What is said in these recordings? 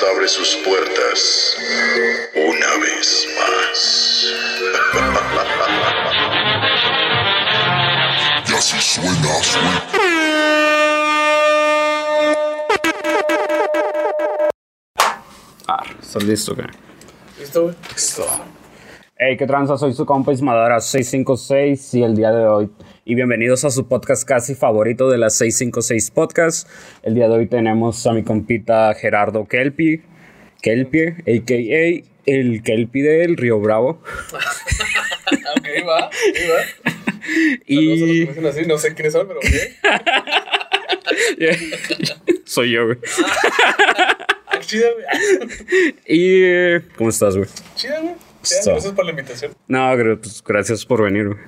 podcast abre sus puertas una vez más. y así suena, suena. Ah, ¿estás listo, qué? ¿Listo, güey? Listo. Hey, qué tranza, soy su compa Ismadara 656 y el día de hoy, y bienvenidos a su podcast casi favorito de las 656 Podcast. El día de hoy tenemos a mi compita Gerardo Kelpi, Kelpie, a.k.a. el Kelpi del Río Bravo. ok, va, ahí va. Y... Dicen así, no sé quiénes son, pero ok. soy yo, güey. Ah, chida, güey. Y... eh, ¿Cómo estás, güey? Chida, güey. Está. Gracias por la invitación. No, pues, gracias por venir, güey.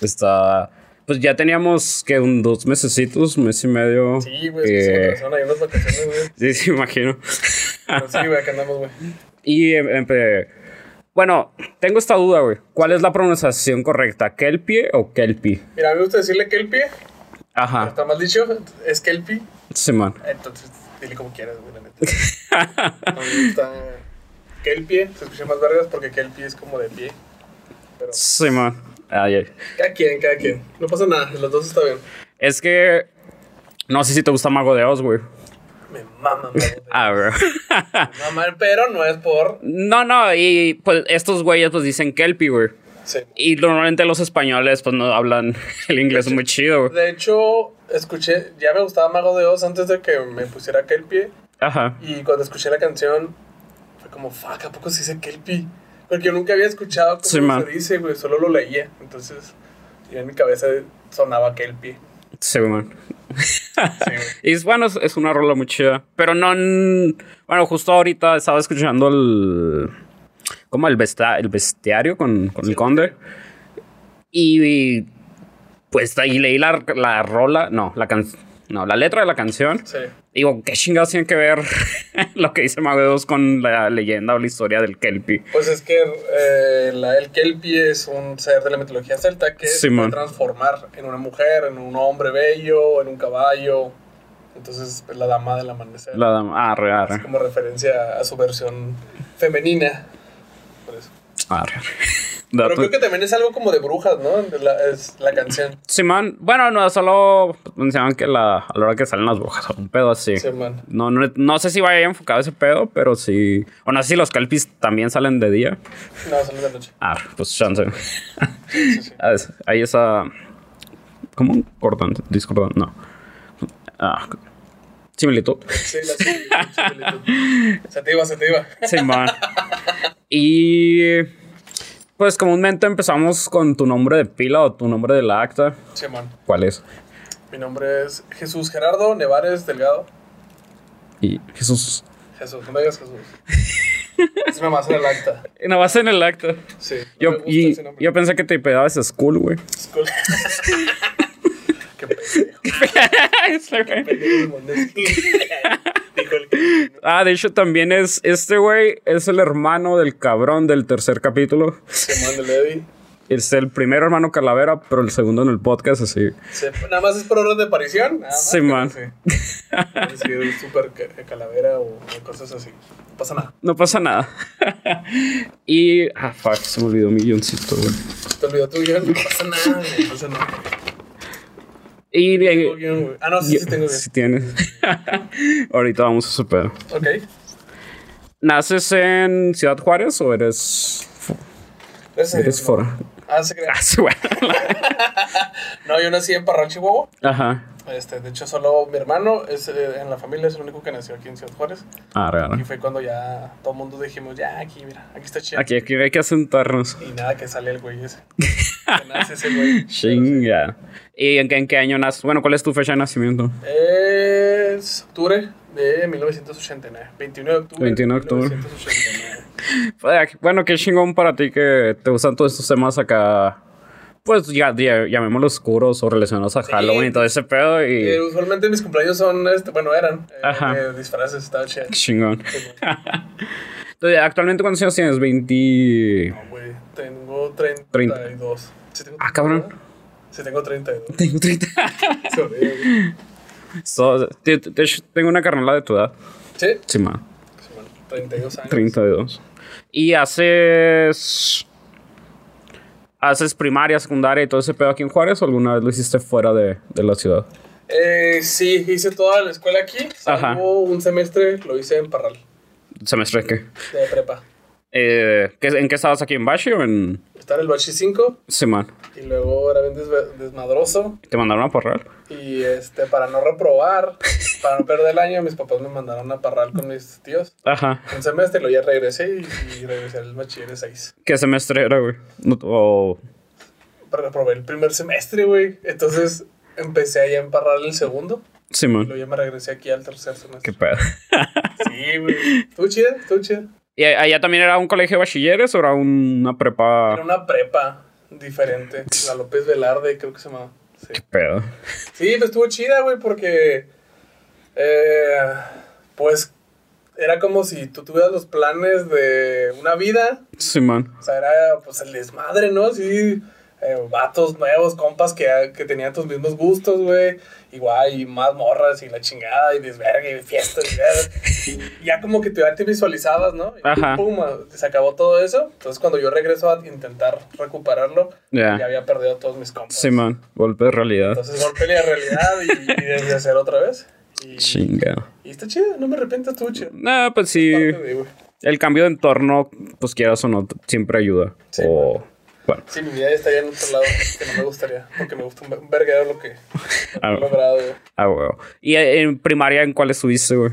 Está... Pues ya teníamos que un dos mesecitos, mes y medio. Sí, güey, es que eh, sin razón, hay unas vacaciones, güey. Sí, sí, imagino. Pero sí, güey, acá andamos, güey. Y em- empe- bueno, tengo esta duda, güey. ¿Cuál es la pronunciación correcta? ¿Kelpie o Kelpi? Mira, a mí me gusta decirle Kelpie, Ajá. está mal dicho, es Kelpie. Sí, man. Entonces, dile como quieras, güey, la neta. Gusta Kelpie, se escucha más vergas porque Kelpie es como de pie. Pero Sí, man. Ay, ay. cada quien, cada quien. No pasa nada, los dos está bien. Es que... No sé si te gusta Mago de Oz, güey. Me mama, me Ah, bro. mama, pero no es por. no, no, y pues estos güeyes pues dicen Kelpie, güey. Sí. Y normalmente los españoles pues no hablan el inglés muy chido, güey. De hecho, escuché, ya me gustaba Mago de Oz antes de que me pusiera Kelpie. Ajá. Y cuando escuché la canción, como, fuck, ¿a poco se dice Kelpie? Porque yo nunca había escuchado cómo Sí, se dice, güey, solo lo leía. Entonces, y en mi cabeza sonaba Kelpie. Sí, man. Sí. Y es, bueno, es, es una rola muy chida. Pero no. Bueno, justo ahorita estaba escuchando el. Como el, besta- el bestiario con, con Sí, el conde. Y, y, Pues ahí leí la, la rola. No, la can, No, la letra de la canción. Sí. Digo, ¿qué chingados tiene que ver lo que dice Mago de Oz con la leyenda o la historia del Kelpie? Pues es que eh, la- el Kelpie es un ser de la mitología celta que Sí, se puede transformar en una mujer, en un hombre bello, en un caballo. Entonces, es la dama del amanecer. La dama. Arre, Es arre. como referencia a su versión femenina. Arre. Pero creo que también es algo como de brujas, ¿no? La- es la canción. Simón, bueno, no, solo mencionaban que la, a la hora que salen las brujas, un pedo así. Sí, man. No, no, no sé si vaya enfocado ese pedo, pero sí. O no sé si los calpis también salen de día. No, solo de noche. Ah, pues chance. Sí, sí. Ah, es- Hay esa. ¿Cómo? Cordante, discordante, no. Ah, similitud. Sí, la similitud. Se te iba, se te iba. Simón. y. Pues comúnmente empezamos con tu nombre de pila o tu nombre de la acta. Sí, man. ¿Cuál es? Mi nombre es Jesús Gerardo Nevares Delgado. Y Jesús. Jesús, no me digas Jesús. Es una en el acta. Nada más en el acta. Sí. no me Yo, gusta y, ese yo pensé que te pedabas school, güey. School. ah, de hecho también es, este güey es el hermano del cabrón del tercer capítulo. Es el primer hermano calavera, pero el segundo en el podcast, así. Nada más es por orden de aparición. Nada más, Sí, man. Sí. Es súper ca- calavera o cosas así. No pasa nada. No pasa nada. y. Ah, fuck, se me olvidó mi guioncito, güey. Te olvidó tu guion. No pasa nada. No pasa nada. Y. Guión. Ah, no, sí, sí tengo guion. si tienes. Ahorita vamos a su pedo. Ok. ¿Naces en Ciudad Juárez o eres. Eres fuera? Ah, se crea. Ah, sí. No, yo nací en Parral, Chihuahua. Ajá. Este, de hecho, solo mi hermano es, eh, en la familia es el único que nació aquí en Ciudad Juárez. Ah, Y real. fue cuando ya todo el mundo dijimos, ya, aquí, mira, aquí está chido. Aquí, aquí hay que asentarnos. Y nada, que sale el güey ese. que nace ese güey. Chinga. ¿Y en qué, en qué año naces? Bueno, ¿cuál es tu fecha de nacimiento? Es octubre de 1989. 21 de octubre. 21 de octubre. 1989. Fuck, Bueno, qué chingón para ti que te gustan todos estos temas acá. Pues ya, ya llamémoslos oscuros o relacionados a Sí. Halloween y todo ese pedo. Eh, Y. usualmente mis cumpleaños son, este, bueno, eran eh, disfraces, estaba chido. Chingón. Sí. Entonces, ¿actualmente cuántos años tienes? 20. No, güey, tengo 32. Sí, tengo Ah, cabrón. 32. Sí, tengo 32. Tengo 30. Se olvida, güey. So, tengo una carnala de tu edad. Sí, Sí, man. sí, bueno. 32 años. 32. ¿Y haces. ¿Haces primaria, secundaria y todo ese pedo aquí en Juárez o alguna vez lo hiciste fuera de, de la ciudad? Eh, sí, hice toda la escuela aquí. Ajá. Salvo un semestre lo hice en Parral, ¿Semestre de qué? de prepa. Eh, ¿qué- ¿En qué estabas aquí? ¿En Bashi o en El Bachi 5 Simán? y luego era bien desmadroso. ¿Te mandaron a Parral? Y este, para no reprobar, para no perder el año, mis papás me mandaron a Parral con mis tíos. Ajá. Un semestre, luego ya regresé y, y regresé al bachiller de 6. ¿Qué semestre era, güey? No- Reprobé el primer semestre, güey. Entonces empecé allá en Parral el segundo. Y Simán. luego ya me regresé aquí al tercer semestre. ¿Qué pedo? Sí, güey. Estuvo chido, estuvo chido. ¿Y allá también era un colegio de bachilleres o era una prepa? Era una prepa diferente. La López Velarde, creo que se llamaba. Sí, ¿Qué pedo? sí pues estuvo chida, güey, porque. eh, pues. Era como si tú tuvieras los planes de una vida. Simán. O sea, era pues el desmadre, ¿no? Sí. eh, vatos nuevos, compas que, que tenían tus mismos gustos, güey. Igual, y más morras y la chingada, y desverga, y fiestas, y ya como que te, ya te visualizabas, ¿no? Y Ajá. pum, se acabó todo eso. Entonces, cuando yo regreso a intentar recuperarlo, Ya. ya había perdido todos mis compas. Simán. Golpe de realidad. Entonces, golpe la realidad y, y desde hacer otra vez. Y, Chinga. y está chido, no me arrepiento, estuvo chido. Nah, pues sí. De. El cambio de entorno, pues quieras o no, siempre ayuda. Sí, o. Bueno. Sí, mi vida estaría en otro lado que no me gustaría, porque me gusta un, ver- un verguero lo que Ah, he logrado, güey. Ah, huevo. ¿Y en primaria en cuál estuviste, güey?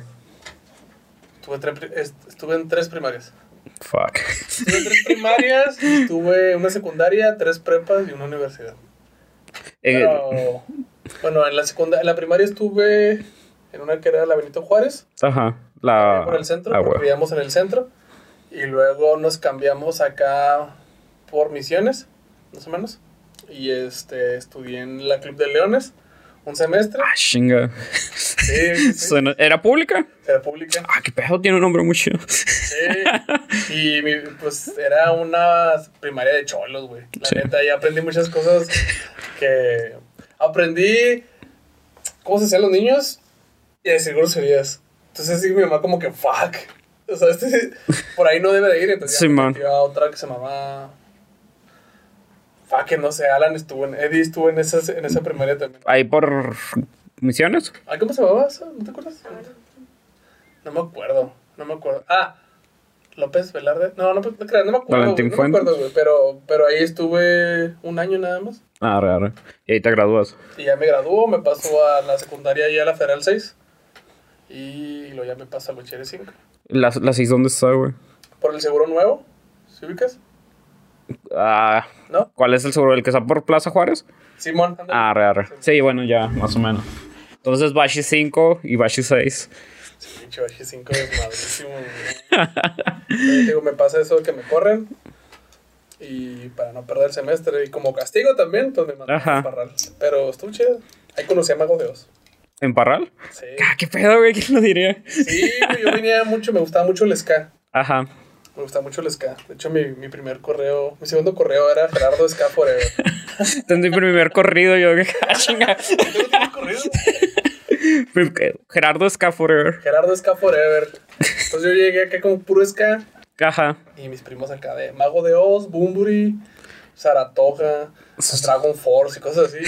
Estuve, estuve en tres primarias. Fuck. Estuve en tres primarias, estuve una secundaria, tres prepas y una universidad. Eh, Pero, bueno, en la, secundaria, en la primaria estuve en una que era la Benito Juárez, ajá. La. por el centro, Ah, porque vivíamos en el centro. Y luego nos cambiamos acá por misiones, más o menos. Y este, estudié en la Club de Leones un semestre. Ah, chinga. Sí, ¿Era pública? era pública. Ah, qué pedo, tiene un nombre muy chido. Sí. Y mi- pues era una primaria de cholos, güey. La Sí. neta, ahí aprendí muchas cosas que aprendí cómo se hacían los niños y a decir groserías. Entonces sí, mi mamá como que fuck. O sea, este, por ahí no debe de ir. Entonces Sí, man. a otra que se llamaba... Fuck, que no sé, Alan estuvo en... Eddie estuvo en esa, en esa primaria también. Ahí por misiones. Ay, ¿cómo se llamaba esa? ¿No te acuerdas? No me acuerdo, no me acuerdo. Ah, López Velarde. No, no, no, no me acuerdo. Valentín no me acuerdo, güey. Pero, pero ahí estuve un año nada más. Ah, re, re. Y ahí te gradúas. Y ya me graduó, me paso a la secundaria y a la Federal 6. Y luego ya me paso al bachiller 5. ¿La, la 6 dónde está, güey? Por el seguro nuevo, ¿sí ubicas? Ah, ¿No? ¿cuál es el seguro? ¿El que está por Plaza Juárez? Simón, ándale. Ah, re, re. Sí, bueno, ya, más o menos. Entonces, Bashi 5 y Bashi 6. Pinche bachiller 5 es madrísimo. digo, me pasa eso que me corren. Y para no perder el semestre. Y como castigo también, pues me mandan Ajá. a Parral. Pero estuvo chido. Ahí conocí a Mago de Oz. ¿En Parral? Sí. Ah, qué pedo, güey, ¿quién lo diría? Sí, yo venía mucho, me gustaba mucho el ska. Ajá. Me gustaba mucho el ska. De hecho, mi, mi primer correo, mi segundo correo era Gerardo Ska Forever. Entendí mi primer corrido, yo, que chinga. corrido? Gerardo Ska Forever. Gerardo Ska Forever. Entonces yo llegué acá con puro ska. Ajá. Y mis primos acá de Mago de Oz, Bumburi, Saratoga, Dragon Force y cosas así.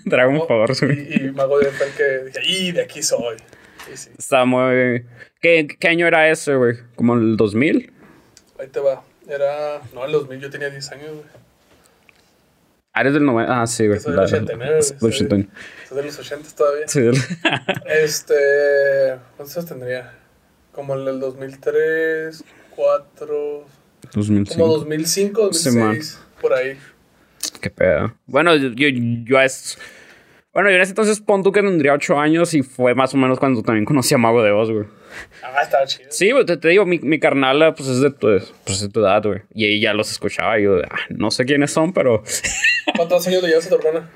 Dragon Force, güey. Y, y Mago de Oz fue el que dije, ¡y de aquí soy! Y sí, Está muy... ¿Qué, ¿Qué año era ese, güey? ¿Como el 2000? Ahí te va. Era, no, en 2000 yo tenía 10 años, güey. Ah, eres del 90. Ah, sí, güey. Soy del La- 89, güey. Soy Soy, 89. soy de los 80 todavía. Sí, del- Este. ¿Cuántos años tendría? Como en el 2003, 4. 2005. Como 2005, Sí, 2006. por ahí. Qué pedo. Bueno, yo, yo, yo es... Bueno, yo en ese entonces pon tú que tendría 8 años y fue más o menos cuando también conocí a Mago de Oz, güey. Ah, estaba chido. Sí, güey, te, te digo, mi, mi carnala, pues es de tu, pues, edad, güey. Y ahí ya los escuchaba y yo, ah, no sé quiénes son, pero... ¿Cuántos años le llevas a tu hermana?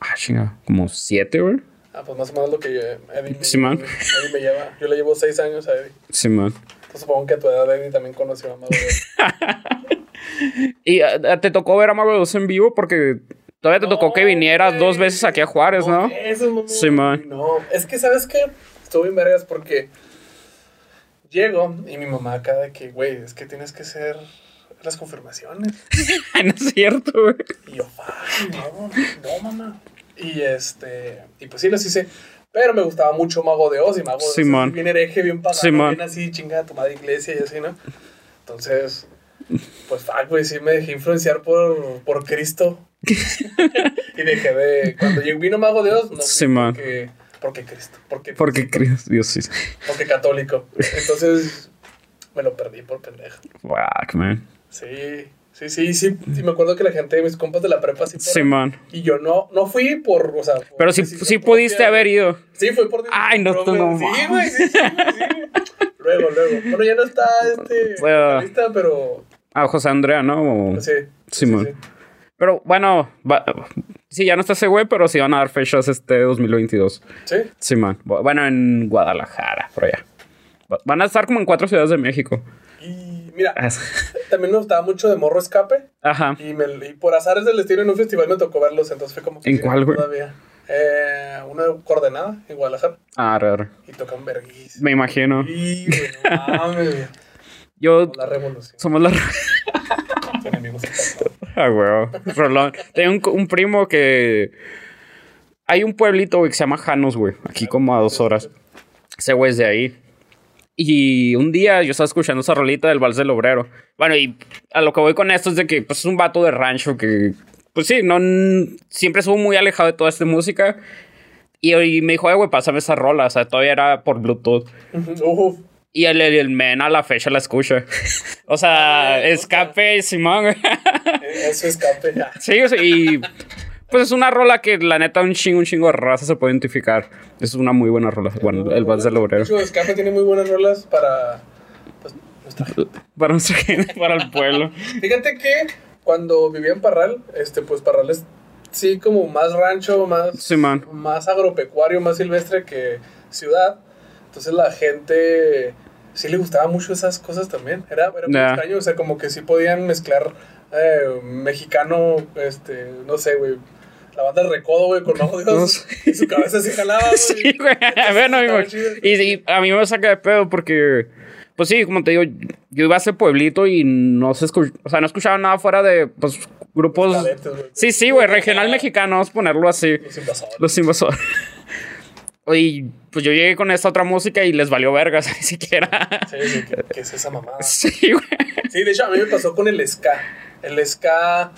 Ah, chinga, como 7, güey. Ah, pues más o menos lo que yo, Eddie, me- Sí, man. Eddie me lleva. Yo le llevo 6 años a Eddie. Sí, man. Entonces supongo que a tu edad Eddie también conoció a Mago. Y ah, te tocó ver a Mago en vivo porque todavía te tocó que vinieras dos veces aquí a Juárez, ¿no? Eso, mamón. Sí, man. No, es que, ¿sabes qué? Estuvo bien vergas porque Llego y mi mamá acá de que, güey, es que tienes que hacer las confirmaciones. no es cierto, güey. Y yo, "Ay, no, no, mamá. Y este, y pues sí las hice. Pero me gustaba mucho Mago de Oz y Mago de Oz. Bien hereje, bien pagano, Simón. bien así, chingada, tu madre iglesia y así, ¿no? Entonces, pues fuck, güey, sí me dejé influenciar por, por Cristo. y dejé de. Cuando vino Mago de Oz, no. Simón. Porque, porque Cristo. Porque, Porque crees, Dios sí. porque católico. Entonces, me lo perdí por pendejo. Fuck, man. Sí, sí, sí, sí. sí me acuerdo que la gente, mis compas de la prepa, sí. fueron. Simón. Y yo no, no fui por, o sea... por Pero sí, sí pudiste haber ido. Sí, fue por Ay, no, tú no Sí, güey, sí, sí, sí. Luego, luego. Bueno, ya no está este... Bueno. lista, pero... A José Andrea, ¿no? O- Sí. Simón. sí, sí. Pero bueno, va- sí, ya no está ese güey, pero sí van a dar fechas este 2022. Sí. Simón. Bu- Bueno, en Guadalajara, por allá. Va- Van a estar como en cuatro ciudades de México. Y mira, Ah, también me gustaba mucho de Morro Escape. Ajá. Y, me, y por azares del destino en un festival me tocó verlos. Entonces fue como que... ¿En sí, cuál, güey? Todavía. Eh, una coordenada en Guadalajara. Ah, raro. Y tocan verguís. Me imagino. Y, güey, no mames. Yo. La revolución. Somos la. Eternos. Ah, huevo. Rolón. Tengo un, un primo que. Hay un pueblito, güey, que se llama Janos, güey. Aquí como a dos horas. Ese güey es de ahí. Y un día yo estaba escuchando esa rolita del Vals del Obrero. Bueno, y a lo que voy con esto es de que pues, es un vato de rancho que, pues sí, no, siempre estuvo muy alejado de toda esta música. Y, y me dijo, "Eh, güey, pásame esa rola. O sea, todavía era por Bluetooth. Uf. Y el, el, el men a la fecha la escucha. o sea, escape, Simón, güey. Eso escape ya. Sí, o sea, y pues es una rola que la neta un chingo, un chingo de raza se puede identificar. Es una muy buena rola. Bueno, el Vals del De Obrero. hecho, Escape tiene muy buenas rolas para pues, nuestra gente. Para nuestra gente, para el pueblo. Fíjate que cuando vivía en Parral, este, pues Parral es sí como más rancho, más, Sí, man. más agropecuario, más silvestre que ciudad. Entonces la gente sí le gustaba mucho esas cosas también. Era, era muy extraño, o sea, como que sí podían mezclar eh, mexicano, este, no sé, güey. La banda del recodo, güey, con ojos No y su cabeza así jalaba, güey. Sí, güey. Bueno, y, y, a mí me saca de pedo porque, pues sí, como te digo, yo iba a ese pueblito y no se escuchaba, o sea, no escuchaba nada fuera de, pues, grupos. cadetes, güey. Sí, sí, güey, regional mexicano, vamos a ponerlo así. Los invasores. Los invasores. Y pues yo llegué con esta otra música y les valió vergas, ni siquiera. Sí, sí, ¿qué, qué es esa mamada? Sí, güey. Sí, de hecho, a mí me pasó con el ska. El ska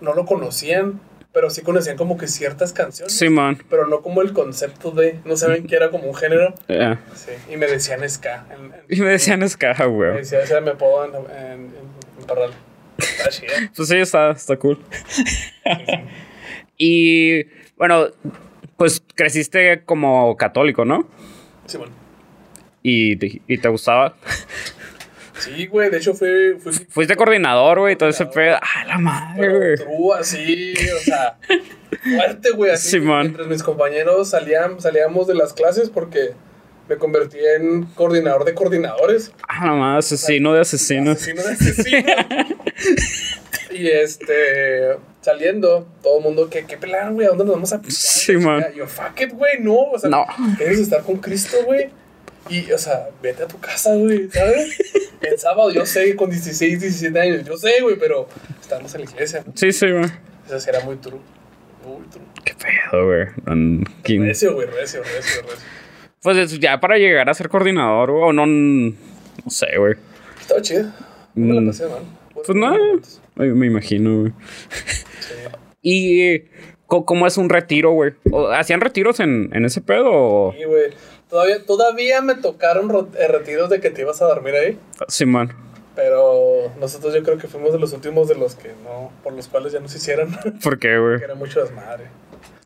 no lo conocían, pero sí conocían como que ciertas canciones. Sí, man. Pero no como el concepto de. No saben que era como un género. Ya. Sí, y me decían ska. En, en- Y me decían me güey. decía, ese era mi apodo en, en, en, en Parral. Está chido. Pues sí, está, está cool. y bueno, pues creciste como católico, ¿no? Sí, bueno. Y, te- y te gustaba. Sí, güey, de hecho fui. fui Fuiste coordinador, güey, todo ese pedo. ¡Ah, la madre, güey! true, así, o sea, fuerte, güey. Así, Simón. Mientras mis compañeros salían, salíamos de las clases porque me convertí en coordinador de coordinadores. ¡Ah, la madre! Asesino de asesinos. Asesino de asesino. y este, saliendo, todo el mundo, ¿qué, qué plan, güey? ¿A dónde nos vamos a pichar? Sí, man. Yo, fuck it, güey, no. O sea, No. quieres estar con Cristo, güey. Y, o sea, vete a tu casa, güey, ¿sabes? El sábado, yo sé, con 16, 17 años, yo sé, güey, pero estamos en la iglesia, ¿no? Sí, sí, güey. Eso sí era muy true. Muy true. ¡Qué pedo, güey! Mm. Recio, güey, recio, recio, recio. Pues es- ya para llegar a ser coordinador, güey, o no... No sé, güey. Estaba chido. No me Mm. la pasé mal. Pues no, me imagino, güey. Sí. ¿Y co- cómo es un retiro, güey? ¿O ¿Hacían retiros en, en ese pedo? Sí, güey. Todavía, todavía me tocaron ro- eh, retiros de que te ibas a dormir ahí. Simón. Pero nosotros yo creo que fuimos de los últimos de los que no, por los cuales ya no se hicieron. ¿Por qué, güey? que era mucho desmadre.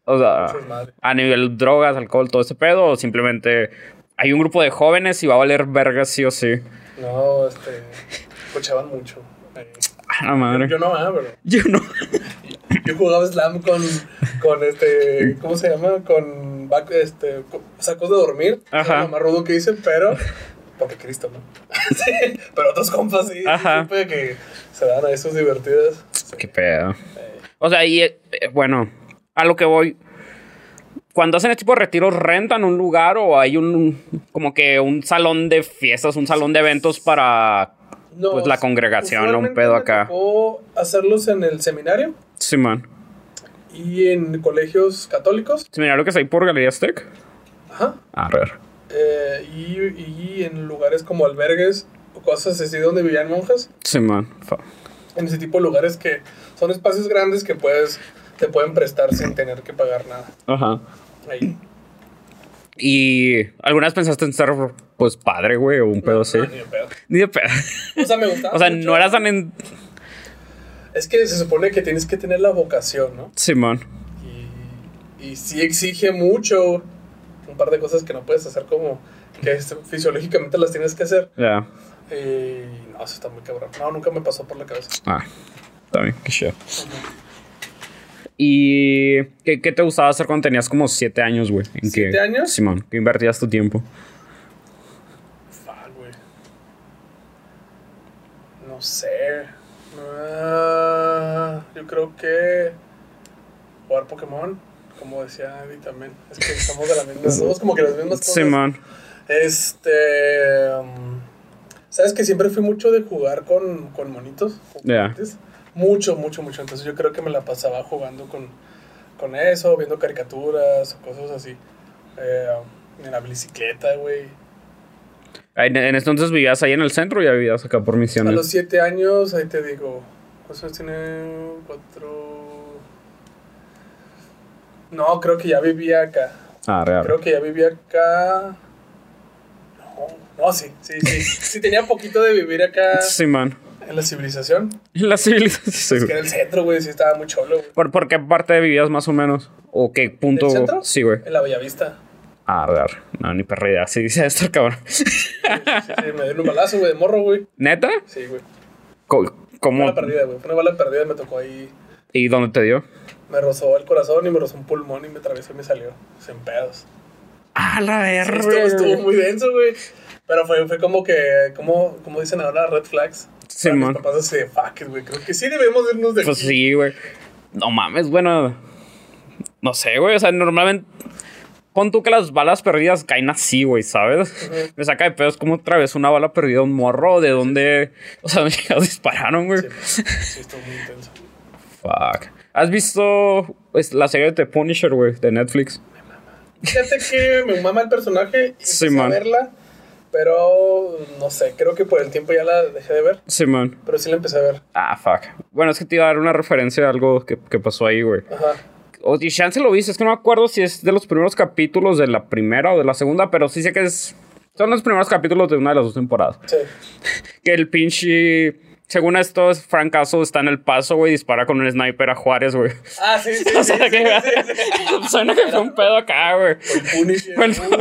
O sea, desmadre. a nivel drogas, alcohol, todo ese pedo, o simplemente hay un grupo de jóvenes y va a valer vergas sí o sí. No, este. Escuchaban mucho. Eh, A la madre. yo no, ah, pero. Yo no. Yo jugaba slam con, con este. ¿Cómo se llama? Con back- este, sacos de dormir. Ajá. Lo más rudo que hice, pero. Porque Cristo, ¿no? sí, pero otros compas sí. Ajá. Supe que se dan a esos divertidos. Qué pedo. O sea, y eh, bueno, a lo que voy. cuando hacen este tipo de retiros, ¿rentan un lugar o hay un, como que un salón de fiestas, un salón de eventos para, No, pues, la congregación, un pedo acá? tocó hacerlos en el seminario Simón. Y en colegios católicos. Seminario que es ahí por Galerías Tech. Ajá. A ver. Eh, y, y en lugares como albergues o cosas así donde vivían monjas. Simón. Fa- En ese tipo de lugares que son espacios grandes que puedes, te pueden prestar sin tener que pagar nada. Ajá. Ahí. ¿Y alguna vez pensaste en ser, pues, padre, güey, o un pedo así? No, ni de pedo. Ni de pedo. O sea, me gustaba. o sea, mucho. no eras tan en... Es que se supone que tienes que tener la vocación, ¿no? Simón. Y, y sí exige mucho un par de cosas que no puedes hacer como que fisiológicamente las tienes que hacer. Ya. Y no, eso está muy cabrón. No, nunca me pasó por la cabeza. Ah, bien, qué chido. ¿Y qué, qué te gustaba hacer cuando tenías como siete años, güey? ¿En qué- ¿Siete años? Simón, ¿qué invertías tu tiempo? Fuck, güey. No sé. Ah, yo creo que jugar Pokémon, como decía Andy también. Es que somos de la misma, somos como que las mismas cosas. Simón. Este. um, ¿Sabes que siempre fui mucho de jugar con, con monitos? con Ya. juguetes? Mucho, mucho, mucho. Entonces yo creo que me la pasaba jugando con, con eso, viendo caricaturas o cosas así. Eh, en la bicicleta, güey. En, en ese entonces vivías ahí en el centro o ya vivías acá por A los misiones. siete años, ahí te digo. ¿Cuántos años tiene? Cuatro. No, creo que ya vivía acá. Ah, real. Creo que ya vivía acá. No, no, sí, sí, sí. Sí, tenía poquito de vivir acá Simón. en la civilización. En la civilización. sí, Es que era el centro, güey, sí estaba muy cholo, güey. ¿Por, por qué parte vivías más o menos? ¿O qué punto? ¿El centro? Sí, güey. En la Bellavista. Ah, real. No, ni perra idea. Sí, dice esto, cabrón. Sí, sí, me dieron un balazo, güey, de morro, güey. ¿Neta? Sí, güey. Una bala perdida, güey. Fue una bala perdida y me tocó ahí. ¿Y dónde te dio? Me rozó el corazón y me rozó un pulmón y me atravesó y me salió. Sin pedos. Ah, la verga. Estuvo, estuvo muy denso, güey. Pero fue, fue como que, como, como dicen ahora, red flags. Sí, Para mis man. papás así de fuck it, güey. Creo que sí debemos irnos de Pues aquí. sí, güey. No mames, bueno. No sé, güey. O sea, normalmente. Pon tú que las balas perdidas caen así, güey, ¿sabes? Me saca de pedos como otra vez una bala perdida, un morro, de dónde. O sea, ¿dónde chingados dispararon, güey. Sí, sí, estuvo muy intenso. Fuck. ¿Has visto pues, la serie de The Punisher, güey, de Netflix? Fíjate que me mama el personaje y Sí, a man. verla, pero no sé, creo que por el tiempo ya la dejé de ver, Simón. pero sí la empecé a ver. Ah, fuck. Bueno, es que te iba a dar una referencia de algo que, que pasó ahí, güey. Ajá. O y chance lo viste, es que no me acuerdo si es de los primeros capítulos de la primera o de la segunda, pero sí sé que es. Son los primeros capítulos de una de las dos temporadas. Sí. Que el pinche. Según esto, es Frank Castle está en el paso, güey, dispara con un sniper a Juárez, güey. Ah, sí, sí, O sea, sí, que. sí, sí. Suena que fue un pedo acá, güey. Pendejo.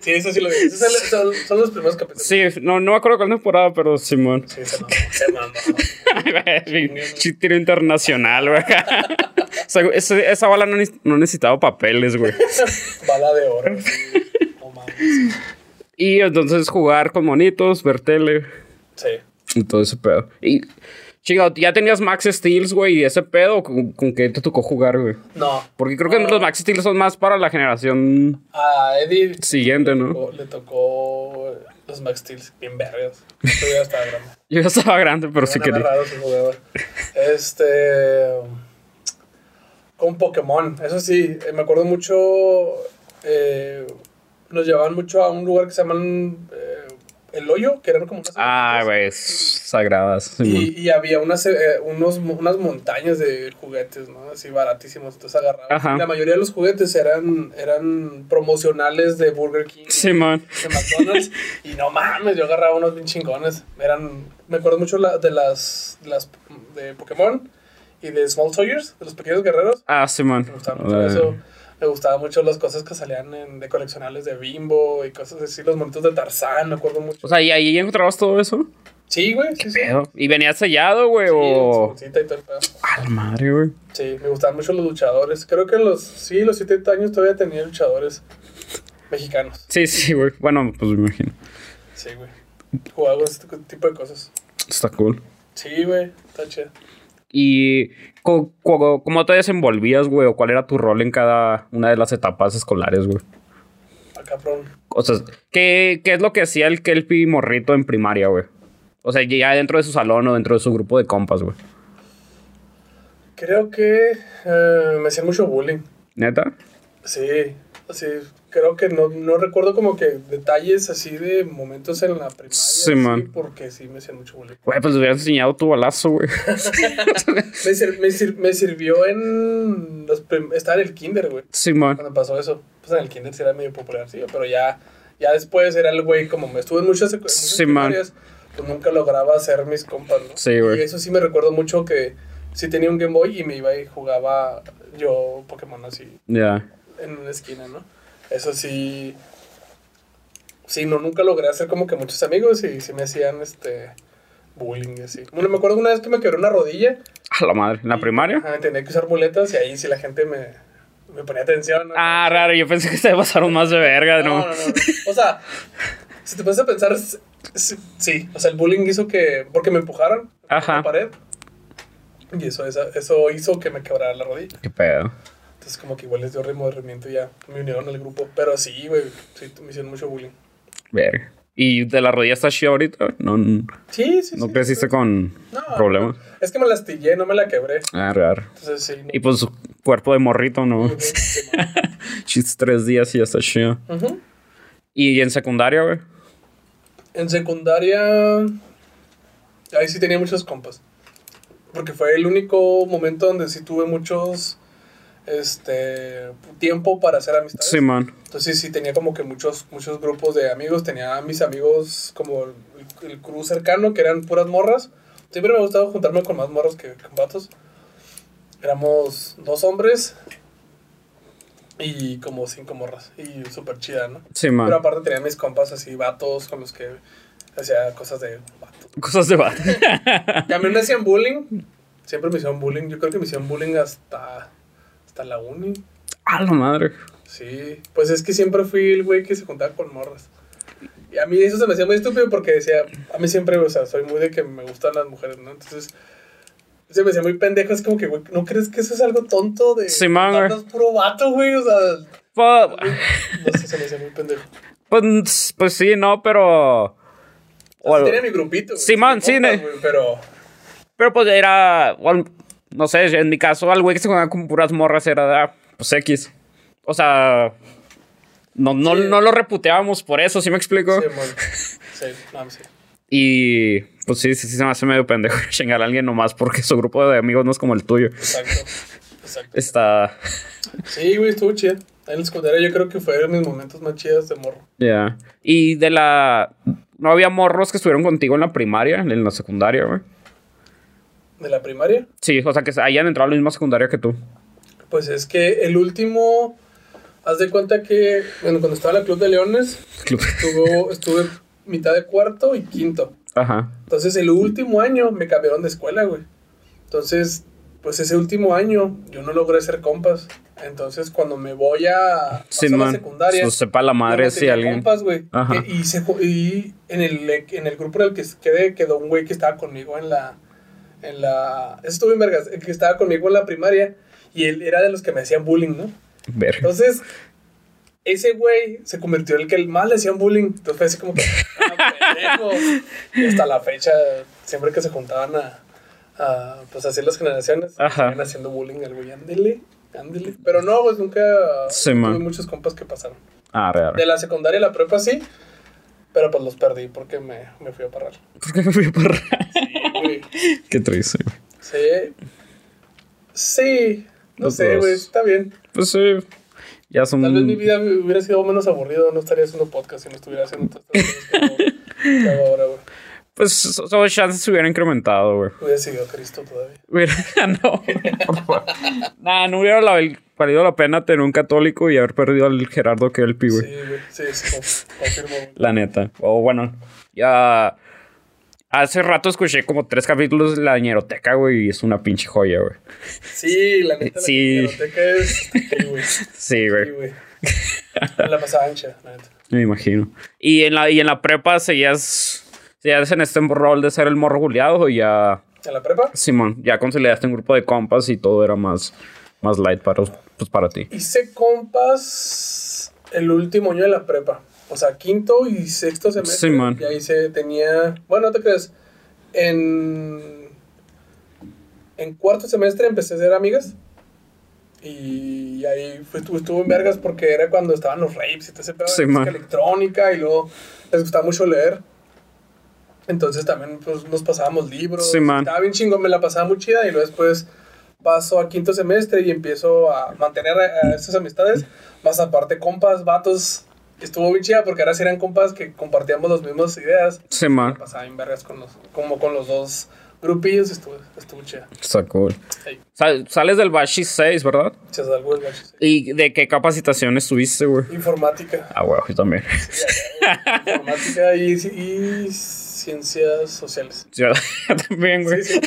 Sí, eso sí lo vi. Esos son, los primeros capítulos. Sí, no, no me acuerdo cuál temporada, pero Simón. Sí, se mamó, se mamó. Tiro internacional, güey. O sea, ese- esa bala no, no necesitaba papeles, güey. Bala de oro. sí. No mames. Y entonces jugar con monitos, ver tele. Sí. Y todo ese pedo. Y, chingado, ¿ya tenías Max Steels, güey? ¿Y ese pedo? ¿Con, con qué te tocó jugar, güey? No. Porque creo que los Max Steels son más para la generación A Eddie siguiente, ¿no? tocó- le tocó los Max Steel bien vergas. Yo ya estaba grande. Yo ya estaba grande, pero sí quería. Este. Con Pokémon. Eso sí, eh, me acuerdo mucho. eh, nos llevaban mucho a un lugar que se llaman. eh, el hoyo, que eran como unas. Ah, güey, sagradas. Y, y había unas, eh, unos, unas montañas de juguetes, ¿no? Así baratísimos. Entonces agarraba. Ajá. La mayoría de los juguetes eran, eran promocionales de Burger King. Simón. de McDonald's. y no mames, yo agarraba unos bien chingones. Eran. Me acuerdo mucho la- de las. de las de Pokémon y de Small Sawyers, de los pequeños guerreros. Ah, Simón. Me gustaba mucho eso. Me gustaban mucho las cosas que salían en, de coleccionables de Bimbo y cosas así, los monitos de Tarzán, me acuerdo mucho. O sea, ¿y ahí encontrabas todo eso? sí, güey, sí, sí. ¿Y venía sellado, güey? Sí, o. y todo el pedo. A la madre, güey. Sí, me gustaban mucho los luchadores. Creo que los, sí, los 70 años todavía tenía luchadores mexicanos. Sí, sí, güey. Bueno, pues me imagino. Sí, güey. Jugaba con este tipo de cosas. Está cool. Sí, güey, está chido. ¿Y co- co- cómo te desenvolvías, güey? ¿O cuál era tu rol en cada una de las etapas escolares, güey? Cabrón. O sea, ¿qué, qué es lo que hacía el Kelpie morrito en primaria, güey? O sea, ya dentro de su salón o dentro de su grupo de compas, güey. Creo que eh, me hacían mucho bullying. ¿Neta? Sí, sí. Creo que no, no recuerdo como que detalles así de momentos en la primaria. Sí, man. Porque sí me hacían mucho bullying. Güey, pues hubieras enseñado tu balazo, güey. Me, sir- me, sir- me sirvió en... Los estaba en el kinder, güey. Simón. Cuando pasó eso. Pues en el kinder sí era medio popular, sí. Pero ya, ya después era el güey como me estuve en muchas, en muchas Sí, man. primarias, Pues nunca lograba hacer mis compas, ¿no? Sí, güey. Y eso sí me recuerdo mucho que sí tenía un Game Boy y me iba y jugaba yo Pokémon así Ya. en una esquina, ¿no? Eso sí. Sí, no, nunca logré hacer como que muchos amigos y sí me hacían este bullying y así. Bueno, me acuerdo una vez que me quebré una rodilla. A la madre. ¿En la y, primaria? ajá, tenía que usar muletas y ahí sí la gente me, me ponía atención. ¿no? Ah, raro. Yo pensé que se pasaron más de verga, no, ¿no? no, no. O sea, si te pones a pensar, sí, o sea, el bullying hizo que. porque me empujaron Ajá. a la pared. Y eso, eso, eso hizo que me quebrara la rodilla. Qué pedo. Entonces, como que igual les dio remordimiento y ya me unieron al grupo. Pero sí, güey, sí, me hicieron mucho bullying. Verga. ¿Y de la rodilla está chida ahorita? No, no Sí, sí, sí. creciste con No, problemas. Es que me lastillé, no me la quebré. Ah, raro. Entonces, sí. no. Y pues su cuerpo de morrito, ¿no? Ujú, sí, man. Chiste tres días y ya está chido. Ujú. ¿Y en secundaria, güey? En secundaria. Ahí sí tenía muchos compas. Porque fue el único momento donde sí tuve muchos. Este. Tiempo para hacer amistades. Sí, man. Entonces sí tenía como que muchos, muchos grupos de amigos. Tenía a mis amigos como el, el crew cercano, que eran puras morras. Siempre me ha gustado juntarme con más morras que con vatos. Éramos dos hombres y como cinco morras. Y súper chida, ¿no? Sí, Pero man. aparte tenía mis compas así, vatos, con los que hacía cosas de vatos. Cosas de a mí me hacían bullying. Siempre me hicieron bullying. Yo creo que me hicieron bullying hasta, hasta la uni. A la madre. Sí, pues es que siempre fui el güey que se juntaba con morras. Y a mí eso se me hacía muy estúpido porque decía, a mí siempre, o sea, soy muy de que me gustan las mujeres, ¿no? Entonces, se me hacía muy pendejo, es como que, güey, ¿no crees que eso es algo tonto de Sí, juntarnos puro vato, güey? O sea, Pues, no sé, se me hacía muy pendejo. pues, pues sí, no, pero... O sea, tenía mi grupito. güey, Sí, sí, güey, pero, Pero pues era... bueno, no sé, en mi caso, al güey que se jugaba con puras morras era de, ah, pues X. O sea... No, no, Sí. no lo reputeábamos por eso, ¿sí me explico? sí, man. Sí, no, sí. Y pues sí, sí, sí se me hace medio pendejo chingar a alguien nomás porque su grupo de amigos no es como el tuyo. Exacto. Exacto. Está... Sí, güey, estuvo chida. En la secundaria yo creo que fueron mis momentos más chidos de morro. Ya. Y de la... ¿No había morros que estuvieron contigo en la primaria, en la secundaria, güey? De la primaria. Sí, o sea, que hayan entrado a la misma secundaria que tú. Pues es que el último, haz de cuenta que, bueno, cuando estaba en la Club de Leones, estuvo, estuve mitad de cuarto y quinto. Ajá. Entonces el último año me cambiaron de escuela, güey. Entonces, pues ese último año yo no logré ser compas. Entonces cuando me voy a, Sí, la secundaria, Pues sepa la madre no si alguien... compas, güey. Ajá. Y, y se y en el, en el grupo en el que quedé, quedó un güey que estaba conmigo en la... En la eso estuvo en vergas, el que estaba conmigo en la primaria. Y él era de los que me hacían bullying, ¿no? Verga. Entonces, ese güey se convirtió en el que el más le hacían bullying. Entonces fue así como que, ah. Y hasta la fecha, siempre que se juntaban a, a pues así las generaciones, Ajá. haciendo bullying al güey, ándele, ándele. Pero no, pues nunca Sí, tuve muchos compas que pasaron. Ah, re, re. De la secundaria a la prepa sí, pero pues los perdí porque me, me fui a parrar. ¿Por qué me fui a parrar? Qué triste. Sí. Sí. No Los sé, güey, está bien. Pues sí. Ya son... Tal vez mi vida hubiera sido menos aburrido, no estaría haciendo podcast si no estuviera haciendo todas estas cosas ahora, güey. Pues so- so chances se hubieran incrementado, güey. Hubiera seguido Cristo todavía. No. Nah, no hubiera la- valido la pena tener un católico y haber perdido al Gerardo Kelpi, güey. Sí, güey. Sí, sí, con- confirmo. La neta. O bueno, ya. Hace rato escuché como tres capítulos de la ñeroteca, güey, y es una pinche joya, güey. Sí, la neta, Sí. la biblioteca es. Sí, güey. Sí, Sí, güey. la pasaba ancha, la neta. Me imagino. ¿Y en la, y en la prepa seguías, seguías en este rol de ser el morro buleado o ya en la prepa. Simón, ya consolidaste un grupo de compas y todo era más, más light para, pues, para ti. Hice compas el último año de la prepa. O sea, quinto y sexto semestre. Sí, man. Y ahí se tenía. Bueno, no te creas. En. En cuarto semestre empecé a ser amigas. Y ahí fue, estuvo, estuvo en vergas porque era cuando estaban los rapes y todo ese pedo de Sí, música man. electrónica y luego les gustaba mucho leer. Entonces también pues, nos pasábamos libros. Sí, man. Estaba bien chingón, me la pasaba muy chida y luego después paso a quinto semestre y empiezo a mantener a, a esas amistades. Más aparte, compas, vatos. Estuvo bien chida porque ahora sí eran compas que compartíamos las mismas ideas. Simón, Pasaba en vergas con los, como con los dos grupillos. Estuvo, estuvo chida. está cool. Hey, Sal- sales del Bashi 6, ¿verdad? se salvó el bache. ¿Y de qué capacitación estuviste, güey? Informática. Ah, güey, yo también. Informática y, y ciencias sociales. Yo también, güey. Sí, sí,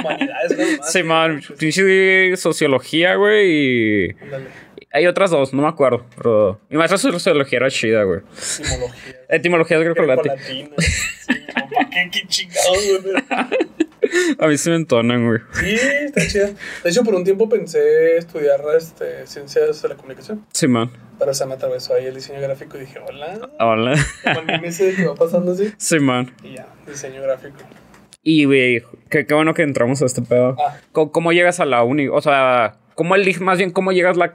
humanidades, nada más. Sí, man, pinche sociología, güey, y Ándale. Hay otras dos, no me acuerdo, pero mi maestra de sociología era chida, güey. Etimología. Etimología es. Grecolatino. Sí, no, ¿para qué? ¿Qué chingados, güey? A mí se me entonan, güey. Sí, está chida. De hecho, por un tiempo pensé estudiar este, ciencias de la comunicación. Sí, man. Pero se me atravesó ahí el diseño gráfico y dije, hola. Hola. Como ese que va pasando así. Sí, man. Y ya, diseño gráfico. Y, güey, qué, qué bueno que entramos a este pedo. Ah. ¿Cómo, cómo llegas a la uni? O sea, ¿cómo eliges, más bien, cómo llegas la...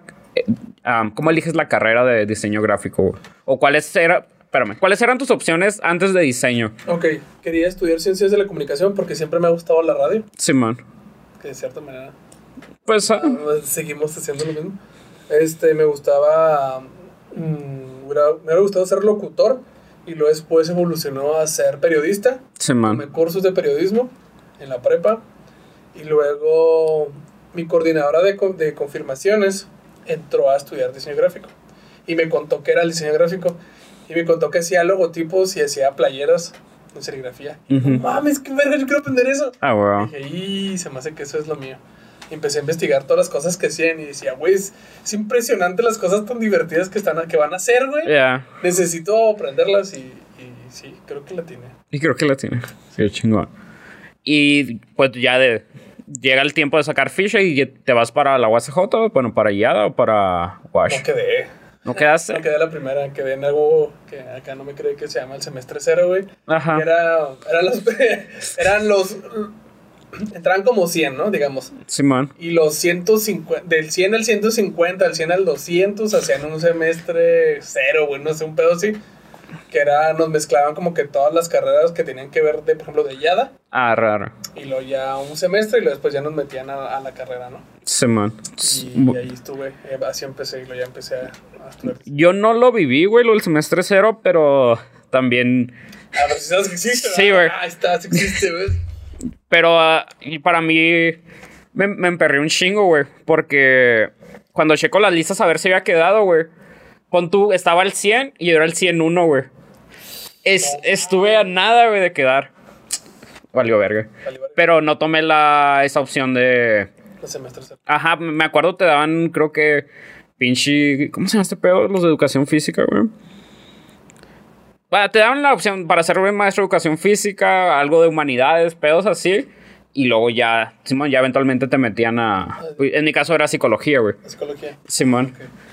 ah, ¿Cómo eliges la carrera de diseño gráfico? güey? ¿O cuáles eran... Espérame, ¿cuáles eran tus opciones antes de diseño? Ok, quería estudiar ciencias de la comunicación porque siempre me ha gustado la radio. Sí, man. Que de cierta manera Pues, ah, Pues, seguimos haciendo lo mismo. Este, me gustaba. mm, me hubiera gustado ser locutor y luego después evolucionó a ser periodista. sí, Tomé man. cursos de periodismo en la prepa y luego mi coordinadora de, de confirmaciones entró a estudiar diseño gráfico y me contó que era el diseño gráfico y me contó que hacía logotipos y hacía playeras en serigrafía. Ujú. Mames, qué verga, yo quiero aprender eso. Ah, güey. Dije, y se me hace que eso es lo mío. Y empecé a investigar todas las cosas que hacían y decía, güey, es, es impresionante las cosas tan divertidas que, están, que van a hacer, güey. Ya. Necesito aprenderlas y, y sí, creo que la tiene. Y creo que la tiene. Sí, chingón. Y pues ya de... Llega el tiempo de sacar ficha y te vas para la UACJ, bueno, para IADA o para Wash. No quedé. ¿No quedaste? No quedé la primera, quedé en algo que acá no me cree que se llama el semestre cero, güey. Ajá. Era, eran los, eran los, entraban como 100, ¿no? Digamos. Simón. Y los 150, del 100 al 150, del 100 al 200, hacían un semestre cero, güey, no sé, un pedo así. Que era, nos mezclaban como que todas las carreras que tenían que ver, de, por ejemplo, de YADA. Ah, raro. Y luego ya un semestre y luego después ya nos metían a, a la carrera, ¿no? Simón. Y, y ahí estuve, eh, así empecé y luego ya empecé a, a estudiar. Yo no lo viví, güey, lo del semestre cero, pero también... A ver si sabes que existe. Sí, güey. Ah, está, sí existe, güey. Pero ah, y para mí me, me emperré un chingo, güey. Porque cuando checo las listas a ver si había quedado, güey. Pon tú, estaba el 100 y yo era el 101, güey. Es, estuve a nada, güey, de quedar. Valió verga. Pero no tomé la, esa opción de... Los semestres. Ajá, me acuerdo te daban, creo que... Pinche... ¿Cómo se llama este pedo? Los de educación física, güey. Bueno, te daban la opción para ser güey, maestro de educación física, algo de humanidades, pedos así. Y luego ya, Simón, ya eventualmente te metían a... En mi caso era psicología, güey. Psicología. Simón. Ok.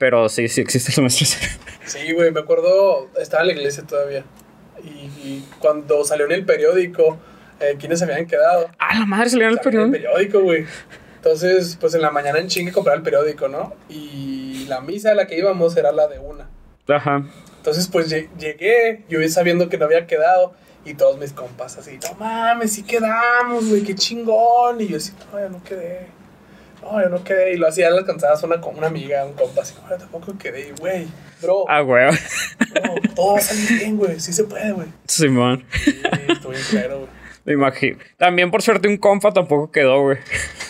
Pero sí, sí existe el semestre cero. Sí, güey, me acuerdo, estaba en la iglesia todavía. Y, y cuando salió en el periódico, eh, ¿quiénes habían quedado? Ah, la madre salió en el Salió en el periódico, güey. Entonces, pues en la mañana en chingue comprar el periódico, ¿no? Y la misa a la que íbamos era la de una. Ajá. Entonces, pues lle- llegué, yo sabiendo que no había quedado. Y todos mis compas así, no mames, sí quedamos, güey, qué chingón. Y yo así, no, yo no quedé. No, yo no quedé. Y lo hacía, le alcanzabas una, con una amiga, un compa, así, no, yo tampoco quedé. Güey, bro, Ah, güey. bro, todo va a salir bien, güey, sí se puede, güey. Simón. Sí, estuve bien claro, güey. Me imagino. También por suerte un compa tampoco quedó, güey.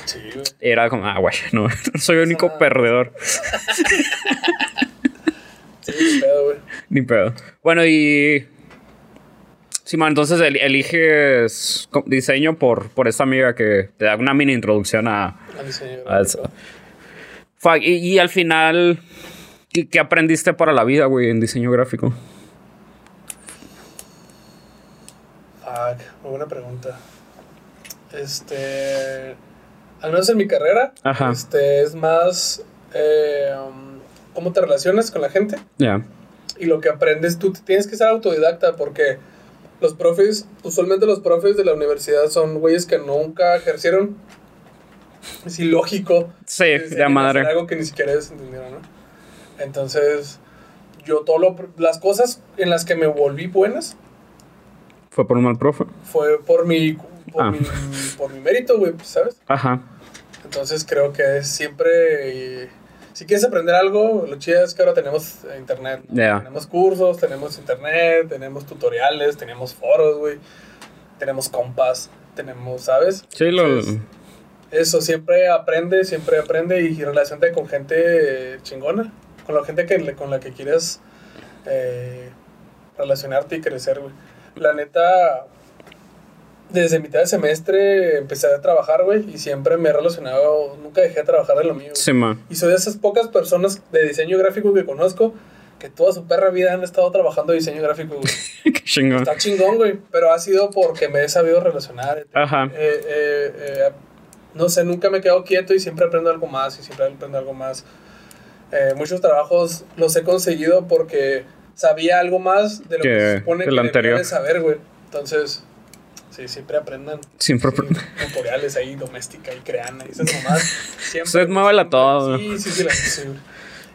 Sí, güey. Era como, ah, güey, no, soy el único perdedor. Sí, qué pedo, güey. Ni pedo. Bueno, y. Simón, entonces el- eliges diseño por, por esta amiga que te da una mini introducción a, a eso. Fuck, y, y al final, ¿qué, qué aprendiste para la vida, güey, en diseño gráfico? Fuck, muy buena pregunta. este, al menos en mi carrera, Ajá. este, es más eh, um, cómo te relacionas con la gente Ya. y lo que aprendes, tú tienes que ser autodidacta porque los profes, usualmente los profes de la universidad son güeyes que nunca ejercieron. Es ilógico. Sí, de a hacer madre. algo que ni siquiera ellos entendieron, ¿no? Entonces, yo todo lo, las cosas en las que me volví buenas Fue por un mal profe. fue por mi, por Ah. mi, por mi mérito, güey, ¿sabes? Ajá. Entonces creo que es siempre, eh, si quieres aprender algo, lo chido es que ahora tenemos eh, internet. ¿no? Ya. Tenemos cursos, tenemos internet, tenemos tutoriales, tenemos foros, güey. Tenemos compas, tenemos, ¿sabes? Sí, lo. Entonces, eso, siempre aprende, siempre aprende y relacionate con gente chingona, con la gente que, con la que quieres eh, relacionarte y crecer, güey. La neta, desde mitad de semestre empecé a trabajar, güey, y siempre me he relacionado, nunca dejé de trabajar de lo mío. Sí, man. Y soy de esas pocas personas de diseño gráfico que conozco que toda su perra vida han estado trabajando diseño gráfico, güey. Qué chingón. Está chingón, güey, pero ha sido porque me he sabido relacionar. Ajá. Eh, eh, eh, no sé, nunca me he quedado quieto y siempre aprendo algo más y siempre aprendo algo más. Eh, muchos trabajos los he conseguido porque sabía algo más de lo que, Que- se supone que que anterior. de saber, güey. Entonces, sí, siempre aprendan. Siempre. Sí, tutoriales ahí, doméstica y creana y esas mamás. Siempre. Usted muévela todo. Sí, sí, sí, la sí.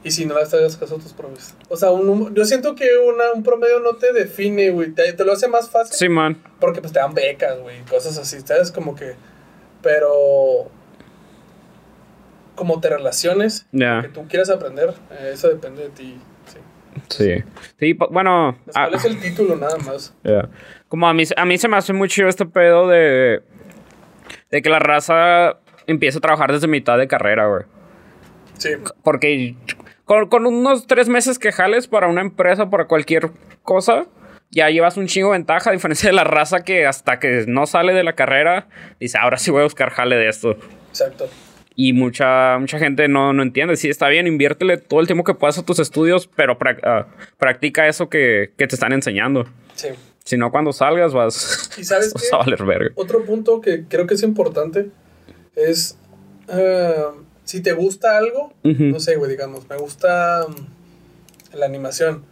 Y si no las hagas caso a tus profes. O sea, un, yo siento que una, un promedio no te define, güey. Te, te lo hace más fácil. Sí, man. Porque pues te dan becas, güey, cosas así, ¿sabes? Como que... Pero... Como te relaciones, Ya. que tú quieras aprender, eh, eso depende de ti. Sí. Sí. Bueno. Pues, ah, ¿Cuál es el título nada más? Como a mí, a mí se me hace muy chido este pedo de. De que la raza empieza a trabajar desde mitad de carrera, güey. Sí. Porque con, con unos tres meses que jales para una empresa, para cualquier cosa, ya llevas un chingo de ventaja, a diferencia de la raza que hasta que no sale de la carrera, dice, ahora sí voy a buscar jale de esto. Exacto. Y mucha, mucha gente no, no entiende. Sí, está bien, inviértele todo el tiempo que puedas a tus estudios, pero ah, practica eso que, que te están enseñando. Sí. Si no, cuando salgas vas, ¿Y sabes vas qué? a valer verga. Otro punto que creo que es importante es... eh, si te gusta algo, no sé, güey, digamos, me gusta mm, la animación.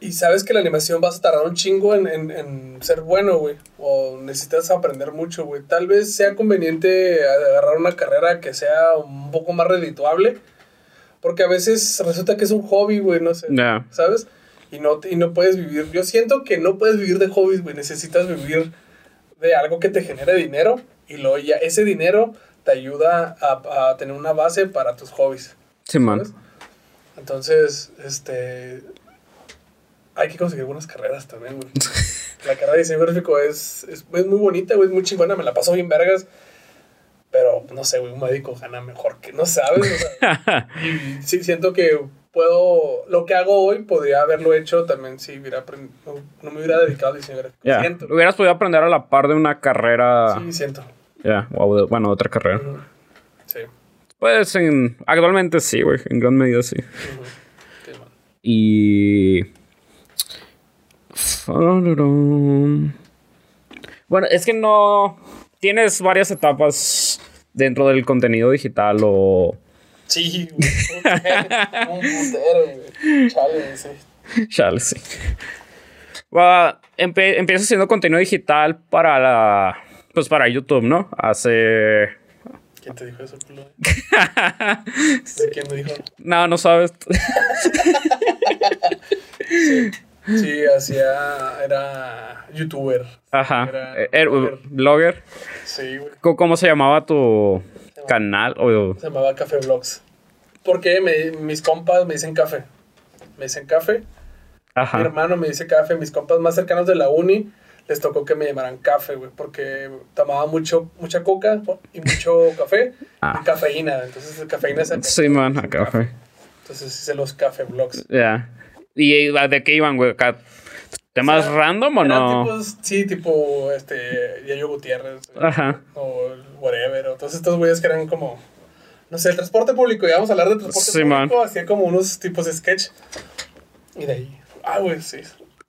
Y sabes que la animación vas a tardar un chingo en, en- en ser bueno, güey. O necesitas aprender mucho, güey. Tal vez sea conveniente agarrar una carrera que sea un poco más redituable. Porque a veces resulta que es un hobby, güey, no sé. ¿Sabes? Y no, y no puedes vivir. Yo siento que no puedes vivir de hobbies, güey. Necesitas vivir de algo que te genere dinero. Y luego ya ese dinero te ayuda a, a tener una base para tus hobbies. Sí, man. ¿sabes? Entonces, este. Hay que conseguir buenas carreras también, güey. La carrera de diseño gráfico es, es, es muy bonita, güey. Es muy chingona. Me la paso bien vergas. Pero, no sé, güey. Un médico gana mejor que no sabes. o sea, y sí, siento que puedo. Lo que hago hoy podría haberlo hecho también si hubiera no, no me hubiera dedicado al diseño gráfico. Ya. Siento. Hubieras podido aprender a la par de una carrera. Sí, siento. Ya. o de- bueno, otra carrera. Sí. Pues en, actualmente sí, güey. En gran medida sí. Ujú. Sí, man. Y. Bueno, es que no. Tienes varias etapas dentro del contenido digital o. Sí, güey. Un putero, güey. Chale, sí. Chale, sí. Va, empe- empiezas haciendo contenido digital para la. Pues para YouTube, ¿no? Hace. ¿Quién te dijo eso, culo? ¿De quién me dijo? No, no sabes. Sí, hacía. Era youtuber. Ajá. Era Eh, er- blogger. Sí, güey. ¿Cómo- ¿Cómo se llamaba tu canal? O, Se llamaba Café Vlogs. Porque me- mis compas me dicen café. Me dicen café. Mi ajá. hermano me dice café. Mis compas más cercanos de la uni les tocó que me llamaran café, güey. Porque tomaba mucho, mucha coca y mucho café. Ah. Y cafeína. Entonces, cafeína es Sí, man, acá fue. Entonces hice los café vlogs. Ya. ¿Y eh, de qué iban, güey? Acá, ¿Temas O sea, random o no? tipos, sí, tipo, este, Yayo Gutiérrez. Ajá. O whatever. O todos estos güeyes que eran como, no sé, el transporte público. Y vamos a hablar de transporte Sí, público. Hacía como unos tipos de sketch. Y de ahí, ah, güey, sí.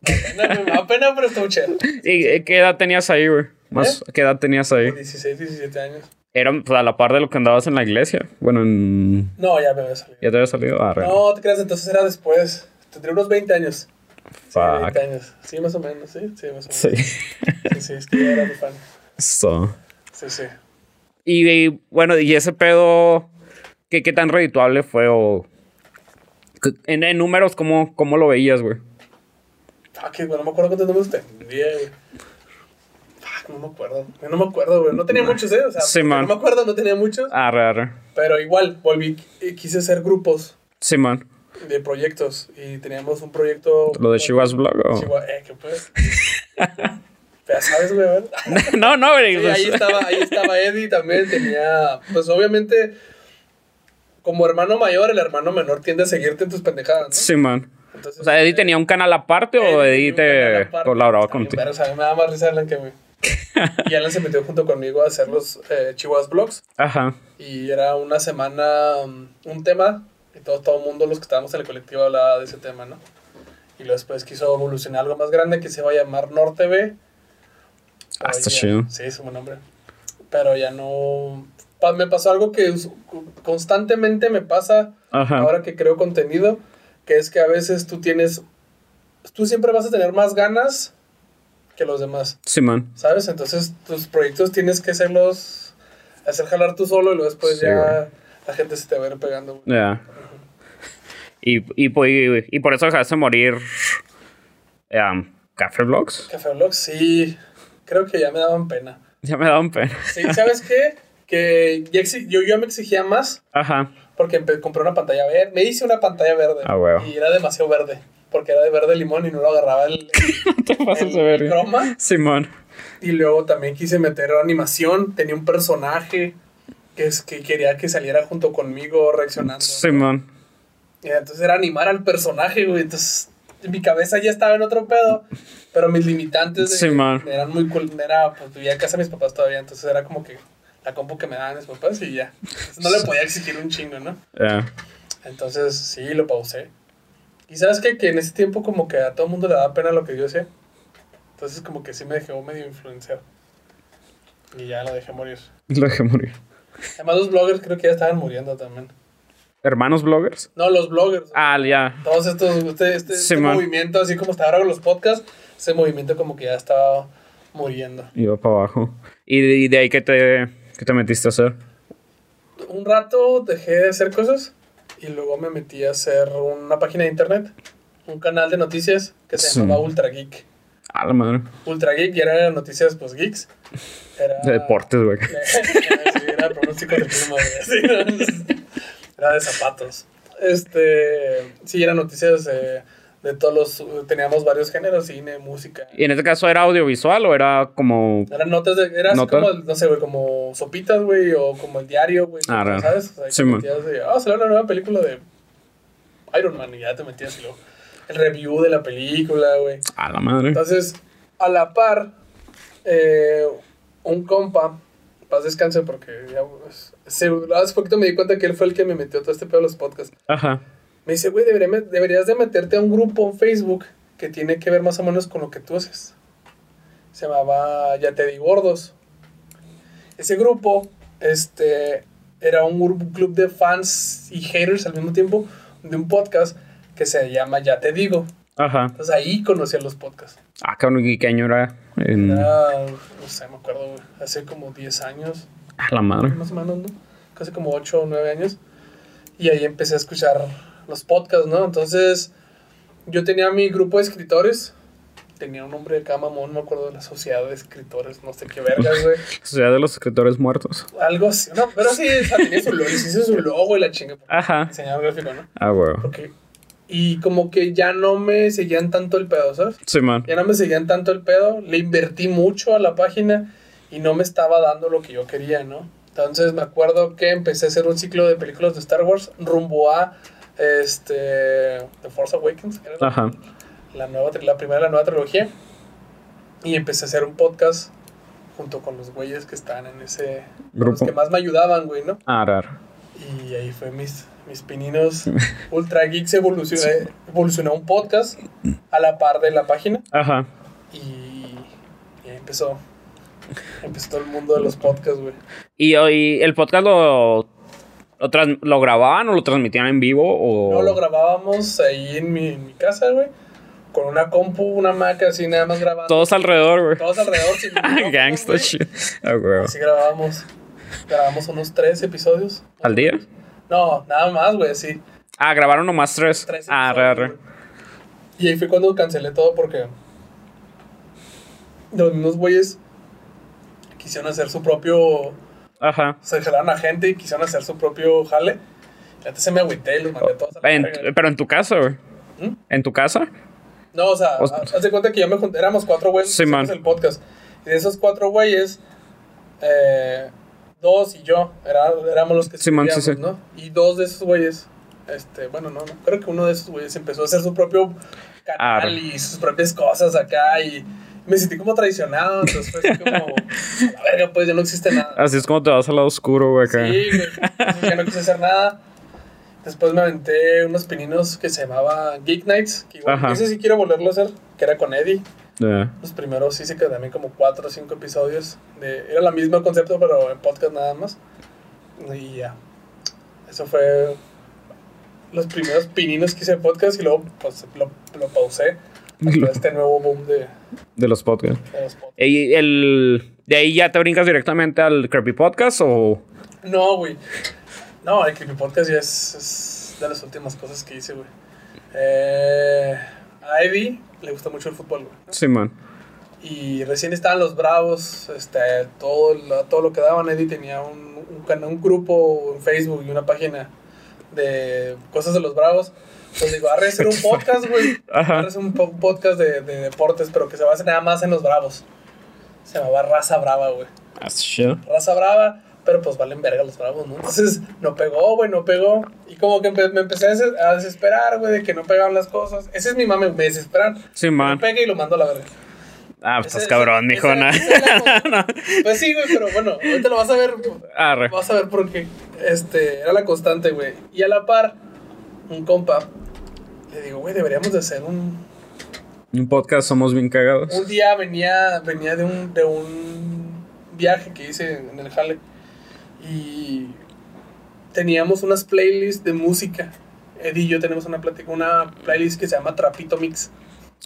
Apenas, apenas pero estuvo chido. ¿Y eh, qué edad tenías ahí, güey? Más, ¿Qué edad tenías ahí? 16, 17 años. Era pues, a la par de lo que andabas en la iglesia. Bueno, en... No, ya me había salido. ¿Ya te había salido? Ah. No, te creas, entonces era después. Tendría unos 20 años. Sí, Fuck. 20 años. Sí, más o menos, sí. Sí, más o Sí. menos. Sí, sí, es que yo era mi fan. So. Sí, sí. Y, y, bueno, y ese pedo, ¿qué, qué tan redituable fue? O, en, en números, ¿cómo, ¿cómo lo veías, güey? Fuck, it, güey, no me acuerdo cuántos números güey. Fuck, no me acuerdo. Yo no me acuerdo, güey. No tenía muchos, ¿eh? O sea, Sí, man. no me acuerdo, no tenía muchos. Arre, arre. Pero igual, volví, eh, quise hacer grupos Simón. De proyectos. Y teníamos un proyecto. ¿Lo de Chivas Blog? o- Chihuahua, eh, ¿qué pues? ya sabes, güey, no, no, güey. Sí, pues- ahí estaba, ahí estaba Eddie también, tenía, pues obviamente, como hermano mayor, el hermano menor tiende a seguirte en tus pendejadas, ¿no? Simón. Entonces, O sea, ¿Eddie tenía un canal aparte o Eddie te colaboraba contigo? verga, o sea, me da más risa Alan que a mí. Y Alan se metió junto conmigo a hacer los eh, Chihuahuas Vlogs, Ajá. y era una semana, um, un tema, y todo, todo el mundo, los que estábamos en el colectivo, hablaba de ese tema, ¿no? Y luego después quiso evolucionar algo más grande que se iba a llamar Norte B. Ah, está chido. Sí, es un buen nombre. Pero ya no. pa- Me pasó algo que constantemente me pasa Ajá. ahora que creo contenido, que es que a veces tú tienes. Tú siempre vas a tener más ganas que los demás, Simón. ¿sabes? Entonces tus proyectos tienes que hacerlos. Hacer jalar tú solo y luego después Sí, ya güey. la gente se te va a ir pegando. güey. Y, y, po- y, y por eso dejaste morir um, Café Vlogs. Café Vlogs, sí. Creo que ya me daban pena. Ya me daban pena. Sí, ¿sabes qué? Que ya yo, yo me exigía más Ajá. porque compré una pantalla verde. Me hice una pantalla verde. Ah, huevo. Y era demasiado verde. Porque era de verde limón y no lo agarraba el, Te pasas el verga. croma. Simón. Y luego también quise meter animación. Tenía un personaje que, es, que quería que saliera junto conmigo reaccionando. Simón. Entonces era animar al personaje, güey. Entonces mi cabeza ya estaba en otro pedo. Pero mis limitantes Sí, eran muy cool. Era, pues vivía en casa de mis papás todavía. Entonces era como que la compu que me daban mis papás y ya. Entonces, no le podía exigir un chingo, ¿no? Ya. Entonces sí, lo pausé. Y sabes qué? que en ese tiempo como que a todo el mundo le daba pena lo que yo hacía. Entonces como que sí me dejó medio influenciar. Y ya lo dejé morir. Lo dejé morir. Además los bloggers creo que ya estaban muriendo también. ¿Hermanos bloggers? No, los bloggers. Ah, ya. Todos estos, este, este, Sí, este movimiento, así como está ahora con los podcasts, ese movimiento como que ya estaba muriendo. Iba para abajo. ¿Y de, y de ahí qué te, qué te metiste a hacer? Un rato dejé de hacer cosas y luego me metí a hacer una página de internet, un canal de noticias que se Sí. llamaba Ultra Geek. A la madre. Ultra Geek y eran noticias pues geeks. Era, De deportes, güey. sí, era pronóstico de clima, güey. Era- de zapatos. Este, sí, eran noticias eh, de todos los, teníamos varios géneros, cine, música. ¿Y en este caso era audiovisual o era como... Eran notas de, era como, no sé, güey, como sopitas, güey, o como el diario, güey, Ah. ¿sabes? O sea, Sí, ah, salió una nueva película de Iron Man y ya te metías y luego el review de la película, güey. A la madre. Entonces, a la par, eh, un compa, paz descanse porque ya, pues, se- hace poquito me di cuenta que él fue el que me metió todo este pedo de los podcasts. Ajá. Me dice, güey, debería deberías de meterte a un grupo en Facebook que tiene que ver más o menos con lo que tú haces. Se llamaba Ya te di gordos. Ese grupo, este, era un club de fans y haters al mismo tiempo de un podcast que se llama Ya te digo. Ajá. Entonces ahí conocí a los podcasts. Ah, cabrón, ¿y qué año era? En- Era, no sé, me acuerdo, hace como 10 años, A la madre. más o menos, ¿no? Casi como 8 o 9 años. Y ahí empecé a escuchar los podcasts, ¿no? Entonces, yo tenía mi grupo de escritores. Tenía un nombre de cada mamón, no me acuerdo de la sociedad de escritores, no sé qué vergas, güey. Sociedad de los escritores muertos. Algo así, no, pero sí, o sea, tenía su logo, hice su logo y la chinga. Ajá. Diseñador gráfico, ¿no? Ah, güey. Porque, y como que ya no me seguían tanto el pedo, ¿sabes? Sí, man. Ya no me seguían tanto el pedo, le invertí mucho a la página y no me estaba dando lo que yo quería, ¿no? Entonces me acuerdo que empecé a hacer un ciclo de películas de Star Wars rumbo a este The Force Awakens, era Ajá. la, nueva, la primera de la nueva trilogía. Y empecé a hacer un podcast junto con los güeyes que estaban en ese... Grupo. Los que más me ayudaban, güey, ¿no? Ah, raro. Y ahí fue mis, mis pininos. Ultra Geeks evolucionó, evolucionó un podcast a la par de la página. Ajá. Y, y ahí empezó empezó todo el mundo de los podcasts, güey. ¿Y hoy el podcast lo, lo, lo grababan o lo transmitían en vivo? O... No lo grabábamos ahí en mi, en mi casa, güey. Con una compu, una Mac así, nada más grabando. Todos alrededor, güey. Todos alrededor. sin Gangsta shit. Ah, güey. Así grabábamos. Grabamos unos tres episodios. ¿Al día? No, nada más, güey, sí. Ah, grabaron nomás tres. Tres Ah, re, re. Y ahí fue cuando cancelé todo porque los mismos güeyes quisieron hacer su propio. Ajá. Se jalaron a gente y quisieron hacer su propio jale. Y antes se me agüité y los mandé todos a la En- pero en tu casa, güey. ¿Mm? ¿En tu casa? No, o sea, O- haz de cuenta que yo me junté, éramos cuatro güeyes Sí, hicimos el podcast. Y de esos cuatro güeyes, eh, dos y yo, era- éramos los que Sí, man, sí, sí. ¿no? Y dos de esos güeyes, este, bueno, no, no, creo que uno de esos güeyes empezó a hacer su propio canal Arre. y sus propias cosas acá y me sentí como traicionado, entonces fue así como, a la verga, pues ya no existe nada. Así es como te vas al lado oscuro, güey. acá. Sí, güey. Entonces ya no quise hacer nada. Después me aventé unos pininos que se llamaba Geek Nights. Que igual, Ajá. ese sí quiero volverlo a hacer, que era con Eddie. Ya. Los primeros sí se quedaron también como cuatro o cinco episodios. De, era el mismo concepto, pero en podcast nada más. Y ya. Eso fue los primeros pininos que hice de podcast y luego pues, lo, lo pausé. Hasta este nuevo boom de, De los podcasts. de los podcasts. ¿Y el, ¿De ahí ya te brincas directamente al Creepy Podcast o...? No, güey. No, el Creepy Podcast ya es, es de las últimas cosas que hice, güey. Eh, a Eddie le gusta mucho el fútbol, güey. Sí, man. Y recién estaban los Bravos, este, todo, lo, todo lo que daban. Eddie tenía un, un, un grupo en Facebook y una página de cosas de los Bravos. Entonces digo, arre hacer un podcast, güey. Ajá. Arre hacer un po- podcast de, de deportes, pero que se base nada más en los Bravos. Se llamaba Raza Brava, güey. Ah, shit. raza brava, pero pues valen verga los bravos, ¿no? Entonces no pegó, güey, no pegó. Y como que empe- me empecé a des- a desesperar, güey, de que no pegaban las cosas. Ese es mi mame, me desesperan. Sí, No man. pega y lo mando a la verga. Ah, Ese- estás cabrón, mijo. co- Pues sí, güey, pero bueno, ahorita lo vas a ver. Arre. Vas a ver por qué. Este, era la constante, güey. Y a la par, un compa, le digo, güey, deberíamos de hacer un, Un podcast somos bien cagados. Un día venía, venía de, un, de un viaje que hice en el Jale y teníamos unas playlists de música. Eddie y yo tenemos una, plática, una playlist que se llama Trapito Mix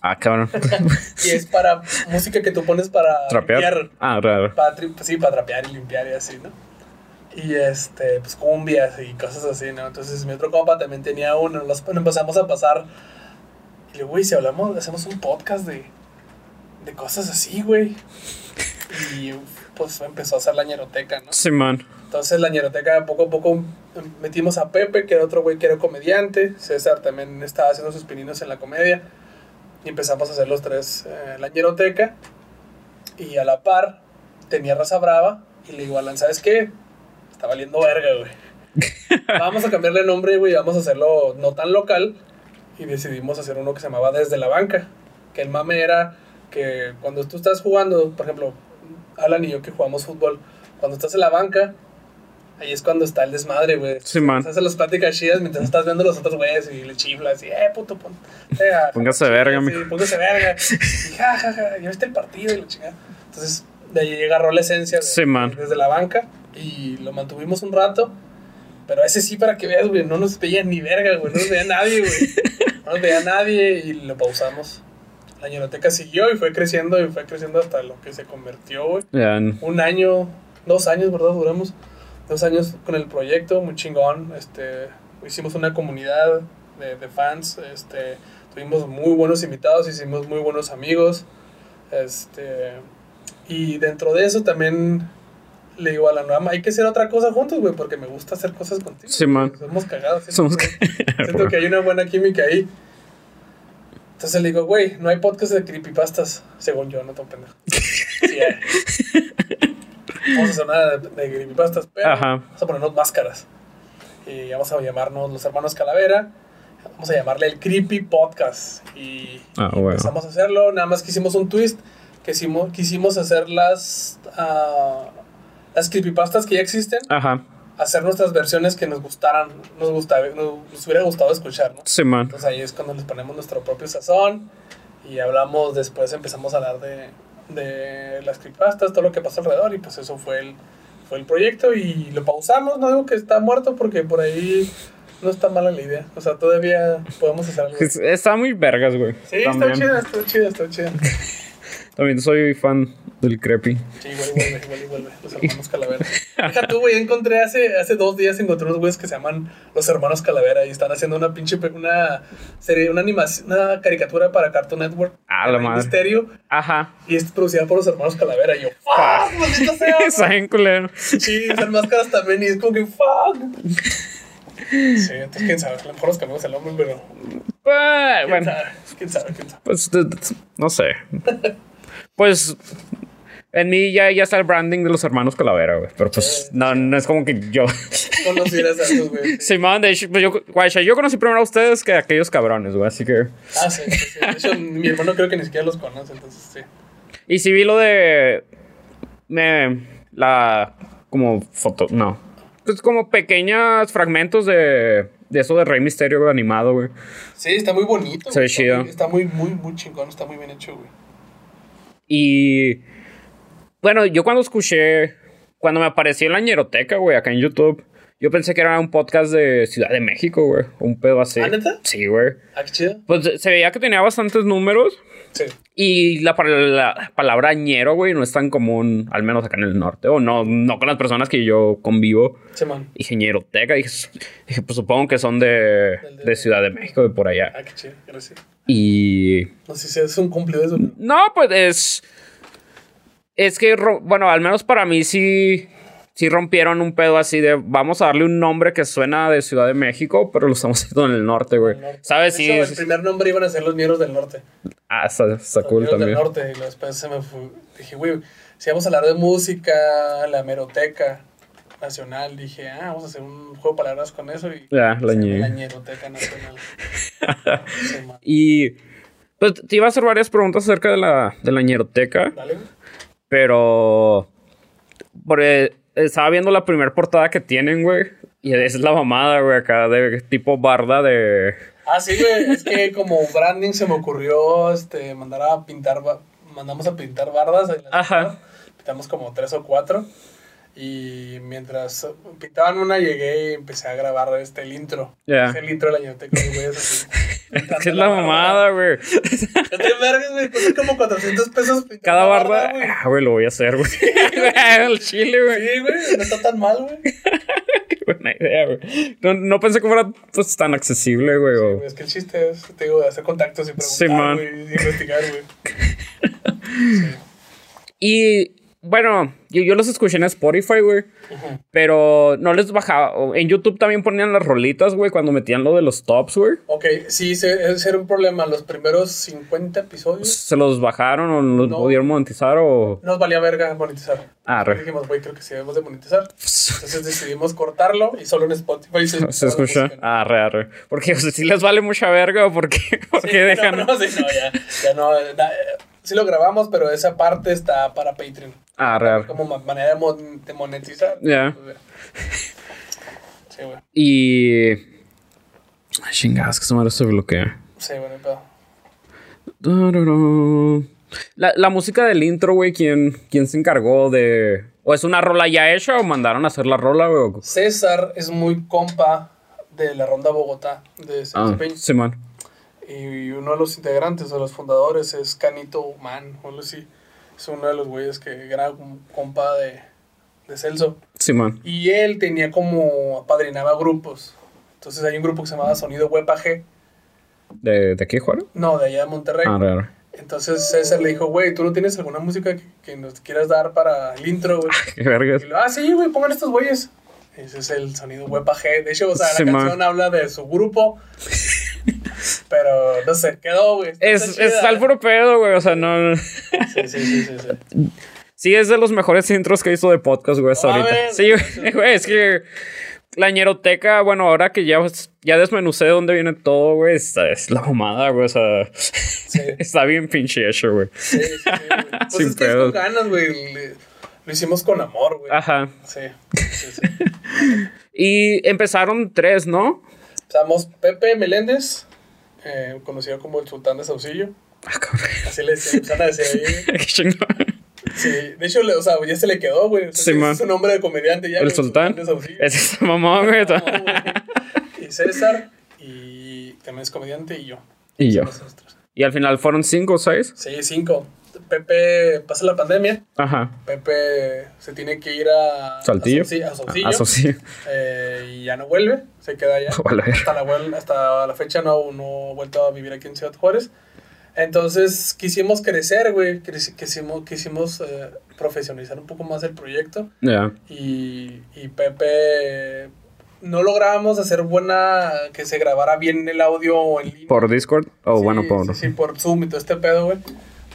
Ah, cabrón. y es para música que tú pones para Trapear. limpiar, Ah, raro. para, sí, para trapear y limpiar y así, ¿no? Y este, pues cumbias y cosas así, ¿no? Entonces mi otro compa también tenía uno, nos empezamos a pasar. Y le digo, güey, si hablamos, hacemos un podcast de, de cosas así, güey. Y pues empezó a hacer la ñeroteca, ¿no? Sí, man. Entonces la ñeroteca poco a poco metimos a Pepe, que era otro güey que era comediante. César también estaba haciendo sus pininos en la comedia. Y empezamos a hacer los tres eh, la ñeroteca. Y a la par tenía raza brava. Y le digo, Alan, ¿sabes qué? Está valiendo verga, güey. vamos a cambiarle el nombre, güey. Vamos a hacerlo no tan local. Y decidimos hacer uno que se llamaba Desde la Banca. Que el mame era que cuando tú estás jugando, por ejemplo, Alan y yo que jugamos fútbol, cuando estás en la banca, ahí es cuando está el desmadre, güey. Sí, man. Se hacen las pláticas chidas mientras estás viendo a los otros güeyes y le chiflas y, eh, puto, pon, Póngase verga, sí, póngase verga. Y ja, ja, ja, ya viste el partido y la chingada. Entonces, de ahí agarró la esencia de- Sí, man. desde la banca y lo mantuvimos un rato. Pero ese sí, para que veas, güey, no nos veía ni verga, güey. No nos veía nadie, güey. No nos veía nadie y lo pausamos. La ñeroteca siguió y fue creciendo y fue creciendo hasta lo que se convirtió, güey. Un año, dos años, ¿verdad? Duramos dos años con el proyecto, muy chingón. Este, hicimos una comunidad de, de fans, este, tuvimos muy buenos invitados, hicimos muy buenos amigos. Este, y dentro de eso también le digo a la nueva, hay que hacer otra cosa juntos, güey, porque me gusta hacer cosas contigo. Sí, man. Somos cagados. siento Somos que- Siento que hay una buena química ahí. Entonces le digo, güey, no hay podcast de creepypastas, según yo, no tan pendejo. Sí, hay. Vamos a hacer una de, de creepypastas, pero Ajá. vamos a ponernos máscaras. Y vamos a llamarnos los hermanos Calavera. Vamos a llamarle el Creepy Podcast. Y, Ah, y bueno. empezamos a hacerlo. Nada más que hicimos un twist. Que hicimos, quisimos hacer las, ah, las creepypastas que ya existen Ajá. hacer nuestras versiones que nos gustaran, nos, gustaba, nos, nos hubiera gustado escuchar, ¿no? Sí, man. Entonces ahí es cuando les ponemos nuestro propio sazón y hablamos, después empezamos a hablar de, de las creepypastas, todo lo que pasa alrededor, y pues eso fue el, fue el proyecto, y lo pausamos, no digo que está muerto, porque por ahí no está mala la idea, o sea, todavía podemos hacer algo. Es- Está muy vergas, güey. Sí, está También. chida, está chida, está chida. También soy fan del creepy. Sí, igual igual y vuelve. Los hermanos Calavera. Deja tú, güey, encontré hace, hace dos días encontré unos güeyes que se llaman Los Hermanos Calavera y están haciendo una pinche una serie, una animación, una caricatura para Cartoon Network. Ah, la madre. Misterio Ajá. y es producida por los hermanos Calavera. Y yo, fuck, maldita sea. Está bien culero. Sí, usan máscaras también y es como que fuck. Sí, entonces quién sabe, a lo mejor nos cambiamos el nombre, pero Pues, quién bueno, sabe, quién sabe, quién sabe. pues no sé. Pues en mí ya, ya está el branding de los hermanos Calavera, güey. Pero pues no, no es como que yo. Conocieras a esos güeyes. sí. Simón, de hecho, pues yo, guacha, yo conocí primero a ustedes que a aquellos cabrones, güey. Así que. Ah, sí, sí, sí. De hecho, mi hermano creo que ni siquiera los conoce, entonces sí. Y si vi lo de. Me. La. Como foto. No. Pues como pequeños fragmentos de. De eso de Rey Misterio güey, animado, güey. Sí, está muy bonito. Se ve güey, chido. Está muy, muy, muy chingón, está muy bien hecho, güey. Y. Bueno, yo cuando escuché. Cuando me apareció en la ñeroteca, güey, acá en YouTube. Yo pensé que era un podcast de Ciudad de México, güey. Un pedo así. ¿Ah, neta? Sí, güey. Ah, qué chido. Pues se veía que tenía bastantes números. Sí. Y la, pa- la palabra ñero, güey, no es tan común, al menos acá en el norte. O no, no con las personas que yo convivo. Sí, man. Dije ñeroteca. Dije, dije, pues supongo que son de, Del de- de Ciudad de México, de por allá. Ah, qué chido. Gracias. Y. No sé si es un cumplido eso. No, pues es. Es que, bueno, al menos para mí sí. Sí rompieron un pedo así de vamos a darle un nombre que suena de Ciudad de México, pero lo estamos haciendo en el norte, güey. ¿Sabes? Sí. el primer nombre iban a ser los Nieros del Norte. Ah, está, está Los cool Nieros también. del Norte. Y después se me fue. Dije, güey, si vamos a hablar de música, la meroteca nacional, dije, ah, vamos a hacer un juego de palabras con eso. Y Ya, la la ñeroteca nacional. Y. Pues te iba a hacer varias preguntas acerca de la, de la ñeroteca, Dale, güey. Pero. Porque estaba viendo la primera portada que tienen, güey. Y esa es la mamada, güey, acá de tipo barda de. Ah, sí, güey. Es que como branding se me ocurrió este, mandar a pintar. Mandamos a pintar bardas. Ajá. Pintamos como tres o cuatro. Y mientras pintaban una, llegué y empecé a grabar este, el intro. Ya. Es el intro de la ñoteca, güey. Es así. pintando ¿Qué es la mamada, güey? No te vergas, güey. Cuesta como 400 pesos Cada una barda. güey. Ah, güey, lo voy a hacer, güey. El chile, güey. Sí, güey. No está tan mal, güey. Qué buena idea, güey. No, no pensé que fuera pues tan accesible, güey. o- Es que el chiste es, te digo, hacer contactos y Sí, preguntar, man. güey. y investigar, güey. Y bueno, yo, yo los escuché en Spotify, güey. Pero no les bajaba. En YouTube también ponían las rolitas, güey, cuando metían lo de los tops, güey. Ok, sí, ese era un problema. Los primeros 50 episodios ¿Se los bajaron o los No. pudieron monetizar o...? nos valía verga monetizar. Ah, re. Dijimos, güey, creo que sí debemos de monetizar. Entonces decidimos cortarlo y solo en Spotify se, ¿Se escucha? Ah, re, re. Porque o sea, si les vale mucha verga o por qué, por Sí, dejan... No, no, sí, no, ya, ya no. na- sí lo grabamos, pero esa parte está para Patreon. Ah, re, re. Como ma- manera de, mon- de monetizar. Ya. Sí, güey. Y... Ay, chingadas, que se me se bloquea. Sí, bueno, pedo. La, la música del intro, güey, ¿quién, ¿quién se encargó de...? ¿O es una rola ya hecha o mandaron a hacer la rola, güey? César es muy compa de la Ronda Bogotá de Ah, Desempeño. sí, man. Y uno de los integrantes, de los fundadores, es Canito Man, o algo así. Es uno de los güeyes que era compa de, de Celso. Sí, man. Y él tenía como, apadrinaba grupos. Entonces hay un grupo que se llamaba Sonido AG. ¿De, de aquí, Juan? No, de allá de Monterrey. Ah, re. Entonces César le dijo, güey, ¿tú no tienes alguna música que, que nos quieras dar para el intro, güey? Qué vergas. Y lo, ah, sí, güey, pongan estos güeyes. Ese es el sonido AG. De hecho, o sea, Sí, la man. canción habla de su grupo. Pero no sé, quedó, güey. Es, es al puro pedo, güey. O sea, no... Sí, sí, sí, sí, sí. Sí, es de los mejores intros que hizo de podcast, güey, hasta ahorita. Sí, güey, güey, es que la ñeroteca, bueno, ahora que ya, ya desmenucé de dónde viene todo, güey, esta es la mamada, güey, o sea, está bien pinche hecho, güey. Sí, sí, sí, güey. Pues Sin es que es con ganas, güey. Lo hicimos con amor, güey. Ajá. Sí, sí, sí. Y empezaron tres, ¿no? Estamos Pepe Meléndez, eh, conocido como el Sultán de Saucillo. Ah, cabrón. Así le decían, chingón. Sí, de hecho, o sea, ya se le quedó, güey. O sea, Sí, es su nombre de comediante ya. El sultán. de Saucillo. Ese es mamón, güey. Y César, y también es comediante, y yo. Y yo. Y al final fueron cinco o seis. Sí, cinco. Pepe pasa la pandemia. Ajá. Pepe se tiene que ir a Saltillo. A Saucillo. a eh, y ya no vuelve, se queda allá. Vale. hasta, la, hasta la fecha no, no ha vuelto a vivir aquí en Ciudad Juárez. Entonces quisimos crecer, güey. Quisimos, quisimos eh, profesionalizar un poco más el proyecto. Ya. Y, y Pepe no lográbamos hacer buena, que se grabara bien el audio en línea. Por Discord. O Sí, bueno, por. Sí, sí, por Zoom y todo este pedo, güey.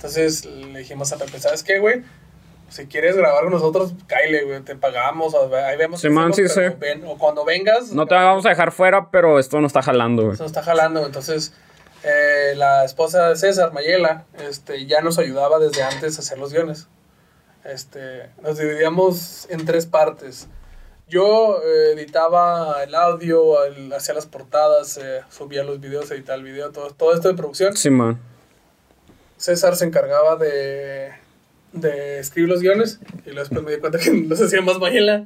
Entonces le dijimos a Pepe, ¿sabes qué, güey? Si quieres grabar con nosotros, cáile, güey, te pagamos, ahí vemos. Sí, man, hacemos, sí, sí. ven- o cuando vengas. No te vamos a dejar fuera, pero esto no está jalando, güey. Nos está jalando, entonces eh, la esposa de César, Mayela, este, ya nos ayudaba desde antes a hacer los guiones. Este, nos dividíamos en tres partes. Yo eh, editaba el audio, hacía las portadas, eh, subía los videos, editaba el video, todo, todo esto de producción. Sí, man. César se encargaba de, de escribir los guiones y luego después me di cuenta que los hacía más Mayela.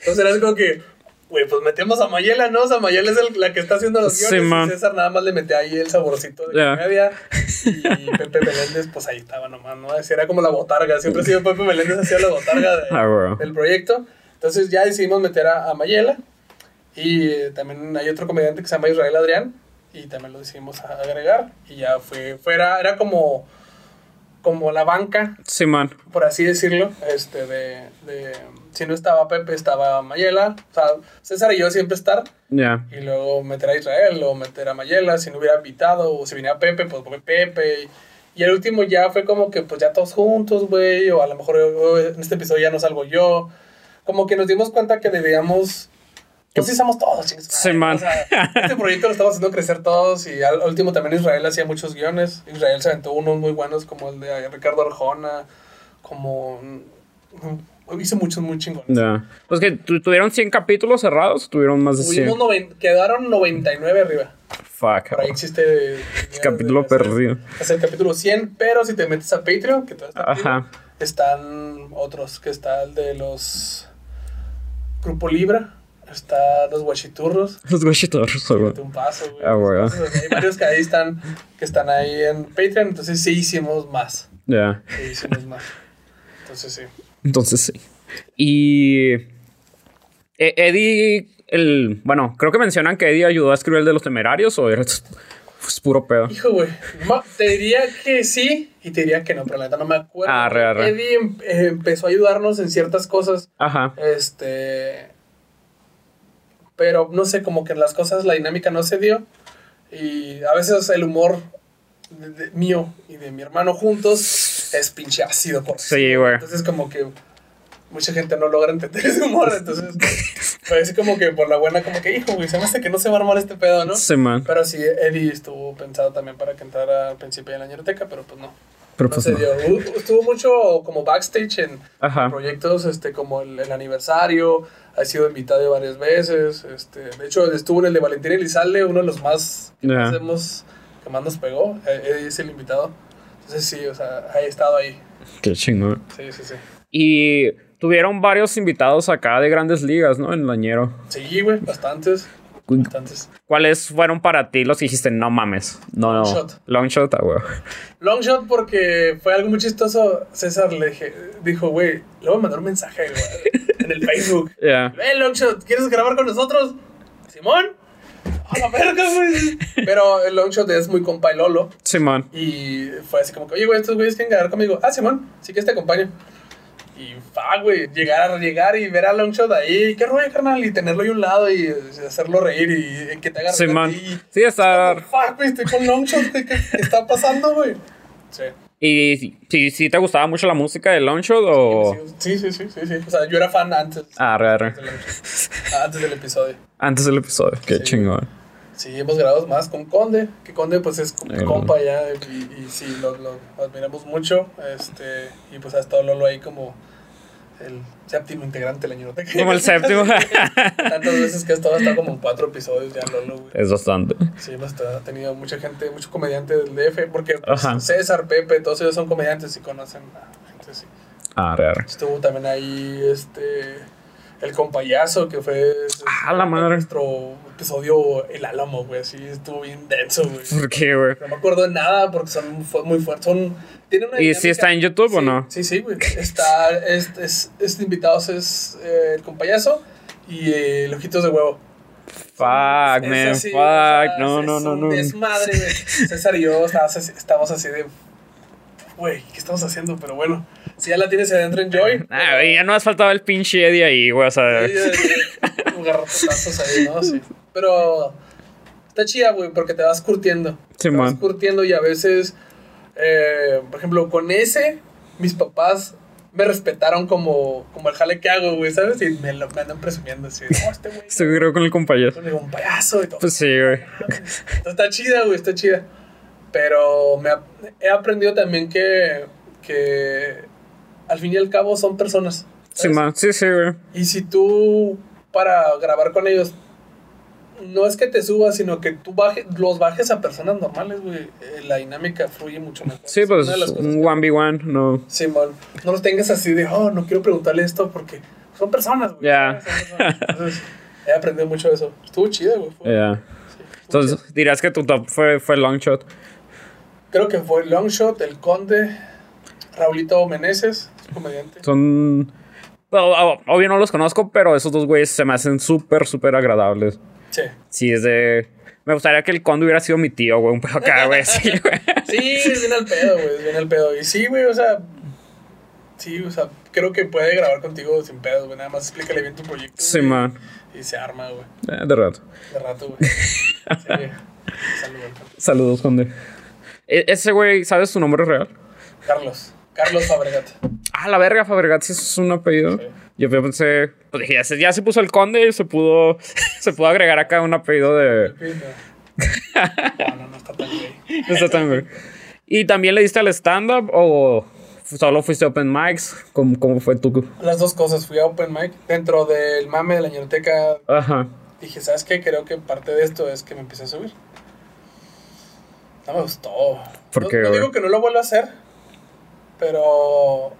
Entonces era como que, güey, pues metemos a Mayela, ¿no? O sea, Mayela es el- la que está haciendo los Sí, guiones man. y César nada más le metía ahí el saborcito de Ya. comedia y Pepe Meléndez, pues ahí estaba nomás, ¿no? Así era como la botarga, siempre ha sido Pepe Meléndez hacía la botarga de- Ah, del proyecto. Entonces ya decidimos meter a, a Mayela y eh, también hay otro comediante que se llama Israel Adrián y también lo decidimos agregar y ya fue, fuera, era como, como la banca, Sí, man. por así decirlo, este, de, de, si no estaba Pepe, estaba Mayela, o sea, César y yo siempre estar, Ya. y luego meter a Israel o meter a Mayela, si no hubiera invitado, o si venía Pepe, pues Pepe, y el último ya fue como que pues ya todos juntos, güey, o a lo mejor en este episodio ya no salgo yo, como que nos dimos cuenta que debíamos... Pues sí somos todos, chingues. Sí, man. O sea, este proyecto lo estamos haciendo crecer todos y al último también Israel hacía muchos guiones. Israel se aventó unos muy buenos como el de Ricardo Arjona, como... mm, Hizo muchos muy chingones. Ya. Pues que tu- tuvieron 100 capítulos cerrados, tuvieron más de 100. Tuvimos noven- quedaron 99 arriba. Fuck. Por ahí existe... Capítulo perdido. Es el capítulo 100, pero si te metes a Patreon, que está Ajá. están otros, que está el de los... Grupo Libra, está los Guachiturros, Los guachitos, güey. un paso, güey. Ah, güey. Hay varios que ahí están, que están ahí en Patreon, entonces sí hicimos más. Ya. Sí hicimos más. Entonces sí. Entonces sí. Y. E- Eddie. El, bueno, creo que mencionan que Eddie ayudó a escribir el de los temerarios o era pues, puro pedo. Hijo, güey. Te diría que sí y te diría que no, pero la neta no me acuerdo. Arre, arre. Eddie em- empezó a ayudarnos en ciertas cosas. Ajá. Este. Pero no sé, como que las cosas, la dinámica no se dio. Y a veces el humor de- de- mío y de mi hermano juntos es pinche ácido. Por Sí, güey. Entonces, como que mucha gente no logra entender ese humor. Entonces, parece como que por la buena, como que, hijo, güey, se me hace que no se va a armar este pedo, ¿no? Sí, man. Pero sí, Eddie estuvo pensado también para que entrara al principio de la ñeroteca, pero pues no. Pero no pues se no. dio. Estuvo mucho como backstage en Ajá. proyectos este, como el, el aniversario. Ha sido invitado varias veces. Este, de hecho, estuvo en el de Valentín Elizalde, uno de los más que, Ya. más hemos- que más nos pegó. Eh, es el invitado. Entonces sí, o sea, ha estado ahí. Qué chingón. Sí, sí, sí. Y tuvieron varios invitados acá de grandes ligas, ¿no? En el Añero. Sí, güey, bastantes. Bastantes. ¿Cuáles fueron para ti los que dijiste, no mames? No, no. Longshot. Longshot, ah, güey. Long shot porque fue algo muy chistoso. César le dije, dijo, güey, le voy a mandar un mensaje güey, en el Facebook. Ya. Hey, Longshot, ¿quieres grabar con nosotros? Simón. A la verga, güey. Pero el Longshot es muy compa y Lolo. Simón. Y fue así como que, oye, güey, estos güeyes quieren grabar conmigo. Ah, Simón, sí que te acompaño. Y fa, güey, llegar, llegar y ver a Longshot ahí, qué rollo, carnal, y tenerlo ahí a un lado y hacerlo reír y, que te haga reír Simón. ti. Sí, está. Fuck, güey, estoy con Longshot, ¿qué, qué está pasando, güey? Sí. ¿Y si, si, si te gustaba mucho la música de Longshot o.? Sí, sí, sí, sí, sí. O sea, yo era fan antes, Ah, re, re. del, antes del episodio. Antes del episodio. Qué Sí. chingón. Sí, hemos grabado más con Conde, que Conde pues es El- compa ya y, y sí, lo, lo admiramos mucho. Este, y pues ha estado Lolo ahí como el séptimo integrante de la ñeroteca. Como el séptimo. Tantas veces que ha estado hasta como en cuatro episodios ya Lolo, güey. es bastante. Sí, bastante. Ha tenido mucha gente, mucho comediante del DF, porque pues. César, Pepe, todos ellos son comediantes y conocen a gente así. Ah, real. Estuvo también ahí este el compayazo que fue Ah, la madre. nuestro episodio El Álamo, güey, así estuvo bien denso, güy. ¿Por qué, güey? No me acuerdo de nada porque son muy fuertes, son tiene una ¿Y si está en YouTube o no? Sí, sí, güey. Está es, es, este invitados es eh, el compayazo y eh, el ojitos de huevo. Fuck, Es man. así, Fuck. o sea, no, es no, no, no. Desmadre, güey. César y yo así, estamos así de. Güey, ¿qué estamos haciendo? Pero bueno, si ya la tienes adentro, enjoy. Ah, güey, ya no has faltado el pinche Eddie ahí, güey. O sea, Sí, ahí, ¿no? Sí. Pero está chida, güey, porque te vas curtiendo. Sí, te vas curtiendo y a veces, eh, por ejemplo, con ese, mis papás me respetaron como, como el jale que hago, güey, ¿sabes? Y me, lo, me andan presumiendo así, no, este güey seguro con el compañero. es un payaso y todo. Pues sí, güey. Está chida, güey, está chida. Pero me ha- he aprendido también que, que al fin y al cabo son personas. Sí, man. Sí, sí, güey. Y si tú, para grabar con ellos, no es que te subas, sino que tú baje, los bajes a personas normales, güey, eh, la dinámica fluye mucho mejor. Sí, Es pues un que- 1v1, no. Simón, no los tengas así de, oh, no quiero preguntarle esto porque son personas, güey. Ya. personas. Entonces, he aprendido mucho de eso. Estuvo chido, güey. Yeah. sí, chido. Entonces, dirás que tu top fue, fue Longshot. Creo que fue Longshot, El Conde, Raulito Meneses, comediante. Son. obvio no los conozco, pero esos dos güeyes se me hacen súper, súper agradables. Sí. Sí, es de. Me gustaría que el conde hubiera sido mi tío, güey. Un pedo acá, güey. Sí, güey. Sí, es bien al pedo, güey, es bien al pedo. Y sí, güey, o sea, sí, o sea, creo que puede grabar contigo sin pedos, güey. Nada más explícale bien tu proyecto. Sí, güey, man. Y se arma, güey, Eh, de rato. de rato, güey. Sí, saludos. Saludos, conde. E- ese güey, ¿sabes su nombre real? Carlos, Carlos Fabregat. Ah, la verga, Fabregat, sí es un apellido. Sí. Yo pensé, pues dije, ya se, ya se puso el conde y se pudo, se pudo agregar acá un apellido de. No, no, no está tan gay. No está tan güey. ¿Y también le diste al stand-up o solo fuiste a open mics? ¿Cómo, cómo fue tu.? Las dos cosas, fui a Open Mic. Dentro del mame de la ñeroteca Ajá. dije, ¿sabes qué? Creo que parte de esto es que me empecé a subir. No me gustó. ¿Por no, qué, no digo que no lo vuelva a hacer, pero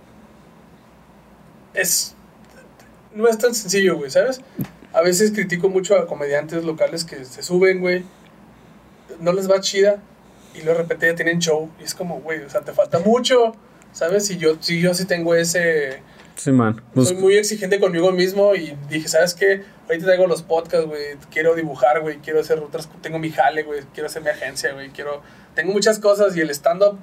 es no es tan sencillo, güey, ¿sabes? A veces critico mucho a comediantes locales que se suben, güey, no les va chida y luego de repente ya tienen show y es como, güey, o sea, te falta mucho, ¿sabes? Y yo, sí, yo sí tengo ese Sí, man. Pues, soy muy exigente conmigo mismo y dije, ¿sabes qué? Ahorita traigo los podcasts, güey. Quiero dibujar, güey. Quiero hacer otras... Tengo mi jale, güey. Quiero hacer mi agencia, güey. Quiero... Tengo muchas cosas y el stand-up,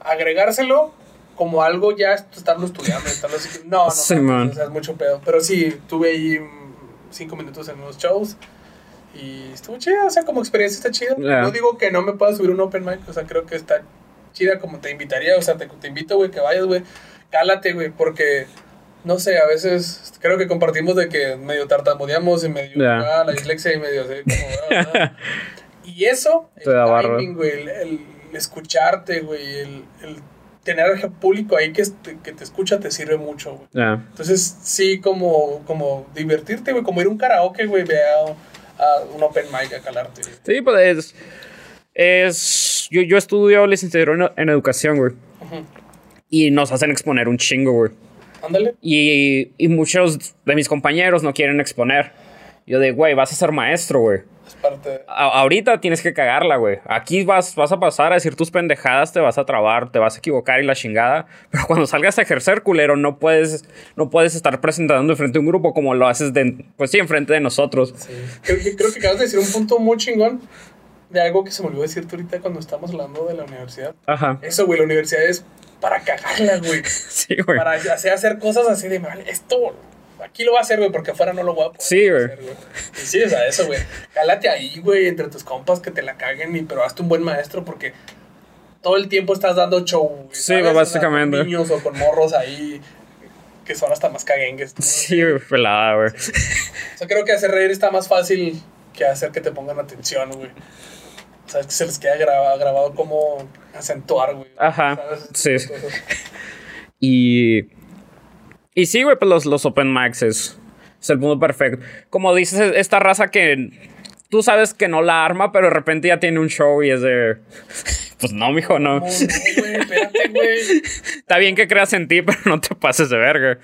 agregárselo como algo ya est- estarlo estudiando. Estarlo así, no, no. Sí, no. O sea, es mucho pedo. Pero sí, tuve ahí cinco minutos en unos shows y estuvo chida. O sea, como experiencia está chida. Ya. No digo que no me pueda subir un open mic. O sea, creo que está chida como te invitaría. O sea, te, te invito, güey, que vayas, güey. Cálate, güey, porque no sé, a veces creo que compartimos de que medio tartamudeamos y medio Ya. ah, la dislexia y medio así como ah, ah. y eso barro. timing, güey, el, el escucharte, güey, el, el tener público ahí que te, que te escucha te sirve mucho, güey. ya. Entonces, sí, como, como divertirte, güey, como ir a un karaoke, güey, ve a, a un open mic a calarte. güey. Sí, pues es. yo, yo estudio licenciatura en, en educación, güey. Ujú. Y nos hacen exponer un chingo, güey. Ándale. Y, y muchos de mis compañeros no quieren exponer. Yo de, güey, vas a ser maestro, güey. Es parte de... A- ahorita tienes que cagarla, güey. Aquí vas, vas a pasar a decir tus pendejadas, te vas a trabar, te vas a equivocar y la chingada. Pero cuando salgas a ejercer, culero, no puedes, no puedes estar presentando frente a un grupo como lo haces, de, pues sí, enfrente de nosotros. Sí. Creo, que, creo que acabas de decir un punto muy chingón de algo que se me olvidó decirte ahorita cuando estamos hablando de la universidad. Ajá. Eso, güey, la universidad es para cagarla, güey. Sí, güey. Para hacer, hacer cosas así de, vale, esto aquí lo voy a hacer, güey, porque afuera no lo voy a poder Sí, güey. hacer, Y sí, o sea, eso, güey. Cálate ahí, güey, entre tus compas que te la caguen, y, pero hazte un buen maestro porque todo el tiempo estás dando show, güey. Sí, básicamente. con niños o con morros ahí que son hasta más caguengues. ¿no? Sí, güey, pelada, güey. O sea, creo que hacer reír está más fácil que hacer que te pongan atención, güey. O sea, es que se les queda grabado, grabado como acentuar, güey. Ajá, ¿Sabes? sí. Cosas. Y. Y sí, güey, pues los, los open mics es, es el punto perfecto. Como dices, es- esta raza que tú sabes que no la arma, pero de repente ya tiene un show y es de. Pues no, mijo, no. No, no, güey, espérate, güey. Está bien que creas en ti, pero no te pases de verga.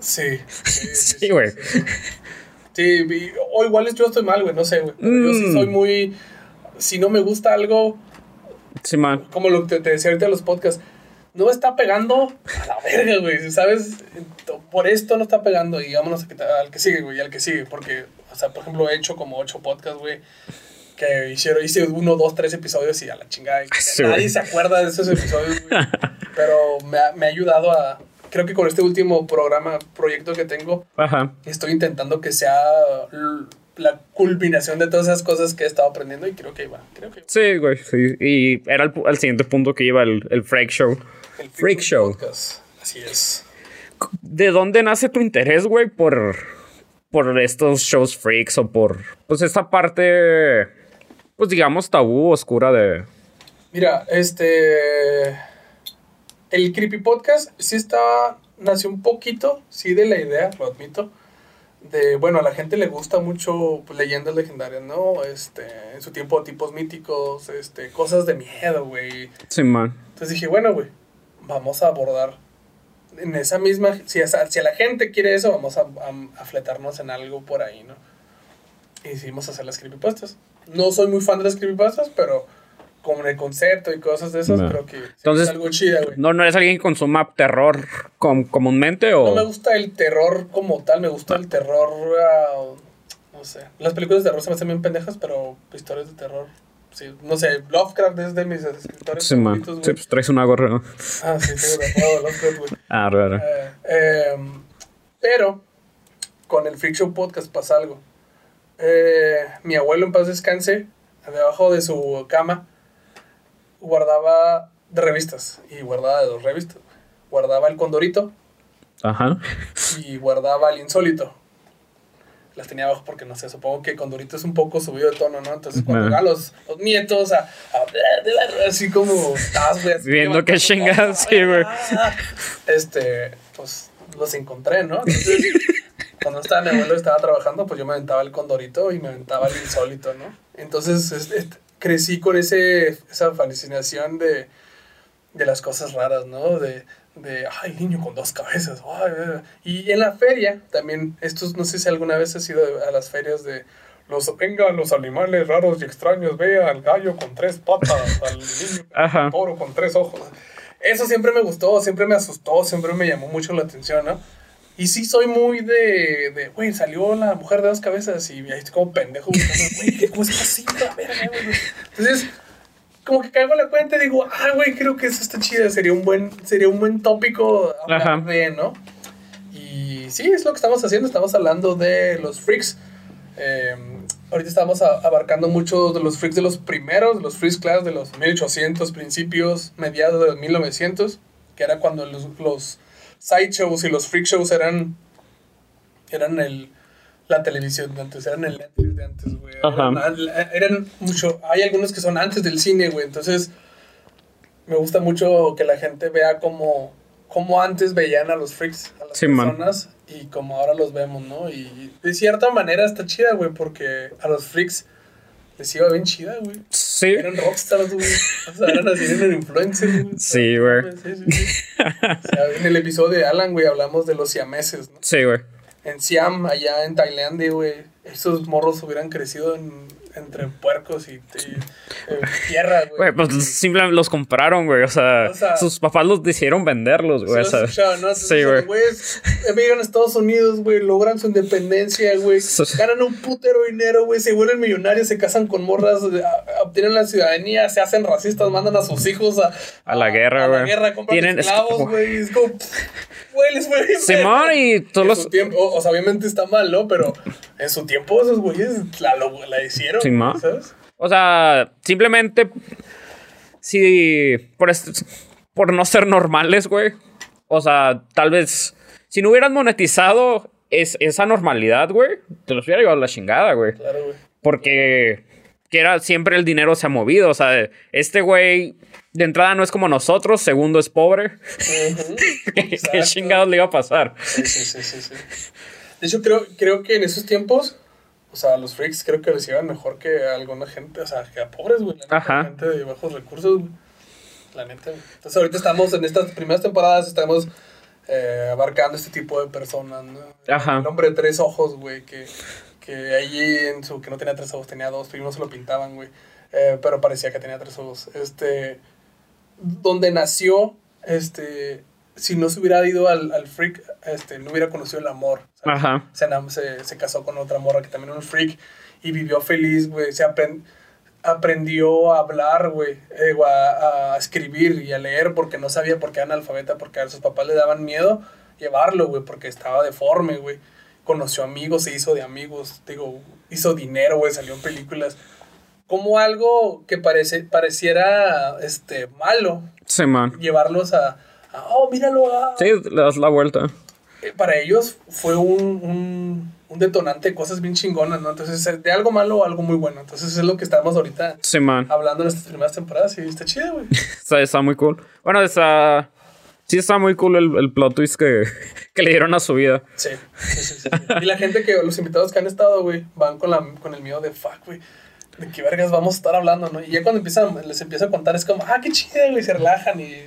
Sí, sí, sí, Sí, güey. Sí, y- o igual yo estoy mal, güey, no sé, güey. pero Yo sí Mm. soy muy. Si no me gusta algo, Sí, man. como lo que te decía ahorita en los podcasts, no me está pegando a la verga, güey. ¿Sabes? Por esto no está pegando y vámonos a al que sigue, güey, al que sigue. Porque, o sea, por ejemplo, he hecho como ocho podcasts, güey. Que hicieron, hice uno, dos, tres episodios y a la chingada. y Sí, nadie se acuerda de esos episodios, güey. Pero me ha, me ha ayudado a. Creo que con este último programa, proyecto que tengo, Ajá. estoy intentando que sea la culminación de todas esas cosas que he estado aprendiendo y creo que iba. Creo que Sí, güey. Sí. Y era el, siguiente punto que iba el, el Freak Show. el Freak Show. Podcast. Así es. ¿De dónde nace tu interés, güey, por, por estos shows freaks o por, pues, esta parte, pues, digamos, tabú, oscura de... Mira, este. El Creepy Podcast sí está. Nació un poquito, sí, de la idea, lo admito. De, bueno, a la gente le gusta mucho pues, leyendas legendarias, ¿no? Este, en su tiempo, tipos míticos, este, cosas de miedo, güey. Sí, man. Entonces dije, bueno, güey, vamos a abordar en esa misma. Si, esa- si la gente quiere eso, vamos a, a, a fletarnos en algo por ahí, ¿no? Y decidimos hacer las creepypastas. No soy muy fan de las creepypastas, pero con el concepto y cosas de esas, No. creo que Entonces, es algo chida, güey. ¿No, ¿No eres alguien que consuma terror com- comúnmente o...? No me gusta el terror como tal, me gusta el terror. ah, no sé. Las películas de terror se me hacen bien pendejas, pero historias de terror. Sí, no sé, Lovecraft es de mis escritores Sí, man. favoritos, güey. Sí, pues traes una gorra, ¿no? Ah, sí, tengo Lovecraft, güey. Ah, raro. Eh, em, pero con el Freak Show Podcast pasa algo. Eh, mi abuelo en paz descanse, debajo de su cama, guardaba de revistas y guardaba de dos revistas. Guardaba el Condorito Ajá. y guardaba el Insólito. Las tenía abajo porque no sé, supongo que Condorito es un poco subido de tono, ¿no? Entonces cuando llegaban los, los nietos a, a- así como estás, güey, así Viendo levantando chingados, sí, güey. ah, Este, pues los encontré, ¿no? Entonces, cuando estaba mi abuelo estaba trabajando, pues yo me aventaba el Condorito y me aventaba el Insólito, ¿no? Entonces es- es- crecí con ese, esa fascinación de, de las cosas raras, ¿no? De, de, ay, niño con dos cabezas. y en la feria también, estos, no sé si alguna vez has ido a las ferias de los, vengan los animales raros y extraños, vea al gallo con tres patas, al niño toro con tres ojos. Eso siempre me gustó, siempre me asustó, siempre me llamó mucho la atención, ¿no? Y sí soy muy de, de, güey, salió la mujer de dos cabezas y ahí estoy como pendejo buscando, güey, ¿cómo es posible? A ver, a ver, güey. Entonces, como que caigo en la cuenta y digo, ah, güey, creo que eso está chido, sería un buen, sería un buen tópico hablar de, ¿no? Y sí, es lo que estamos haciendo, estamos hablando de los freaks. Eh, ahorita estamos a- abarcando mucho de los freaks de los primeros, los freaks class de los 1800, principios, mediados de 1900, que era cuando los, los sideshows y los freak shows eran, eran el, la televisión de antes, eran el Netflix de antes, güey. Ajá. Eran, eran mucho, hay algunos que son antes del cine, güey, entonces me gusta mucho que la gente vea cómo, cómo antes veían a los freaks, a las Sí, man. personas, y como ahora los vemos, ¿no? Y de cierta manera está chida, güey, porque a los freaks les iba bien chida, güey. Sí. Eran rockstars, güey. O sea, eran así, eran influencers, güey. Sí, güey. Sí, sí, sí. O sea, en el episodio de Alan, güey, hablamos de los siameses, ¿no? Sí, güey. En Siam, allá en Tailandia, güey, esos morros hubieran crecido en- entre puercos y, y, eh, tierra, güey. Güey, pues simplemente los compraron, güey. O sea, O sea- sus papás los hicieron venderlos, güey. Sí, escuchaban, ¿no? Sí, güey. emigran a Estados Unidos, güey, logran su independencia, güey, ganan un putero dinero, güey, se vuelven millonarios, se casan con morras, obtienen la ciudadanía, se hacen racistas, mandan a sus hijos a, A la guerra, a la güey. guerra, compran Tienen- esclavos, güey, es como, güey, les fue Simón y todos En los. tiempo, o, o sea, obviamente está mal, ¿no? Pero en su tiempo esos güeyes la, la hicieron, Simón. ¿sabes? O sea, simplemente. Si. Por, por no ser normales, güey. O sea, tal vez. Si no hubieran monetizado es, esa normalidad, güey, te los hubiera llevado la chingada, güey. Claro, güey. Porque. Que era siempre el dinero se ha movido. O sea, este güey de entrada no es como nosotros, segundo es pobre. Ujú. ¿Qué chingados le iba a pasar? Sí, sí, sí, sí, sí. De hecho, creo, creo que en esos tiempos, o sea, los freaks creo que les iban mejor que a alguna gente, o sea, que a pobres, güey. la Ajá. Gente de bajos recursos, güey. La neta, güey. Entonces, ahorita estamos en estas primeras temporadas, estamos eh, abarcando este tipo de personas, ¿no? Ajá. El hombre de tres ojos, güey, que, que allí en su. que no tenía tres ojos, tenía dos, pero no se lo pintaban, güey. Eh, pero parecía que tenía tres ojos. Este. Donde nació, este. Si no se hubiera ido al, al freak, este, no hubiera conocido el amor. Ajá. se, se, se casó con otra morra que también era un freak y vivió feliz, güey. Se apren- aprendió a hablar, güey, eh, a, a escribir y a leer porque no sabía por qué era analfabeta, porque a sus papás le daban miedo llevarlo, güey, porque estaba deforme, güey. Conoció amigos, se hizo de amigos, digo, hizo dinero, güey, salió en películas. Como algo que parece, pareciera este, malo, Sí, man. llevarlos a, oh, míralo, ah, Sí, le das la vuelta. eh, para ellos fue un, un, un detonante de cosas bien chingonas, ¿no? Entonces, eh, de algo malo a algo muy bueno. Entonces, es lo que estamos ahorita Sí, man. hablando en estas primeras temporadas y está chido, güey. Está, está muy cool. Bueno, está. Sí, está muy cool el, el plot twist que, que le dieron a su vida. Sí, sí, sí, sí. Y la gente que, los invitados que han estado, güey, van con, la, con el miedo de fuck, güey. De qué vergas vamos a estar hablando, ¿no? Y ya cuando empiezan, les empiezo a contar, es como, ah, qué chido, güey, se relajan y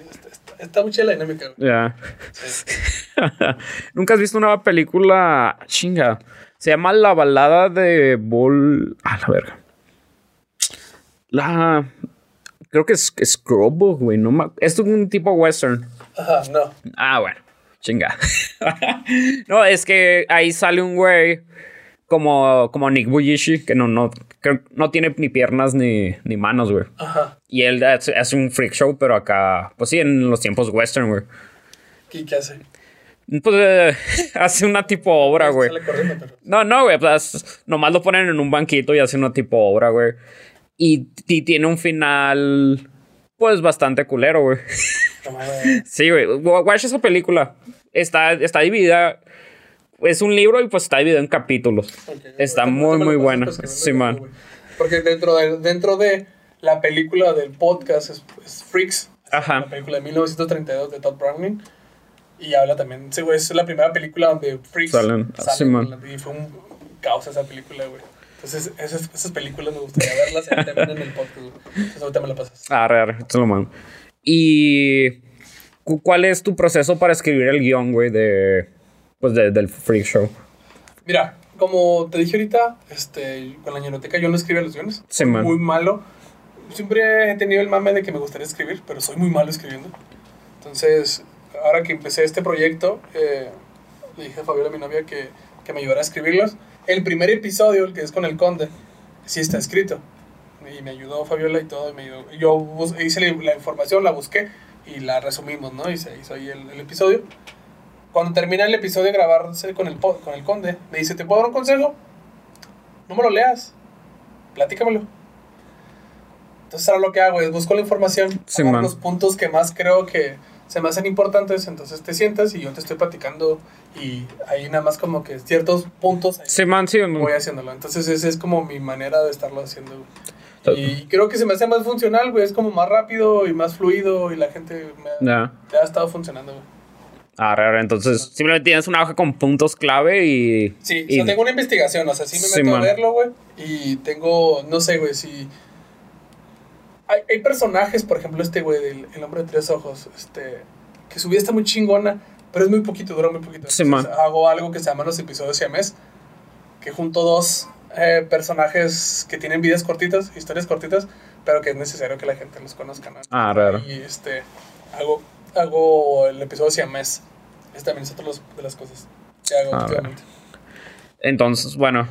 está, chida la dinámica, güey. Ya. Sí. ¿Nunca has visto una película chinga? Se llama La balada de Bull. A la verga. La. Creo que es Scrubbo, güey. No Es un tipo western. Ajá, no. Ah, bueno. Chinga. no, es que ahí sale un güey como, como Nick Bujishi, que no, no, no tiene ni piernas ni, ni manos, güey. Ajá. Y él hace, hace un freak show, pero acá, pues sí, en los tiempos western, güey. ¿Qué, qué hace? Pues eh, hace una tipo obra, güey. Pero... No, no, güey. Pues, nomás lo ponen en un banquito y hace una tipo obra, güey. Y, y tiene un final, pues bastante culero, güey. No. Sí, güey. Watch esa película. Está, está dividida. Es un libro y pues está dividido en capítulos. Está muy, muy Sí, man. güey. Porque dentro de, dentro de la película del podcast es, es Freaks. Ajá. La película de 1932 de Todd Browning. Y habla también, sí, güey, es la primera película donde Freaks Salen, salen, sí. Y fue un caos esa película, güey. Entonces, esas, esas películas me gustaría verlas y también en el podcast, güey. Entonces, ahorita me la pasas. Arre, arre, te lo mando. Y. cu- ¿Cuál es tu proceso para escribir el guion, güey, de. Pues de- del freak show? Mira, como te dije ahorita, este, con la ñeroteca yo no escribía los guiones. Sí, man. muy malo. Siempre he tenido el mame de que me gustaría escribir, pero soy muy malo escribiendo. Entonces, ahora que empecé este proyecto, eh, le dije a Fabiola, mi novia, que, que me ayudara a escribirlos. El primer episodio, el que es con el conde, sí está escrito. Y me ayudó Fabiola y todo. Y me ayudó. Yo hice la, la información, la busqué y la resumimos, ¿no? Y se hizo ahí el, el episodio. Cuando termina el episodio de grabarse con el, con el conde, me dice, ¿te puedo dar un consejo? No me lo leas, platícamelo. Entonces ahora lo que hago es busco la información, Sí, man. los puntos que más creo que se me hacen importantes, entonces te sientas y yo te estoy platicando y ahí nada más como que ciertos puntos ahí Sí, voy haciéndolo. Entonces esa es como mi manera de estarlo haciendo. Y creo que se me hace más funcional, güey, es como más rápido y más fluido y la gente me ha, Ya. me ha estado funcionando, güey. Arre, arre. Entonces, simplemente tienes una hoja con puntos clave y. Sí, y- o sea, tengo una investigación, o sea, sí me Sí, meto man. a verlo, güey. Y tengo, no sé, güey, si... Hay, hay personajes, por ejemplo, este güey del El Hombre de Tres Ojos, este, que su vida está muy chingona, pero es muy poquito, dura muy poquito. Sí, Entonces, hago algo que se llama los episodios siamés, que junto dos eh, personajes que tienen vidas cortitas, historias cortitas, pero que es necesario que la gente los conozca, ¿no? Ah, raro. Y este, hago, hago el episodio siamés. Es también es otra de las cosas que hago últimamente. Entonces, bueno.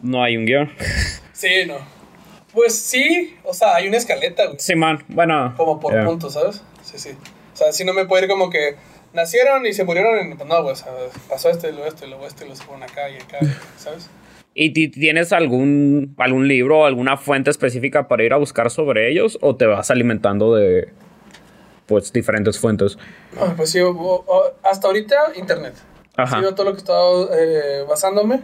No hay un guion. Sí, no. Pues sí, o sea, hay una escaleta, güey. Sí, man. Bueno. Como por puntos, ¿sabes? Sí, sí. O sea, si no me puede ir como que nacieron y se murieron en... Pues no, güey, o sea, pasó esto y luego esto y luego esto y se fueron acá y acá, ¿sabes? ¿Y ti- tienes algún, algún libro o alguna fuente específica para ir a buscar sobre ellos? ¿O te vas alimentando de. Pues diferentes fuentes? Ah, Pues sí, hasta ahorita, internet. Ajá. Ha sido todo lo que he estado eh, basándome.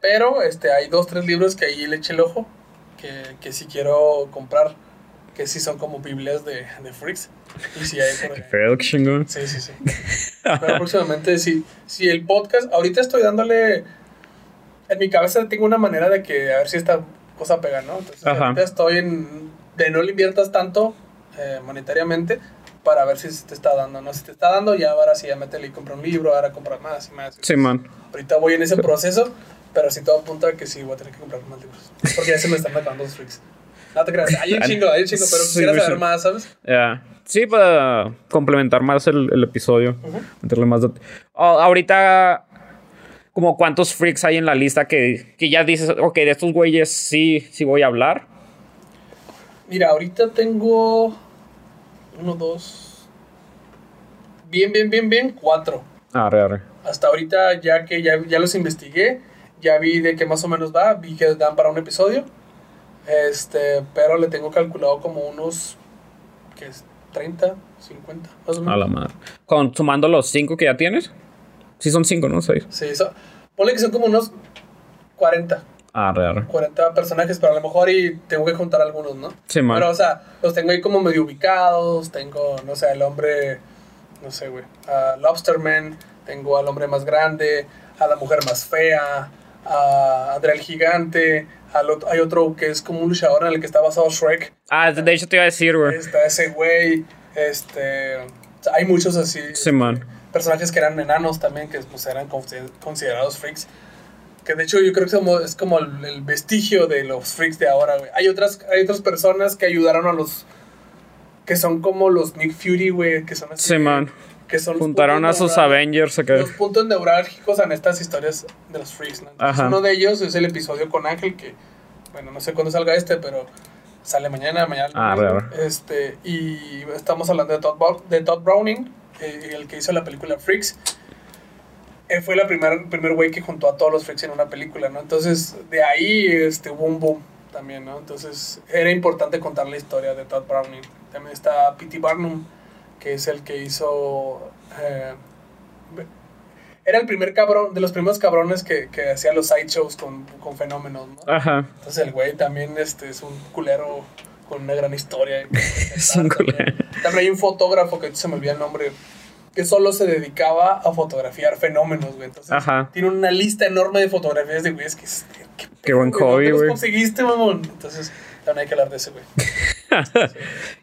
Pero este, hay dos, tres libros que ahí le eché el ojo. Que, que sí quiero comprar. que sí son como biblias de, de freaks. Y sí hay por ahí. Sí, sí, sí. Pero próximamente, sí, sí, el podcast, ahorita estoy dándole, en mi cabeza tengo una manera de que, a ver si esta cosa pega, ¿no? Entonces, Ajá. ahorita estoy en, de no le inviertas tanto eh, monetariamente para ver si se te está dando, ¿no? Si te está dando, ya ahora sí, ya métele y compra un libro, ahora compra más y más. Sí, man. Ahorita voy en ese proceso, pero sí todo apunta a que sí voy a tener que comprar más libros. Porque ya se me están acabando los freaks. No te creas, hay un chingo, hay un chingo, pero Sí, quisiera saber más, ¿sabes? Ya. Sí, para complementar más el, el episodio. Meterle más. Oh, ahorita, como cuántos freaks hay en la lista que, que ya dices, ok, de estos güeyes sí, sí voy a hablar. Mira, ahorita tengo uno, dos, bien, bien, bien, bien, cuatro. Arre, arre. Hasta ahorita, ya que ya, ya los investigué, ya vi de qué más o menos va, vi que dan para un episodio. Este, pero le tengo calculado como unos, ¿qué es? 30, 50, más o A menos. la madre. Con, sumando los cinco que ya tienes. Sí, son cinco, ¿no? Seis. Sí, eso. Ponle que son como unos 40, Arre, arre. 40 personajes, pero a lo mejor y tengo que contar algunos, ¿no? Sí, man. Pero, o sea, los tengo ahí como medio ubicados. Tengo, no sé, al hombre, no sé, güey, a Lobsterman. Tengo al hombre más grande, a la mujer más fea, a Andrea el gigante. al ot- hay otro que es como un luchador en el que está basado Shrek. Ah, de hecho te iba a decir, güey. Está ese güey. Este, hay muchos así. Sí, man. Personajes que eran enanos también, que pues, eran consider- considerados freaks. Que de hecho yo creo que como- es como el, el vestigio de los freaks de ahora, güey. Hay otras, hay otras personas que ayudaron a los... Que son como los Nick Fury, güey. Que son así. Sí, man. Que son los Juntaron a sus Avengers. Los puntos neurálgicos en estas historias de los freaks, ¿no? Entonces, Ajá. uno de ellos es el episodio con Ángel, que, bueno, no sé cuándo salga este, pero sale mañana, mañana. Ah, raro. ¿no? Este, y estamos hablando de Todd, de Todd Browning, eh, el que hizo la película Freaks. Él fue la primer, primer güey que juntó a todos los freaks en una película, ¿no? Entonces, de ahí este, hubo un boom también, ¿no? Entonces, era importante contar la historia de Todd Browning. También está P.T. Barnum, que es el que hizo... eh, era el primer cabrón, de los primeros cabrones que, que hacía los sideshows con, con fenómenos, ¿no? Ajá. Entonces el güey también este, es un culero con una gran historia. Es un También- culero. También hay un fotógrafo que se me olvida el nombre, que solo se dedicaba a fotografiar fenómenos, güey. Entonces Ajá. tiene una lista enorme de fotografías de güeyes que... que Qué buen hobby, ¿dónde los güey. conseguiste, mamón? Entonces también hay que hablar de ese, güey.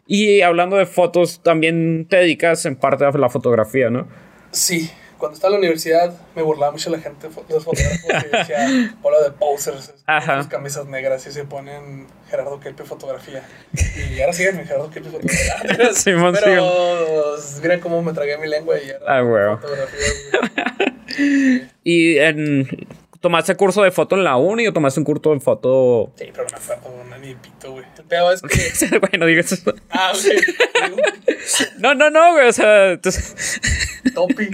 Y hablando de fotos, también te dedicas en parte a la fotografía, ¿no? Sí, cuando estaba en la universidad me burlaba mucho la gente, los fotógrafos que decía, hola de posers, sus camisas negras y se ponen Gerardo Kelpe fotografía. Y ahora siguen Gerardo Kelpe fotografía. Pero mira cómo me tragué mi lengua y era Ah, güey. fotografía. Y en, tomaste curso de foto en la uni o tomaste un curso de foto. Sí, pero no fue una ni pito, güey. El pedo es que... bueno, digas eso. Ah, ok. No, no, no, güey. O sea, tú- Topi.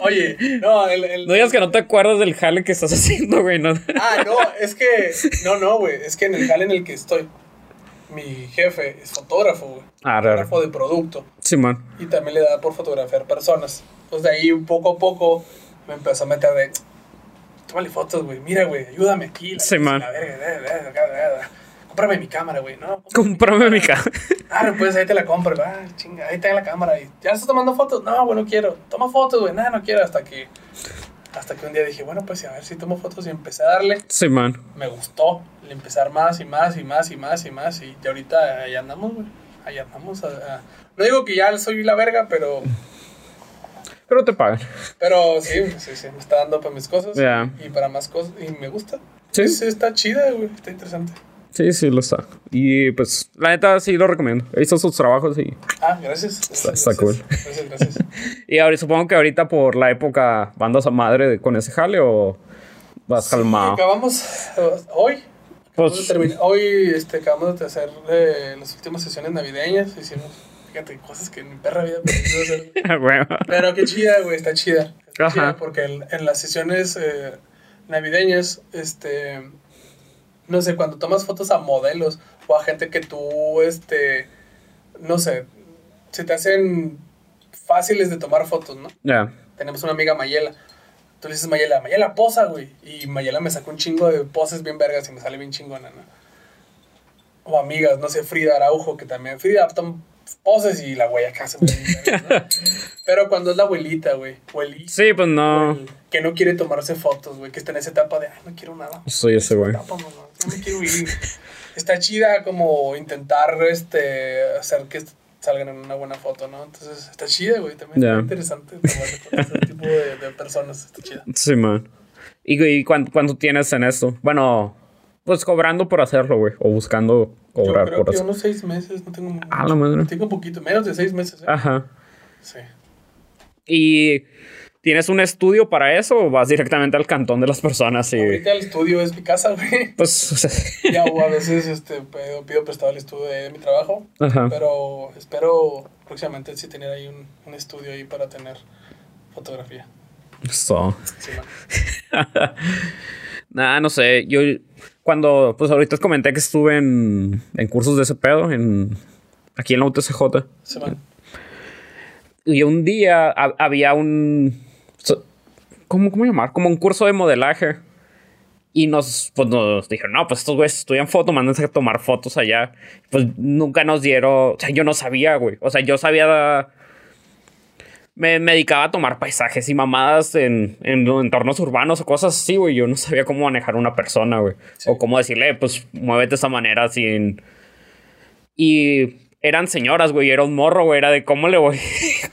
Oye, no, el... el no digas que no te acuerdas del jale que estás haciendo, güey. No. Ah, no, es que. No, no, güey. Es que en el jale en el que estoy, mi jefe es fotógrafo, güey. Ah, raro. Fotógrafo de producto. Simón. Y también le da por fotografiar personas. Entonces de ahí, poco a poco, me empezó a meter de. Tómale fotos, güey. Mira, güey, ayúdame aquí. La, Sí, man. la verga, la, la, la, la, la. Cómprame mi cámara, güey, ¿no? Cómprame mi cara. Ah, pues ahí te la compro. Ah, chinga, ahí está la cámara. Y, ¿Ya estás tomando fotos? No, güey, no quiero. Toma fotos, güey. Nada, no quiero. Hasta que. Hasta que un día dije, bueno, pues a ver si tomo fotos y empecé a darle Simón. me gustó el empezar más y más y más y más y más y ya ahorita ahí andamos, güey. Ahí andamos. a- a- No digo que ya soy la verga, pero Pero te pagan. pero sí, sí, sí, me está dando para mis cosas Ya. y para más cosas y me gusta. Sí. Sí, está chida, güey, está interesante. Sí, sí, lo está. Y pues, la neta, sí lo recomiendo. He visto sus trabajos y. Ah, gracias. Está- gracias, está cool. Gracias, gracias. Y ahora supongo que ahorita por la época bandas a madre de- con ese jale o vas calmado. Acabamos eh, hoy. Pues- acabamos de terminar- hoy este, acabamos de hacer eh, las últimas sesiones navideñas. Hicimos, fíjate, cosas que en mi perra vida hacer. Pero qué chida, güey, está chida. Está Ajá. chida porque en, en las sesiones eh, navideñas, este, no sé, cuando tomas fotos a modelos o a gente que tú, este, no sé, se te hacen fáciles de tomar fotos, ¿no? Ya. Tenemos una amiga Mayela. Tú le dices Mayela, Mayela posa, güey. Y Mayela me sacó un chingo de poses bien vergas y me sale bien chingona, ¿no? o amigas, no sé, Frida Araujo, que también, Frida poses y la güey acá se ¿no? Pero cuando es la abuelita, güey, abuelita, Sí, pues no. güey, que no quiere tomarse fotos, güey, que está en esa etapa de, ay, no quiero nada. Soy ese güey. Etapa, mamá, ya me quiero ir. Está chida como intentar, este, hacer que salgan en una buena foto, ¿no? Entonces, está chida, güey, también Ya. está interesante con ese tipo de, de personas, está chida. Sí, man. ¿Y, y cuánto, cuánto tienes en esto? Bueno, pues cobrando por hacerlo, güey. O buscando Yo cobrar creo por que eso. unos seis meses, no tengo mucho. A la madre. Tengo un poquito, menos de seis meses, ¿eh? Ajá. Sí. ¿Y tienes un estudio para eso o vas directamente al cantón de las personas y... Ahorita el estudio es mi casa, güey. Pues, o sea, Ya o a veces este, pido, pido prestado el estudio de mi trabajo. Ajá. Pero espero próximamente sí tener ahí un, un estudio ahí para tener fotografía. so. Sí, Nada, no sé. Yo cuando, pues ahorita os comenté que estuve en, en cursos de ese pedo, en, aquí en la UTCJ. Sí. Y un día ha- había un... ¿Cómo, ¿Cómo llamar? Como un curso de modelaje. Y nos, pues nos dijeron, no, pues estos güeyes estudian foto, mándense a tomar fotos allá. Pues nunca nos dieron, o sea, yo no sabía, güey. O sea, yo sabía... Me, me dedicaba a tomar paisajes y mamadas en, en entornos urbanos o cosas así, güey. Yo no sabía cómo manejar una persona, güey. O cómo decirle, pues, muévete de esa manera sin... Y eran señoras, güey. Era un morro, güey. Era de cómo le voy...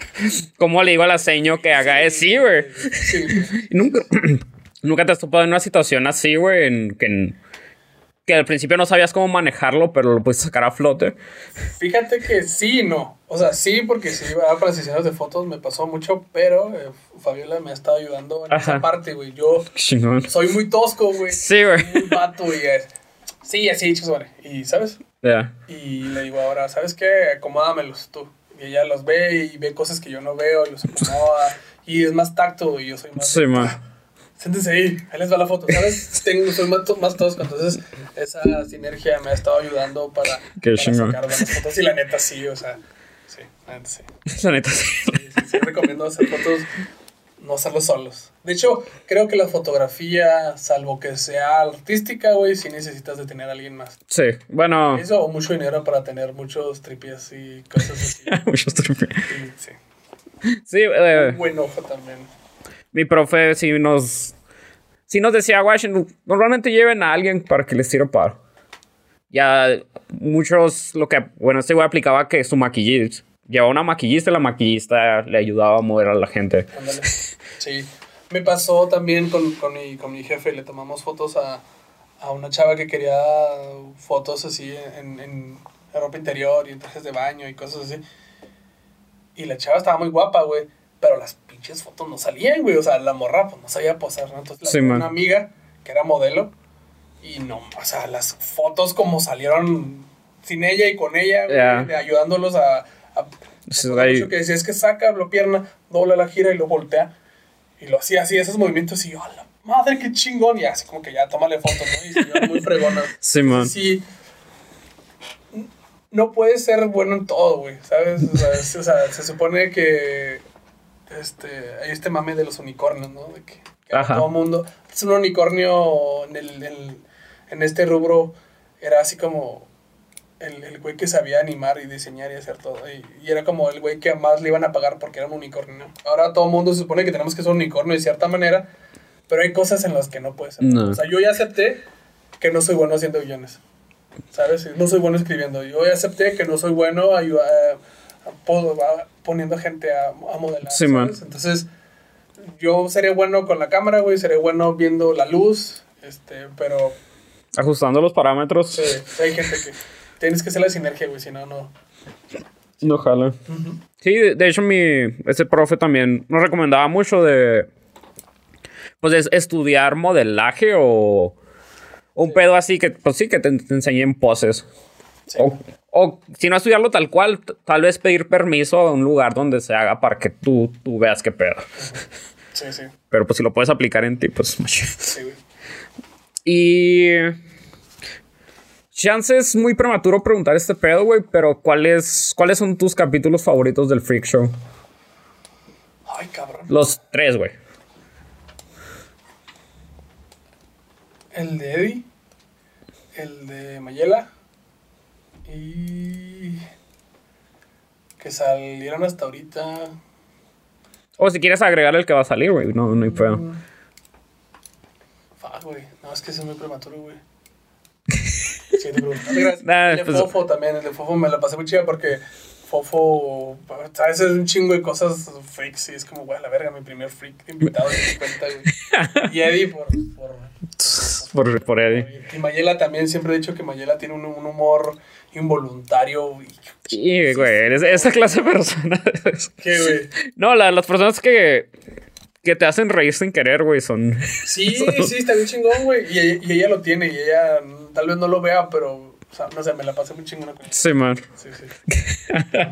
¿Cómo le digo a la seño que haga eso? Sí, güey. Sí, güey. Y Nunca, nunca te has topado en una situación así, güey, en que, en- que al principio no sabías cómo manejarlo, pero lo puedes sacar a flote. Fíjate que sí no. O sea, sí, porque sí, ¿verdad? para sesiones de fotos me pasó mucho, pero eh, Fabiola me ha estado ayudando en Ajá. esa parte, güey. Yo soy muy tosco, güey. Sí, güey. Muy vato y es. Sí, así, chicos, vale. Y, ¿sabes? Ya. Y le digo ahora, ¿sabes qué? Acomódamelos tú. Y ella los ve y ve cosas que yo no veo y los acomoda. Y es más tacto y yo soy más... Sí, man. Siéntense ahí, ahí les va la foto, ¿sabes? Tengo, soy más, más tosco, entonces esa sinergia me ha estado ayudando para, para sacar buenas fotos. Y la neta sí, o sea, la neta sí. La neta, sí. Sí, sí, sí, recomiendo hacer fotos, no hacerlo solos. De hecho, creo que la fotografía, salvo que sea artística, güey, sí necesitas de tener a alguien más. Sí, bueno. Eso o mucho dinero para tener muchos tripies y cosas así. Muchos tripi- Y, sí. Sí, eh, Un buen ojo también. mi profe sí nos. Sí nos decía, guay, normalmente lleven a alguien para que les tire paro. Ya muchos, lo que. Bueno, este güey aplicaba que su maquillista. Llevaba una maquillista y la maquillista le ayudaba a mover a la gente. Sí. Me pasó también con, con, mi, con mi jefe, le tomamos fotos a, a una chava que quería fotos así en, en ropa interior y en trajes de baño y cosas así. Y la chava estaba muy guapa, güey. Pero las pinches fotos no salían, güey. O sea, la morra pues, no sabía posar, ¿no? Entonces la Sí, una amiga que era modelo. Y no, o sea, las fotos como salieron sin ella y con ella, güey, ayudándolos a... mucho que decía, es que saca la pierna, dobla la gira y lo voltea. Y lo hacía así, esos movimientos, y yo, a la madre, qué chingón. Y así como que ya, tómale fotos, ¿no? Y se veía muy fregona. Sí, man. Sí. No puedes ser bueno en todo, güey, ¿sabes? O sea, es- o sea, se supone que este, hay este mame de los unicornios, ¿no? De que, que Ajá. todo mundo... Es un unicornio en, el, en, en este rubro, era así como el, el güey que sabía animar y diseñar y hacer todo. Y, y era como el güey que más le iban a pagar porque era un unicornio. Ahora todo el mundo se supone que tenemos que ser un unicornio de cierta manera, pero hay cosas en las que no puedes ser. No. O sea, yo ya acepté que no soy bueno haciendo guiones. ¿Sabes? No soy bueno escribiendo. Yo ya acepté que no soy bueno a- a- po- a- poniendo gente a, a modelar. Sí, man. Entonces, yo seré bueno con la cámara, güey, seré bueno viendo la luz, este, pero Ajustando los parámetros. sí, hay gente que tienes que hacer la sinergia, güey, si no, no. No jala. Sí, de, de hecho, mi. Este profe también nos recomendaba mucho de. Pues es estudiar modelaje o. Un pedo así que, pues sí, que te, te enseñen poses. Sí. O, o si no estudiarlo tal cual, tal vez pedir permiso a un lugar donde se haga para que tú, tú veas qué pedo. Sí, sí, Pero pues si lo puedes aplicar en ti, pues. sí, güey. Y. Chance es muy prematuro preguntar este pedo, güey, pero ¿cuáles, ¿cuáles son tus capítulos favoritos del Freak Show? Ay, cabrón. Los tres, güey. El de Eddie, el de Mayela Y. Que salieron hasta ahorita. O si quieres agregar el que va a salir, güey. No, no hay pedo. Fuck, güey. No, es que ese es muy prematuro, güey. Sí, te pregunto. No te creas. Nah, el de pues- Fofo también. El de Fofo me la pasé muy chida porque Fofo. A veces un chingo de cosas freaks. Y es como, güey, a la verga, mi primer freak invitado de mi cuenta, güey. Y Eddie por. por Por, por Eddie. y Mayela también, siempre he dicho que Mayela tiene un, un humor involuntario. Y, Sí, güey. Eres esa clase de persona. ¿Qué, güey? no, la- las personas que, que te hacen reír sin querer, güey, son. Sí, sí, está bien chingón, güey. Y, ella- y ella lo tiene, y ella tal vez no lo vea, pero, o sea, no sé, me la pasé muy chingona con ella. Sí, man. Sí, sí.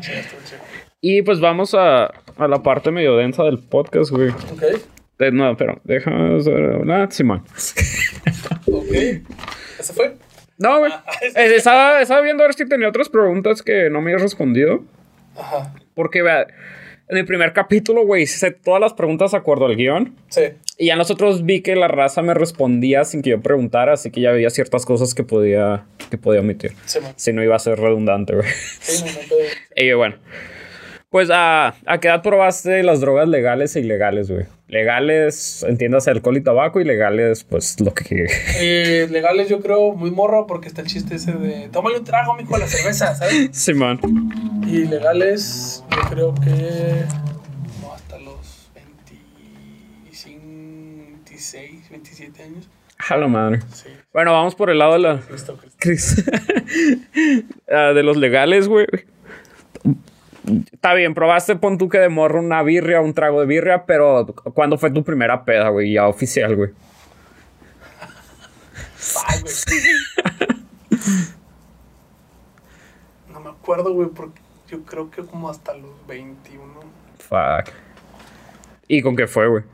Chido, chido. Y pues vamos a, a la parte medio densa del podcast, güey. Ok, No, pero déjame hablar. Sí, man. ok. ¿Ese fue? No, güey. Eh, Estaba, estaba viendo a ver si tenía otras preguntas que no me habías respondido. Ajá. Porque, vea, en el primer capítulo, güey, hice todas las preguntas de acuerdo al guion. Sí. Y ya nosotros vi que la raza me respondía sin que yo preguntara, así que ya había ciertas cosas que podía, que podía omitir. Sí. Si no iba a ser redundante, güey. Sí, no, no, pero- Y bueno. Pues, ¿a, ¿a qué edad probaste las drogas legales e ilegales, güey? Legales, entiéndase, alcohol y tabaco, y legales, pues, lo que... Eh, legales, yo creo, muy morro, porque está el chiste ese de tómale un trago, mijo, a la cerveza, ¿sabes? Simón. Y legales, yo creo que. No, hasta los 25, 26, 27 años. A la madre. Sí. Bueno, vamos por el lado de la... Cristo, Cristo. Ah, de los legales, güey. Está bien, probaste, pon tú que de morro una birria, un trago de birria, pero ¿cuándo fue tu primera peda, güey? Ya oficial, güey. Ay, güey. No me acuerdo, güey, porque yo creo que como hasta los 21. Fuck. ¿Y con qué fue, güey?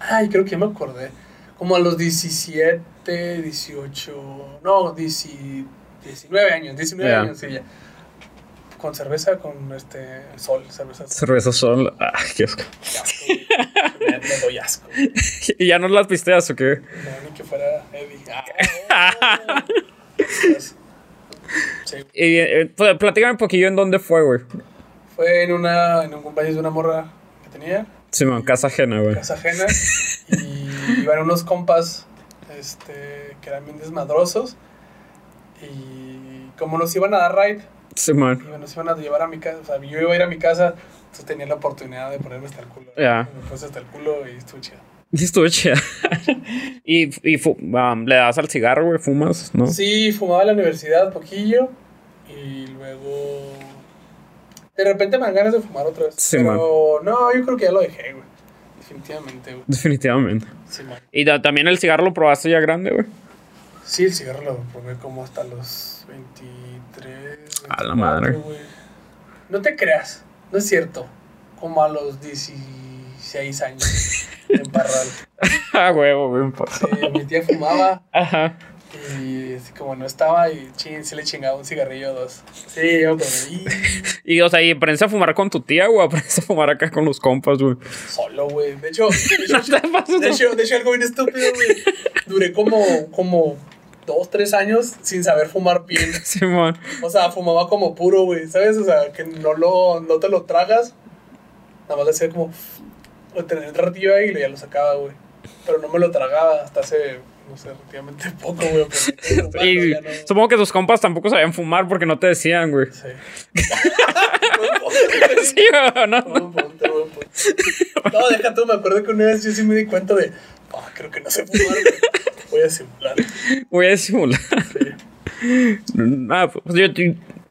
Ay, creo que ya me acordé. Como a los 17, 18. No, 10 19 años. 19 Ya. años, sí, ya. Con cerveza, con este sol, cerveza. Cerveza sol. Ah, qué asco. Qué asco, me, me doy asco. ¿Y ya no las pisteas o qué? No, ni que fuera Eddie. Ah, oh. Sí. Y, eh, pues, platícame un poquillo en dónde fue, güey. Fue en, una, en un cumpleaños de una morra que tenía, Simón, casa ajena, güey. casa ajena, y iban unos compas este, que eran bien desmadrosos. Y como nos iban a dar ride, Simón. y nos iban a llevar a mi casa, o sea, yo iba a ir a mi casa, entonces tenía la oportunidad de ponerme hasta el culo. Ya. Me puse hasta el culo y estuvo chido. Y estuvo y y um, le das al cigarro, güey, fumas, ¿no? Sí, fumaba en la universidad poquillo y luego de repente me dan ganas de fumar otra vez. Sí, pero no, yo creo que ya lo dejé, güey. Definitivamente, güey. Definitivamente. Sí, man. Y también el cigarro lo probaste ya grande, güey. Sí, el cigarro lo probé como hasta los 23. A la 24, madre. No te creas, no es cierto. Como a los 16 años. en Parral. Ah, huevo, güey. Sí, mi tía fumaba Ajá. y así como no estaba y chin, se le chingaba un cigarrillo o dos. Sí, yo como y Y, o sea, ¿y aprendes a fumar con tu tía o aprendes a fumar acá con los compas, güey? solo, güey. De hecho, de hecho, No de hecho, de hecho, algo bien estúpido, güey. Duré como, como dos, tres años sin saber fumar bien. Simón. O sea, fumaba como puro, güey, ¿sabes? O sea, que no, lo, no te lo tragas. Nada más le hacía como... Lo tenía un ratillo ahí y ya lo sacaba, güey. Pero no me lo tragaba hasta hace, no sé, relativamente poco, güey. Y ya no- supongo que tus compas tampoco sabían fumar porque no te decían, güey. Sí. Sí, güey, ¿no? Buen punto, buen punto. No, deja tú, me acuerdo que una vez yo sí me di cuenta de... Ah, creo que no sé fumar, güey. Voy a simular. Voy a disimular. Sí. Ah, pues yo,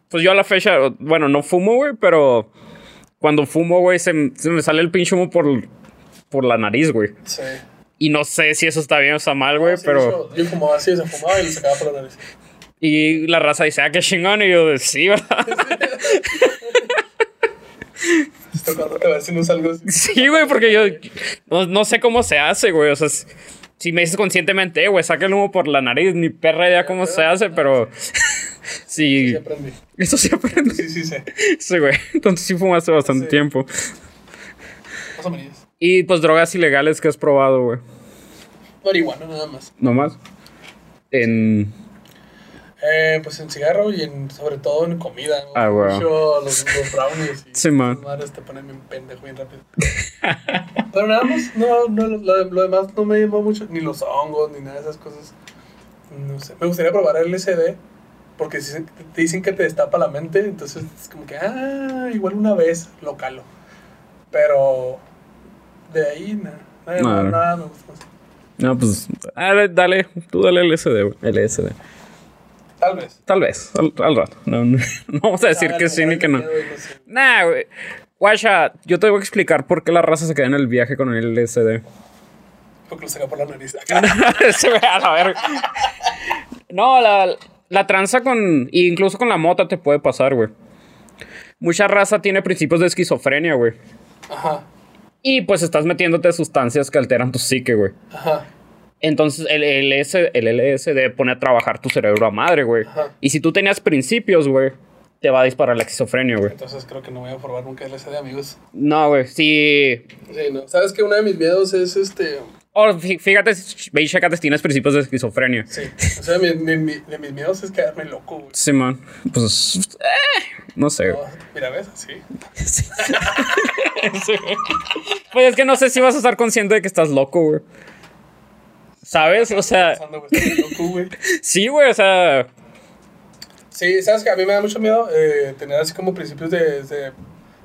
pues yo a la fecha, bueno, no fumo, güey, pero cuando fumo, güey, se, se me sale el pinche humo por, por la nariz, güey. Sí. Y no sé si eso está bien o está mal, güey, Sí, pero... Yo, yo fumaba así, se fumaba y lo sacaba por la nariz. Y la raza dice, ah, qué chingón. Y yo, sí, ¿verdad? Estoy tocándote a ver si no salgo así. Sí, güey, porque yo no, no sé cómo se hace, güey. O sea, si- me dices conscientemente, "Eh, güey, saca el humo por la nariz, ni perra idea cómo se hace, pero sí, Sí aprendí. eso sí aprende. Sí, sí, sí. Sí, güey. Entonces sí fumaste bastante Sí. tiempo. Más o menos. Y pues drogas ilegales que has probado, güey. Marihuana nada más. ¿No más? En... Eh, pues en cigarro y en, sobre todo en comida. ¿no? Ah, güey. Mucho los, los brownies. Y Sí, man. madres te ponen bien pendejo bien rápido. Pero nada más, no, no, lo, lo demás no me llamó mucho. Ni los hongos, ni nada de esas cosas. No sé. Me gustaría probar el LSD. Porque si te dicen que te destapa la mente. Entonces es como que, ah, igual una vez lo calo. Pero de ahí, nada. Nada, No, nada me gusta más. No, pues. ver, dale, tú dale LSD, güey. LSD. Tal vez. Tal vez, al, al rato. No, no, no vamos a decir que sí ni que no. sé. Nah, güey. Guacha, yo te voy a explicar por qué la raza se queda en el viaje con el LSD. Porque lo saca por la nariz. Se ve a la verga. No, la, la tranza con. Incluso con la mota te puede pasar, güey. Mucha raza tiene principios de esquizofrenia, güey. Ajá. Y pues estás metiéndote sustancias que alteran tu psique, güey. Ajá. Entonces el, LS el LSD pone a trabajar tu cerebro a madre, güey. Ajá. Y si tú tenías principios, güey, te va a disparar la esquizofrenia, güey. Entonces creo que no voy a probar nunca LSD, amigos. No, güey, sí. Sí, no. ¿Sabes que uno de mis miedos es este. Oh, fí- fíjate, ve y si tienes principios de esquizofrenia. Sí. O sea, mi, mi- mi- de mis miedos es quedarme loco, güey. Sí, man. Pues, eh, no sé. No, mira, ¿ves? Sí. Pues es que no sé si vas a estar consciente de que estás loco, güey. ¿Sabes? O sea, güey. sí, güey, o sea. Sí, ¿sabes que A mí me da mucho miedo eh, tener así como principios de, de,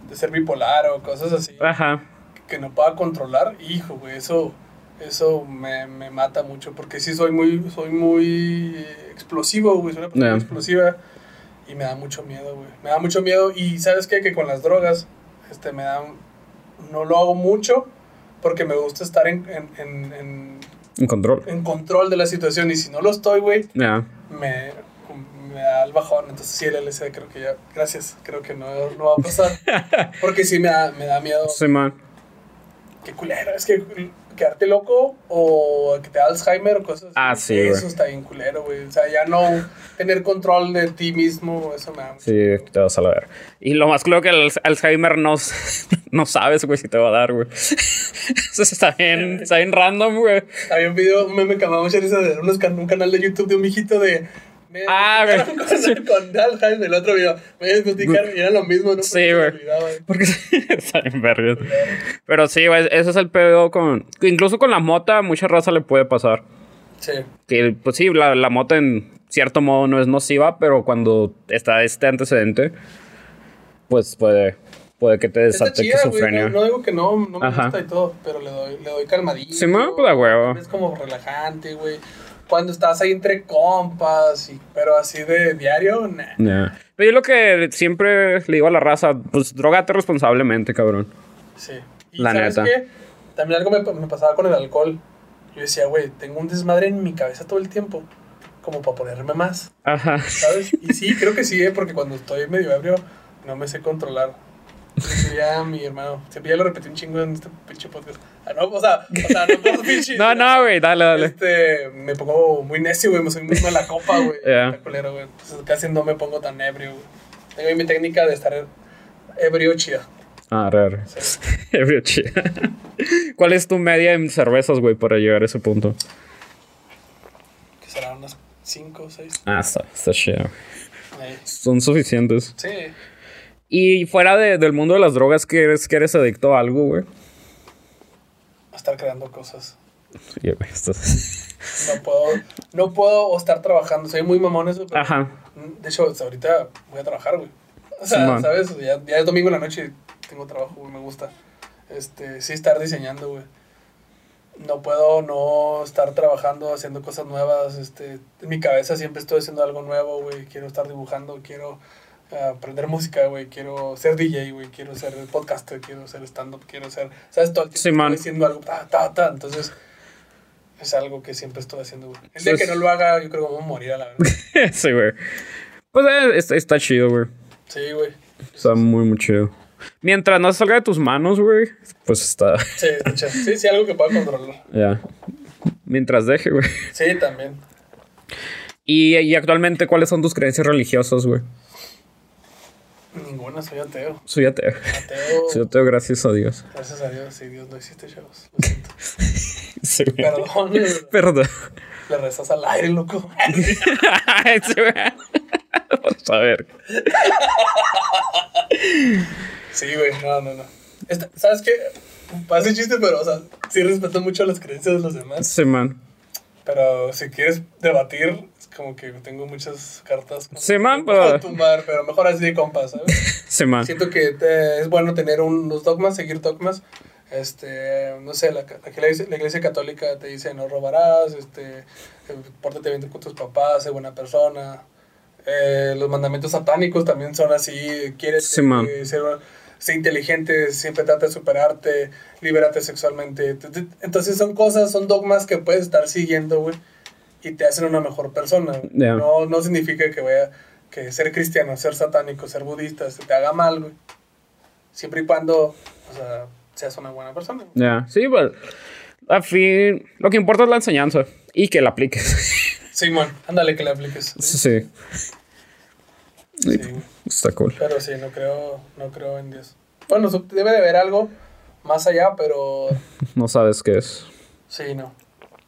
de ser bipolar o cosas así Ajá. que no pueda controlar. Hijo, güey, eso, eso me, me mata mucho porque sí soy muy, soy muy explosivo, güey. Soy una persona explosiva y me da mucho miedo, güey. Me da mucho miedo y ¿sabes qué? Que con las drogas, este, me da... No lo hago mucho porque me gusta estar en, en, en, en, En control. en control de la situación y si no lo estoy, güey, Ya. me, me da el bajón. Entonces, sí, el LSD creo que ya. Gracias, creo que no, no va a pasar. Porque sí me da, me da miedo. Sí, man. Qué culero. Es que quedarte loco o que te da Alzheimer o cosas así. Ah, sí, Eso está bien culero, güey. O sea, ya no tener control de ti mismo, eso me da. mucho- Sí, te vas a la ver. Y lo más claro que el Alzheimer no, no sabes, güey, si te va a dar, güey. Eso está bien, está bien random, güey. Había un video, un meme que me daba mucha risa de un canal de YouTube de un mijito de. Me Ah, güey. con, con Alzheimer, el otro video. Me diagnosticaron y era lo mismo, ¿no? Sí, me güey. Porque está bien vergas. Pero sí, güey, ese es el pedo con... Incluso con la mota, mucha raza le puede pasar. Sí. Que, pues sí, la, la mota en cierto modo no es nociva, pero cuando está este antecedente, pues puede, puede que te desate esquizofrenia. No, no digo que no, no me Ajá. gusta y todo, pero le doy, le doy calmadito. Sí, ma, pues, a huevo. Es como relajante, güey. Cuando estás ahí entre compas, y, pero así de diario, nah. Pero yo lo que siempre le digo a la raza, pues drogate responsablemente, cabrón. Sí. Y La ¿sabes neta. qué? También algo me, me pasaba con el alcohol. Yo decía, güey, tengo un desmadre en mi cabeza todo el tiempo, como para ponerme más, Ajá. ¿sabes? Y sí, creo que sí, ¿eh? porque cuando estoy medio ebrio, no me sé controlar. Sería mi hermano. Siempre ya lo repetí un chingo en este pinche podcast. Ah, no, o sea, o sea, no por pinche. No, no, güey, dale, dale. Este, me pongo muy necio, güey. Me soy muy mala copa, güey. Ya. Está culero, güey. Entonces casi no me pongo tan ebrio, güey. Tengo ahí mi técnica de estar ebrio chida. Ah, raro. Ebrio chida. ¿Cuál es tu media en cervezas, güey, para llegar a ese punto? Que serán unas 5 o 6. Ah, está, está chido. Son suficientes. Sí. Y fuera de- del mundo de las drogas, ¿que eres, que eres adicto a algo, güey? Estar creando cosas. No puedo, no puedo estar trabajando. Soy muy mamón eso. pero- Ajá. De hecho, ahorita voy a trabajar, güey. O sea, Simón. ¿sabes? Ya, ya es domingo en la noche y tengo trabajo, güey. Me gusta. Este, sí, estar diseñando, güey. No puedo no estar trabajando, haciendo cosas nuevas. Este, en mi cabeza siempre estoy haciendo algo nuevo, güey. Quiero estar dibujando, quiero aprender música, güey. Quiero ser DJ, güey. Quiero ser podcaster, quiero ser stand-up, quiero ser... ¿Sabes? Todo el tiempo Simón. estoy haciendo algo, ta, ta, ta. Entonces, es algo que siempre estoy haciendo, güey. El día que no lo haga, yo creo que voy a morir a la verdad. sí, güey. Pues eh, está, está chido, güey. Sí, güey. Está muy, muy chido. Mientras no salga de tus manos, güey, pues está. Sí, sí, sí, algo que pueda controlar. Ya. Mientras deje, güey. Sí, también. Y, y actualmente, ¿cuáles son tus creencias religiosas, güey? Ninguna, soy ateo. Soy ateo. Ateo. Soy ateo, gracias a Dios. Gracias a Dios, sí, Dios no existe, chavos. Lo siento. Sí. Perdón. Perdón. Le rezas al aire, loco. Vamos a ver. Sí, güey, no, no, no. Esta- ¿Sabes qué? Parece chiste, pero, o sea, sí respeto mucho las creencias de los demás. Sí, man. Pero si quieres debatir, como que tengo muchas cartas. Sí, man, tumbar, pero mejor así de compas, ¿sabes? Sí, man. Siento que te- es bueno tener unos dogmas, seguir dogmas. Este, no sé, la, la iglesia, la iglesia católica te dice no robarás, este, eh, pórtate bien con tus papás, sé buena persona. Eh, los mandamientos satánicos también son así, quieres Sí, eh, ser, ser inteligente, siempre trata de superarte, libérate sexualmente. Entonces son cosas, son dogmas que puedes estar siguiendo, güey, y te hacen una mejor persona. No, no significa que vaya, que ser cristiano, ser satánico, ser budista, se te haga mal, güey. Siempre y cuando, o sea, seas una buena persona. Ya. Sí, pues. Al fin, lo que importa es la enseñanza y que la apliques. Simón, ándale que le apliques. Sí, sí. Sí. Está cool. Pero sí, no creo, no creo en Dios. Bueno, debe de haber algo más allá, pero No sabes qué es. sí, no.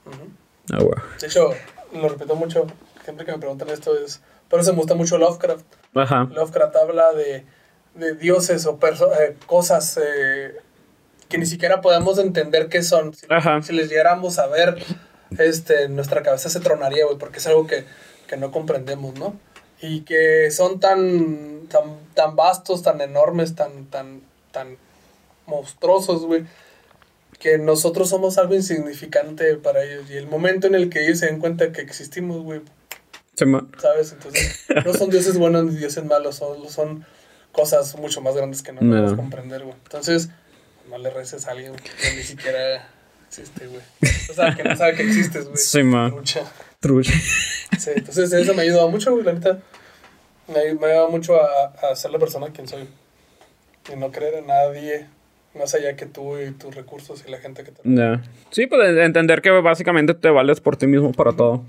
Ujú. Ah, güey. De hecho, lo repito mucho, siempre que me preguntan esto es, pero se me gusta mucho Lovecraft. Ajá. Lovecraft habla de, de dioses o eh, cosas eh, que ni siquiera podemos entender qué son. Si, Ajá. si les llegáramos a ver, este, nuestra cabeza se tronaría, güey, porque es algo que, que no comprendemos, ¿no? Y que son tan, tan, tan vastos, tan enormes, tan, tan, tan monstruosos, güey, que nosotros somos algo insignificante para ellos. Y el momento en el que ellos se den cuenta que existimos, güey. ¿sabes? Entonces, no son dioses buenos ni dioses malos, son, son cosas mucho más grandes que no No. podemos comprender, güey. Entonces, no le reces a alguien que ni siquiera existe, güey. O sea, que no sabe que existes, güey. Sí, man. Trucha. Truch. Sí, entonces eso me ha ayudado mucho, güey, la neta. Me, me ha ayudado mucho a, a ser la persona quien soy. Y no creer en nadie más allá que tú y tus recursos y la gente que te... Ya. Sí, pues de- de entender que básicamente te vales por ti mismo para todo.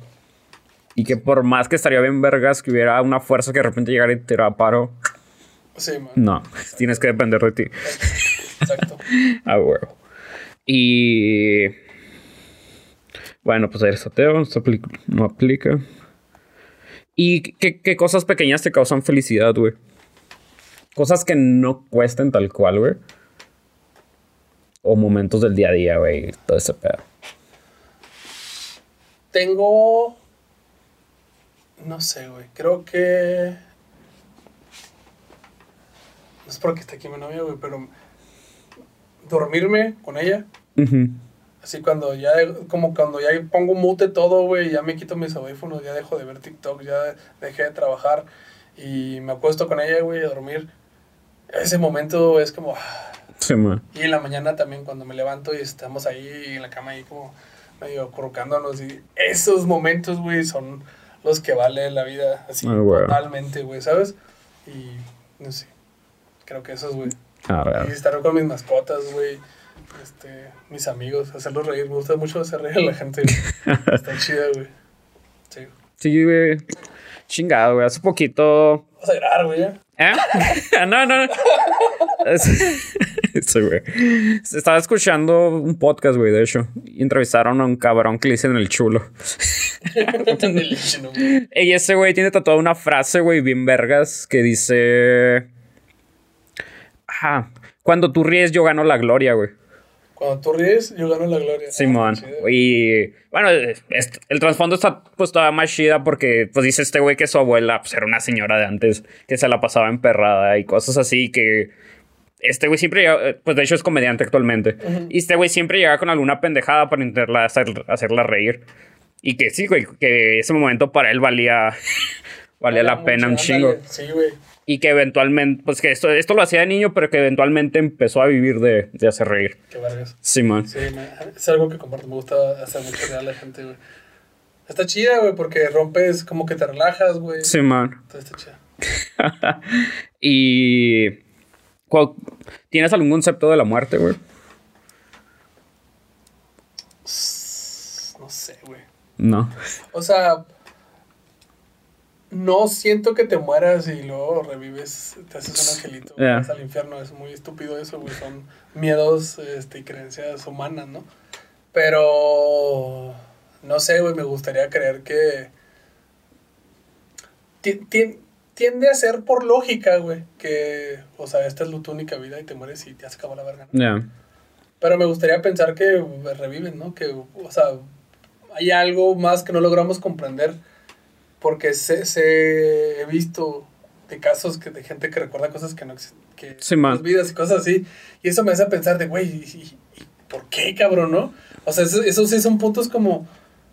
Y que por más que estaría bien vergas que hubiera una fuerza que de repente llegara y te tirara paro, Sí, man. no, tienes que depender de ti. Exacto. Ah, huevo. Y. Bueno, pues eres ateo, no aplica. ¿Y qué, qué cosas pequeñas te causan felicidad, güey? Cosas que no cuesten tal cual, güey. O momentos del día a día, güey. Todo ese pedo. Tengo. No sé, güey. Creo que. No es porque esté aquí mi novia, güey, pero. Dormirme con ella. Así cuando ya. Como cuando ya pongo mute todo, güey, ya me quito mis audífonos, ya dejo de ver TikTok, ya dejé de trabajar. Y me acuesto con ella, güey, a dormir. Ese momento es como. ah, Sí, y en la mañana también cuando me levanto y estamos ahí en la cama ahí como medio acurrucándonos y esos momentos, güey, son los que vale la vida así Ah, güey. totalmente, güey, ¿sabes? Y no sé, creo que esos, güey. A Y estar con mis mascotas, güey, este, mis amigos, hacerlos reír, me gusta mucho hacer reír a la gente. Está chida, güey. Sí. Sí, güey. Chingado, güey. Hace poquito. Vas a llorar, güey, ya. ¿Eh? no, no. Es- Sí, güey. Estaba escuchando un podcast, güey, de hecho. Y entrevistaron a un cabrón que le dicen el chulo. Y ese güey tiene tatuada una frase, güey, bien vergas, que dice... Ajá. Cuando tú ríes, yo gano la gloria, güey. Cuando tú ríes, yo gano la gloria. Simón. Ah, chida. Y bueno, el trasfondo está pues todavía más chida porque pues dice este güey que su abuela pues, era una señora de antes que se la pasaba emperrada y cosas así que este güey siempre llega- eh, pues de hecho es comediante actualmente y este güey siempre llega con alguna pendejada para intentarla hacer- hacerla reír y que sí güey que ese momento para él valía valía la pena un chingo Sí, güey. y que eventualmente pues que esto, esto lo hacía de niño pero que eventualmente empezó a vivir de, de hacer reír Qué vergas. Simón Sí, me- es algo que comparto. Me gusta hacer mucho reír a la gente, güey. Está chida, güey, porque rompes, como que te relajas, güey. Simón Entonces está chida. y. ¿cuál- ¿Tienes algún concepto de la muerte, güey? No sé, güey. No. O sea, no siento que te mueras y luego revives, te haces un angelito, vas al infierno. Es muy estúpido eso, güey. Son miedos este, y creencias humanas, ¿no? Pero no sé, güey, me gustaría creer que ti- ti- tiende a ser por lógica, güey, que, o sea, esta es tu única vida y te mueres y te has acabado la verga. ¿no? Pero me gustaría pensar que reviven, ¿no? Que, o sea, hay algo más que no logramos comprender. Porque se, se- he visto de casos que, de gente que recuerda cosas que no existen. Que Sí, vidas y cosas así. Y eso me hace pensar de, güey, ¿y, y- por qué, cabrón, no? O sea, eso- esos sí son puntos como,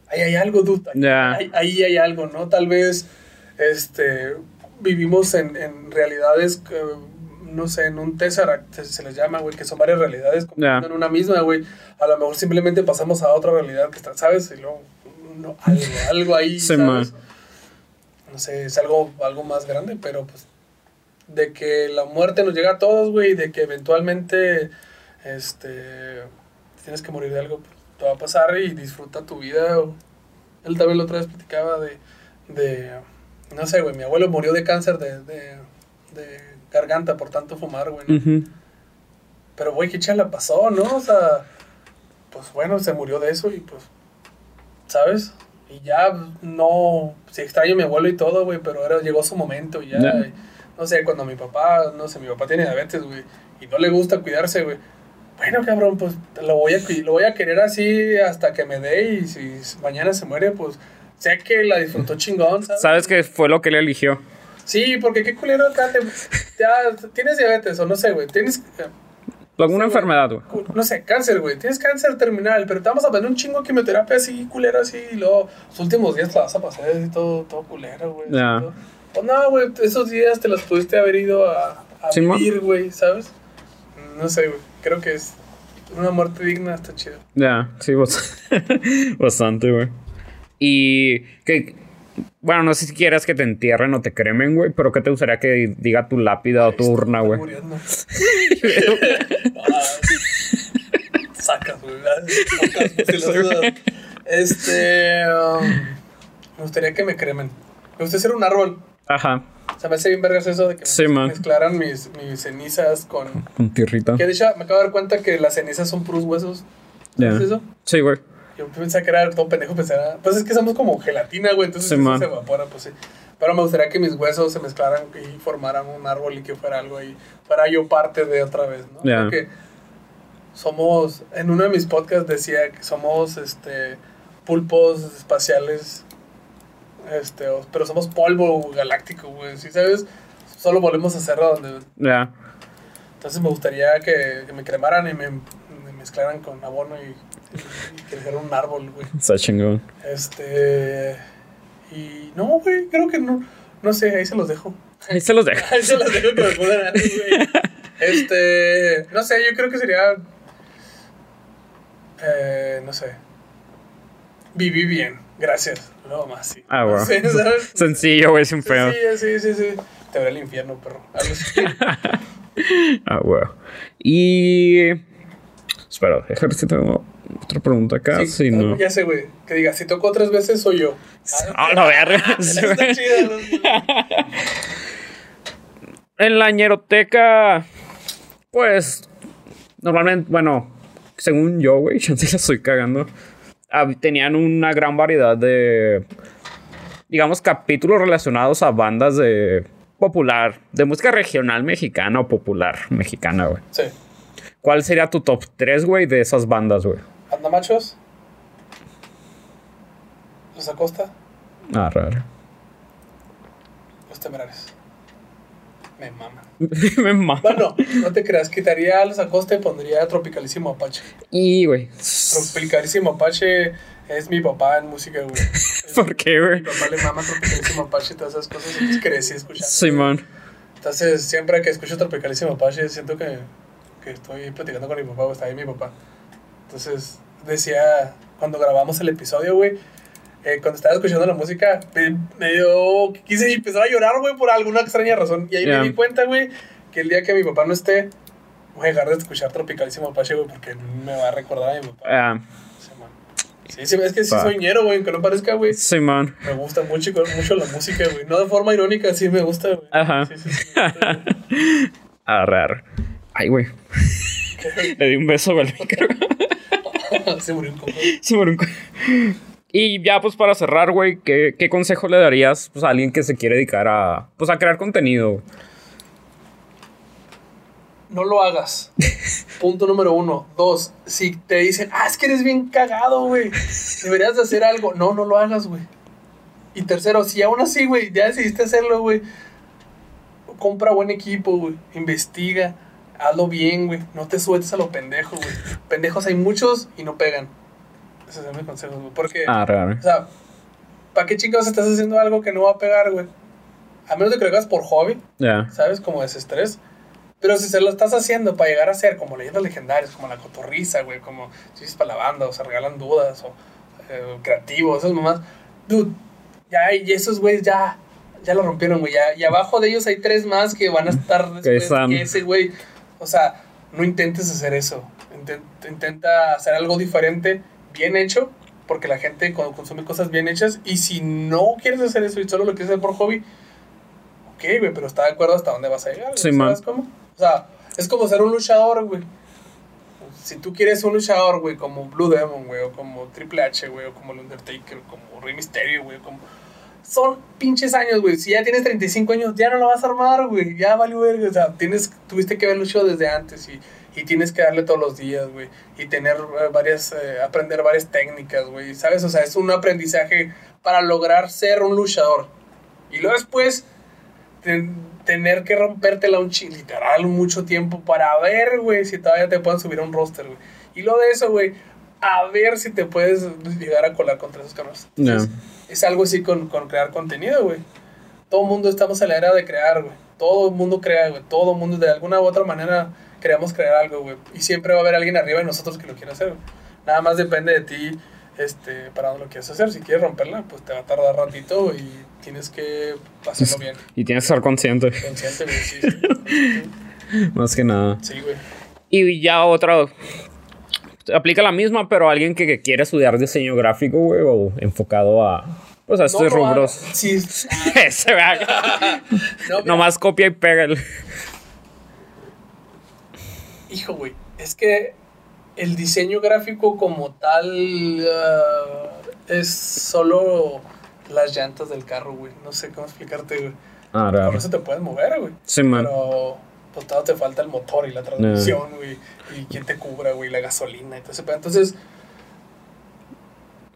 ahí hay algo, duda. Ya. Ahí, ahí hay algo, ¿no? Tal vez, este, vivimos en, en realidades, no sé, en un Tesseract, se, se les llama, güey, que son varias realidades Ya. en una misma, güey. A lo mejor simplemente pasamos a otra realidad que está, ¿sabes? Y luego, no, algo, algo ahí, Sí, ¿sabes? man. No sé, es algo, algo más grande, pero pues, de que la muerte nos llega a todos, güey, de que eventualmente, este, tienes que morir de algo, pues, te va a pasar y disfruta tu vida. Él también la otra vez platicaba de, de no sé, güey, mi abuelo murió de cáncer de, de, de garganta por tanto fumar, güey. Pero, güey, qué chala pasó, ¿no? O sea, pues bueno, se murió de eso y pues, ¿sabes? Y ya no, sí extraño a mi abuelo y todo, güey, pero ahora llegó su momento y ya, no sé, cuando mi papá, no sé, mi papá tiene diabetes, güey, y no le gusta cuidarse, güey. Bueno, cabrón, pues lo voy, a, lo voy a querer así hasta que me dé y si mañana se muere, pues sé que la disfrutó chingón, ¿sabes? ¿Sabes qué fue lo que él eligió? Sí, porque qué culero acá te, ya tienes diabetes o no sé, güey, tienes... eh, Alguna güey. enfermedad, güey. no sé, cáncer, güey. Tienes cáncer terminal, pero te vamos a poner un chingo de quimioterapia así, culero, así, y luego los últimos días te vas a pasar así, todo, todo culero, güey. todo. Pues no, güey, esos días te los pudiste haber ido a, a Sí, vivir, güey, ¿sabes? No sé, güey. Creo que es una muerte digna, está chido. Ya, sí, bas- bastante, güey. Y que, bueno, no sé si quieras que te entierren o te cremen, güey, pero ¿qué te gustaría que diga tu lápida o tu urna, Estoy güey? muriendo. Ah, Sacas, güey. Sacas. Este. um, me gustaría que me cremen. Me gustaría ser un árbol. Ajá, O sea, me hace bien vergas eso de que Sí, me mezclaran mis, mis cenizas con. con tierrita. Que de hecho me acabo de dar cuenta que las cenizas son puros huesos. ¿Sabes eso? Sí, güey. Yo pensaba que era todo pendejo, pensaba. Pues es que somos como gelatina, güey. Entonces Sí, eso man. se evapora, pues sí. Pero me gustaría que mis huesos se mezclaran y formaran un árbol y que fuera algo ahí. Fuera yo parte de otra vez, ¿no? Porque somos. En uno de mis podcasts decía que somos este pulpos espaciales. Este, pero somos polvo galáctico, güey. ¿Sí sabes? Solo volvemos a hacerlo donde Ya. entonces me gustaría que, que me cremaran y me, me mezclaran con abono y, que un árbol, güey. Está chingón. Este. Y no, güey, creo que no. No sé, ahí se los dejo. Ahí se los dejo. Ahí se los dejo que me pongan algo, güey. Este. No sé, yo creo que sería. Eh, no sé. Viví bien, gracias. No más, sí. Ah, bueno. Sencillo, güey, sin feo. Sí, sí, sí, sí. Te veré el infierno, perro. Ah, güey. Y. Espera, déjame ver si tengo otra pregunta acá. Sí, Sí, no. Ya sé, güey. Que diga, si tocó tres veces, soy yo. Ah, verga. Chido, ¿no? En la ñeroteca, pues, normalmente, bueno, según yo, güey, yo sí la estoy cagando, tenían una gran variedad de, digamos, capítulos relacionados a bandas de popular, de música regional mexicana o popular mexicana, güey. Sí. ¿Cuál sería tu top 3, güey, de esas bandas, güey? Andamachos. Los Acosta. Ah, raro. Los Temerarios. Me maman. Me mama. Bueno, no te creas. Quitaría a los Acosta y pondría Tropicalísimo Apache. Y, güey. Tropicalísimo Apache es mi papá en música, güey. ¿Por qué, Mi güey? papá le mama Tropicalísimo Apache y todas esas cosas. Y crecí escuchando. Simón. Entonces, siempre que escucho Tropicalísimo Apache, siento que, que estoy platicando con mi papá, o está ahí mi papá. Entonces, decía, cuando grabamos el episodio, güey, eh, cuando estaba escuchando la música, me, me dio, quise empezar a llorar, güey, por alguna extraña razón. Y ahí me di cuenta, güey, que el día que mi papá no esté, voy a dejar de escuchar Tropicalísimo Apache, güey, porque me va a recordar a mi papá. Ah, Sí, man. Sí, sí, es que sí Fuck. soy ñero, güey, aunque no parezca, güey. Simón. Me gusta mucho, mucho la música, güey. No de forma irónica, sí me gusta, güey. Ajá. Sí, sí, sí, güey. Ah. Ay, güey. Le di un beso al micro. Se murió un coco. Se murió un Y ya, pues para cerrar, güey, ¿qué, qué consejo le darías pues, a alguien que se quiere dedicar a, pues, a crear contenido? No lo hagas. Punto número uno. Dos, si te dicen, ah, es que eres bien cagado, güey. Deberías de hacer algo. No, no lo hagas, güey. Y tercero, si aún así, güey, ya decidiste hacerlo, güey. Compra buen equipo, güey. Investiga. Hazlo bien, güey. No te sueltes a lo pendejo, güey. Pendejos hay muchos y no pegan. Ese es mi consejo, güey. Porque, Ah, raro. o sea, ¿para qué chingados estás haciendo algo que no va a pegar, güey? A menos de que lo hagas por hobby. Ya. ¿sabes? Como desestrés. Pero si se lo estás haciendo para llegar a ser como leyendas legendarias, como la cotorriza, güey, como chistes para la banda, o se regalan dudas, o eh, creativos, esas mamás. Dude, ya, y esos güeyes ya, ya lo rompieron, güey. Ya, y abajo de ellos hay tres más que van a estar después que ese, güey. O sea, no intentes hacer eso. Inten- Intenta hacer algo diferente, bien hecho, porque la gente cuando consume cosas bien hechas, y si no quieres hacer eso y solo lo quieres hacer por hobby, ok, güey, pero está de acuerdo hasta dónde vas a llegar. Sí, ¿Sabes man. cómo? O sea, es como ser un luchador, güey. Si tú quieres un luchador, güey, como Blue Demon, güey, o como Triple H, güey, o como el Undertaker, o como Rey Mysterio, güey, como... Son pinches años, güey. Si ya tienes 35 años, ya no lo vas a armar, güey. Ya valió verga. O sea, tienes, tuviste que haber luchado desde antes y, y tienes que darle todos los días, güey. Y tener eh, varias, eh, aprender varias técnicas, güey. ¿Sabes? O sea, es un aprendizaje para lograr ser un luchador. Y luego después, ten- tener que rompértela un chi- literal mucho tiempo para ver, güey, si todavía te pueden subir a un roster, güey. Y luego de eso, güey, a ver si te puedes llegar a colar contra esos. Ya. Entonces, Es algo así con, con crear contenido, güey. Todo el mundo estamos en la era de crear, güey. Todo el mundo crea, güey. Todo el mundo de alguna u otra manera queremos crear algo, güey. Y siempre va a haber alguien arriba de nosotros que lo quiera hacer, güey. Nada más depende de ti este, para dónde lo quieres hacer. Si quieres romperla, pues te va a tardar ratito y tienes que hacerlo bien. Y tienes que estar consciente, Consciente, güey. Sí, sí. más que nada. Sí, güey. Y ya otra. Aplica la misma, pero alguien que, que quiere estudiar diseño gráfico, güey, o enfocado a. Pues a estos No rubros. hagas. Sí. Ese, güey. No, Nomás copia y pega el. Hijo, güey. Es que el diseño gráfico como tal ah, es solo las llantas del carro, güey. No sé cómo explicarte, güey. Ah, raro. eso te puedes mover, güey. Sí, man. Pero pues todavía te falta el motor y la transmisión, güey. Y quién te cubra, güey, la gasolina y todo ese pedo. Entonces,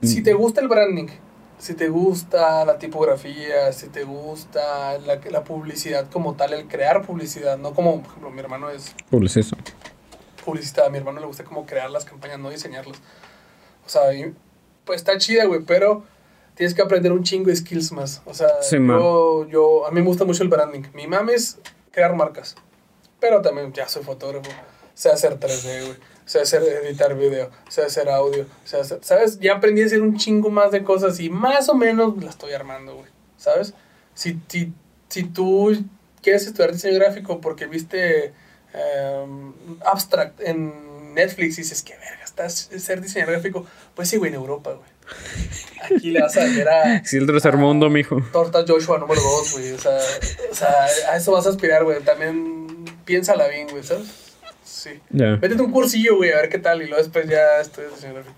si te gusta el branding, si te gusta la tipografía, si te gusta la, la publicidad como tal, el crear publicidad, no como, por ejemplo, mi hermano es Publicista. publicista, a mi hermano le gusta como crear las campañas, no diseñarlas. O sea, pues está chida, güey, pero tienes que aprender un chingo de skills más. O sea, Sí, yo, yo, a mí me gusta mucho el branding. Mi mame es crear marcas, pero también ya soy fotógrafo, sé hacer 3D, güey. Sé hacer, editar video, sé hacer audio, sé hacer, ¿sabes? Ya aprendí a hacer un chingo más de cosas y más o menos la estoy armando, güey, ¿sabes? Si, si, si tú quieres estudiar diseño gráfico porque viste em, Abstract en Netflix y dices, qué verga, estás ser diseñador gráfico, pues sí, güey, en Europa, güey. Aquí le vas a ver a Sí, el tercer mundo, mijo. Torta Joshua número 2, güey. O sea, o sea, a eso vas a aspirar, güey. También piénsala bien, güey, ¿sabes? Sí. Ya. Métete un cursillo, güey, a ver qué tal. Y luego después ya estudias diseño gráfico.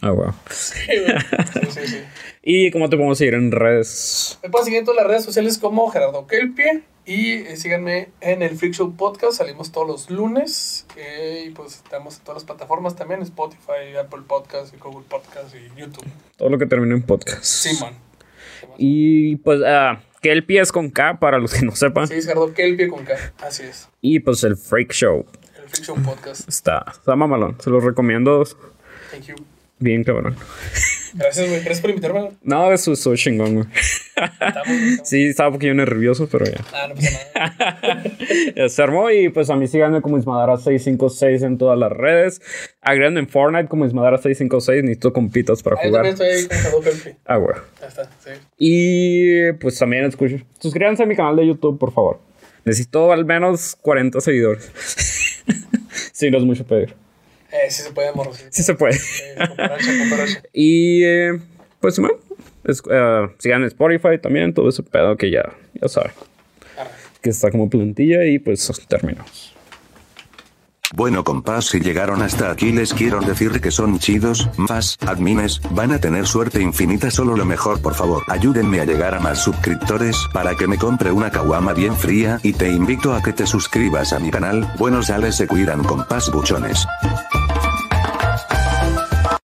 Ah, wow. Sí, güey. Sí, sí, sí. ¿Y cómo te podemos seguir en redes? Me pueden seguir en todas las redes sociales como Gerardo Kelpie. Y eh, síganme en el Freak Show Podcast. Salimos todos los lunes. eh, y pues estamos en todas las plataformas también: Spotify, Apple Podcast, Google Podcast y YouTube. Todo lo que termine en podcast. Sí, man. Y pues, ah, el pie es con K para los que no sepan. Sí, Gerardo Kelpie con K. Así es. Y pues el Freak Show El Freak Show Podcast. está, está mamalón. Se los recomiendo Thank you. bien, cabrón. Gracias, güey. Gracias por invitarme. No, eso es chingón, güey. Sí, estaba un poquillo nervioso, pero ya. Ah, no pasa nada. Se armó y pues a mí síganme como Ismadara656 en todas las redes. Agregando en Fortnite como Ismadara656. Necesito compitas para Ahí también jugar. estoy ahí con. Ah, güey. Ya está, sí. Y pues también escuchen. Suscríbanse a mi canal de YouTube, por favor. Necesito al menos 40 seguidores. sí, no es mucho pedir. Eh, sí se puede, morro. Sí, Sí se puede. Sí, cucaracha, cucaracha. Y eh, pues bueno, es- eh, sigan en Spotify también, todo ese pedo que ya, ya saben. Que está como plantilla y pues terminamos. Bueno compas si llegaron hasta aquí les quiero decir que son chidos, más, admines, van a tener suerte infinita solo lo mejor por favor ayúdenme a llegar a más suscriptores para que me compre una caguama bien fría y te invito a que te suscribas a mi canal, buenos sales se cuidan compas buchones.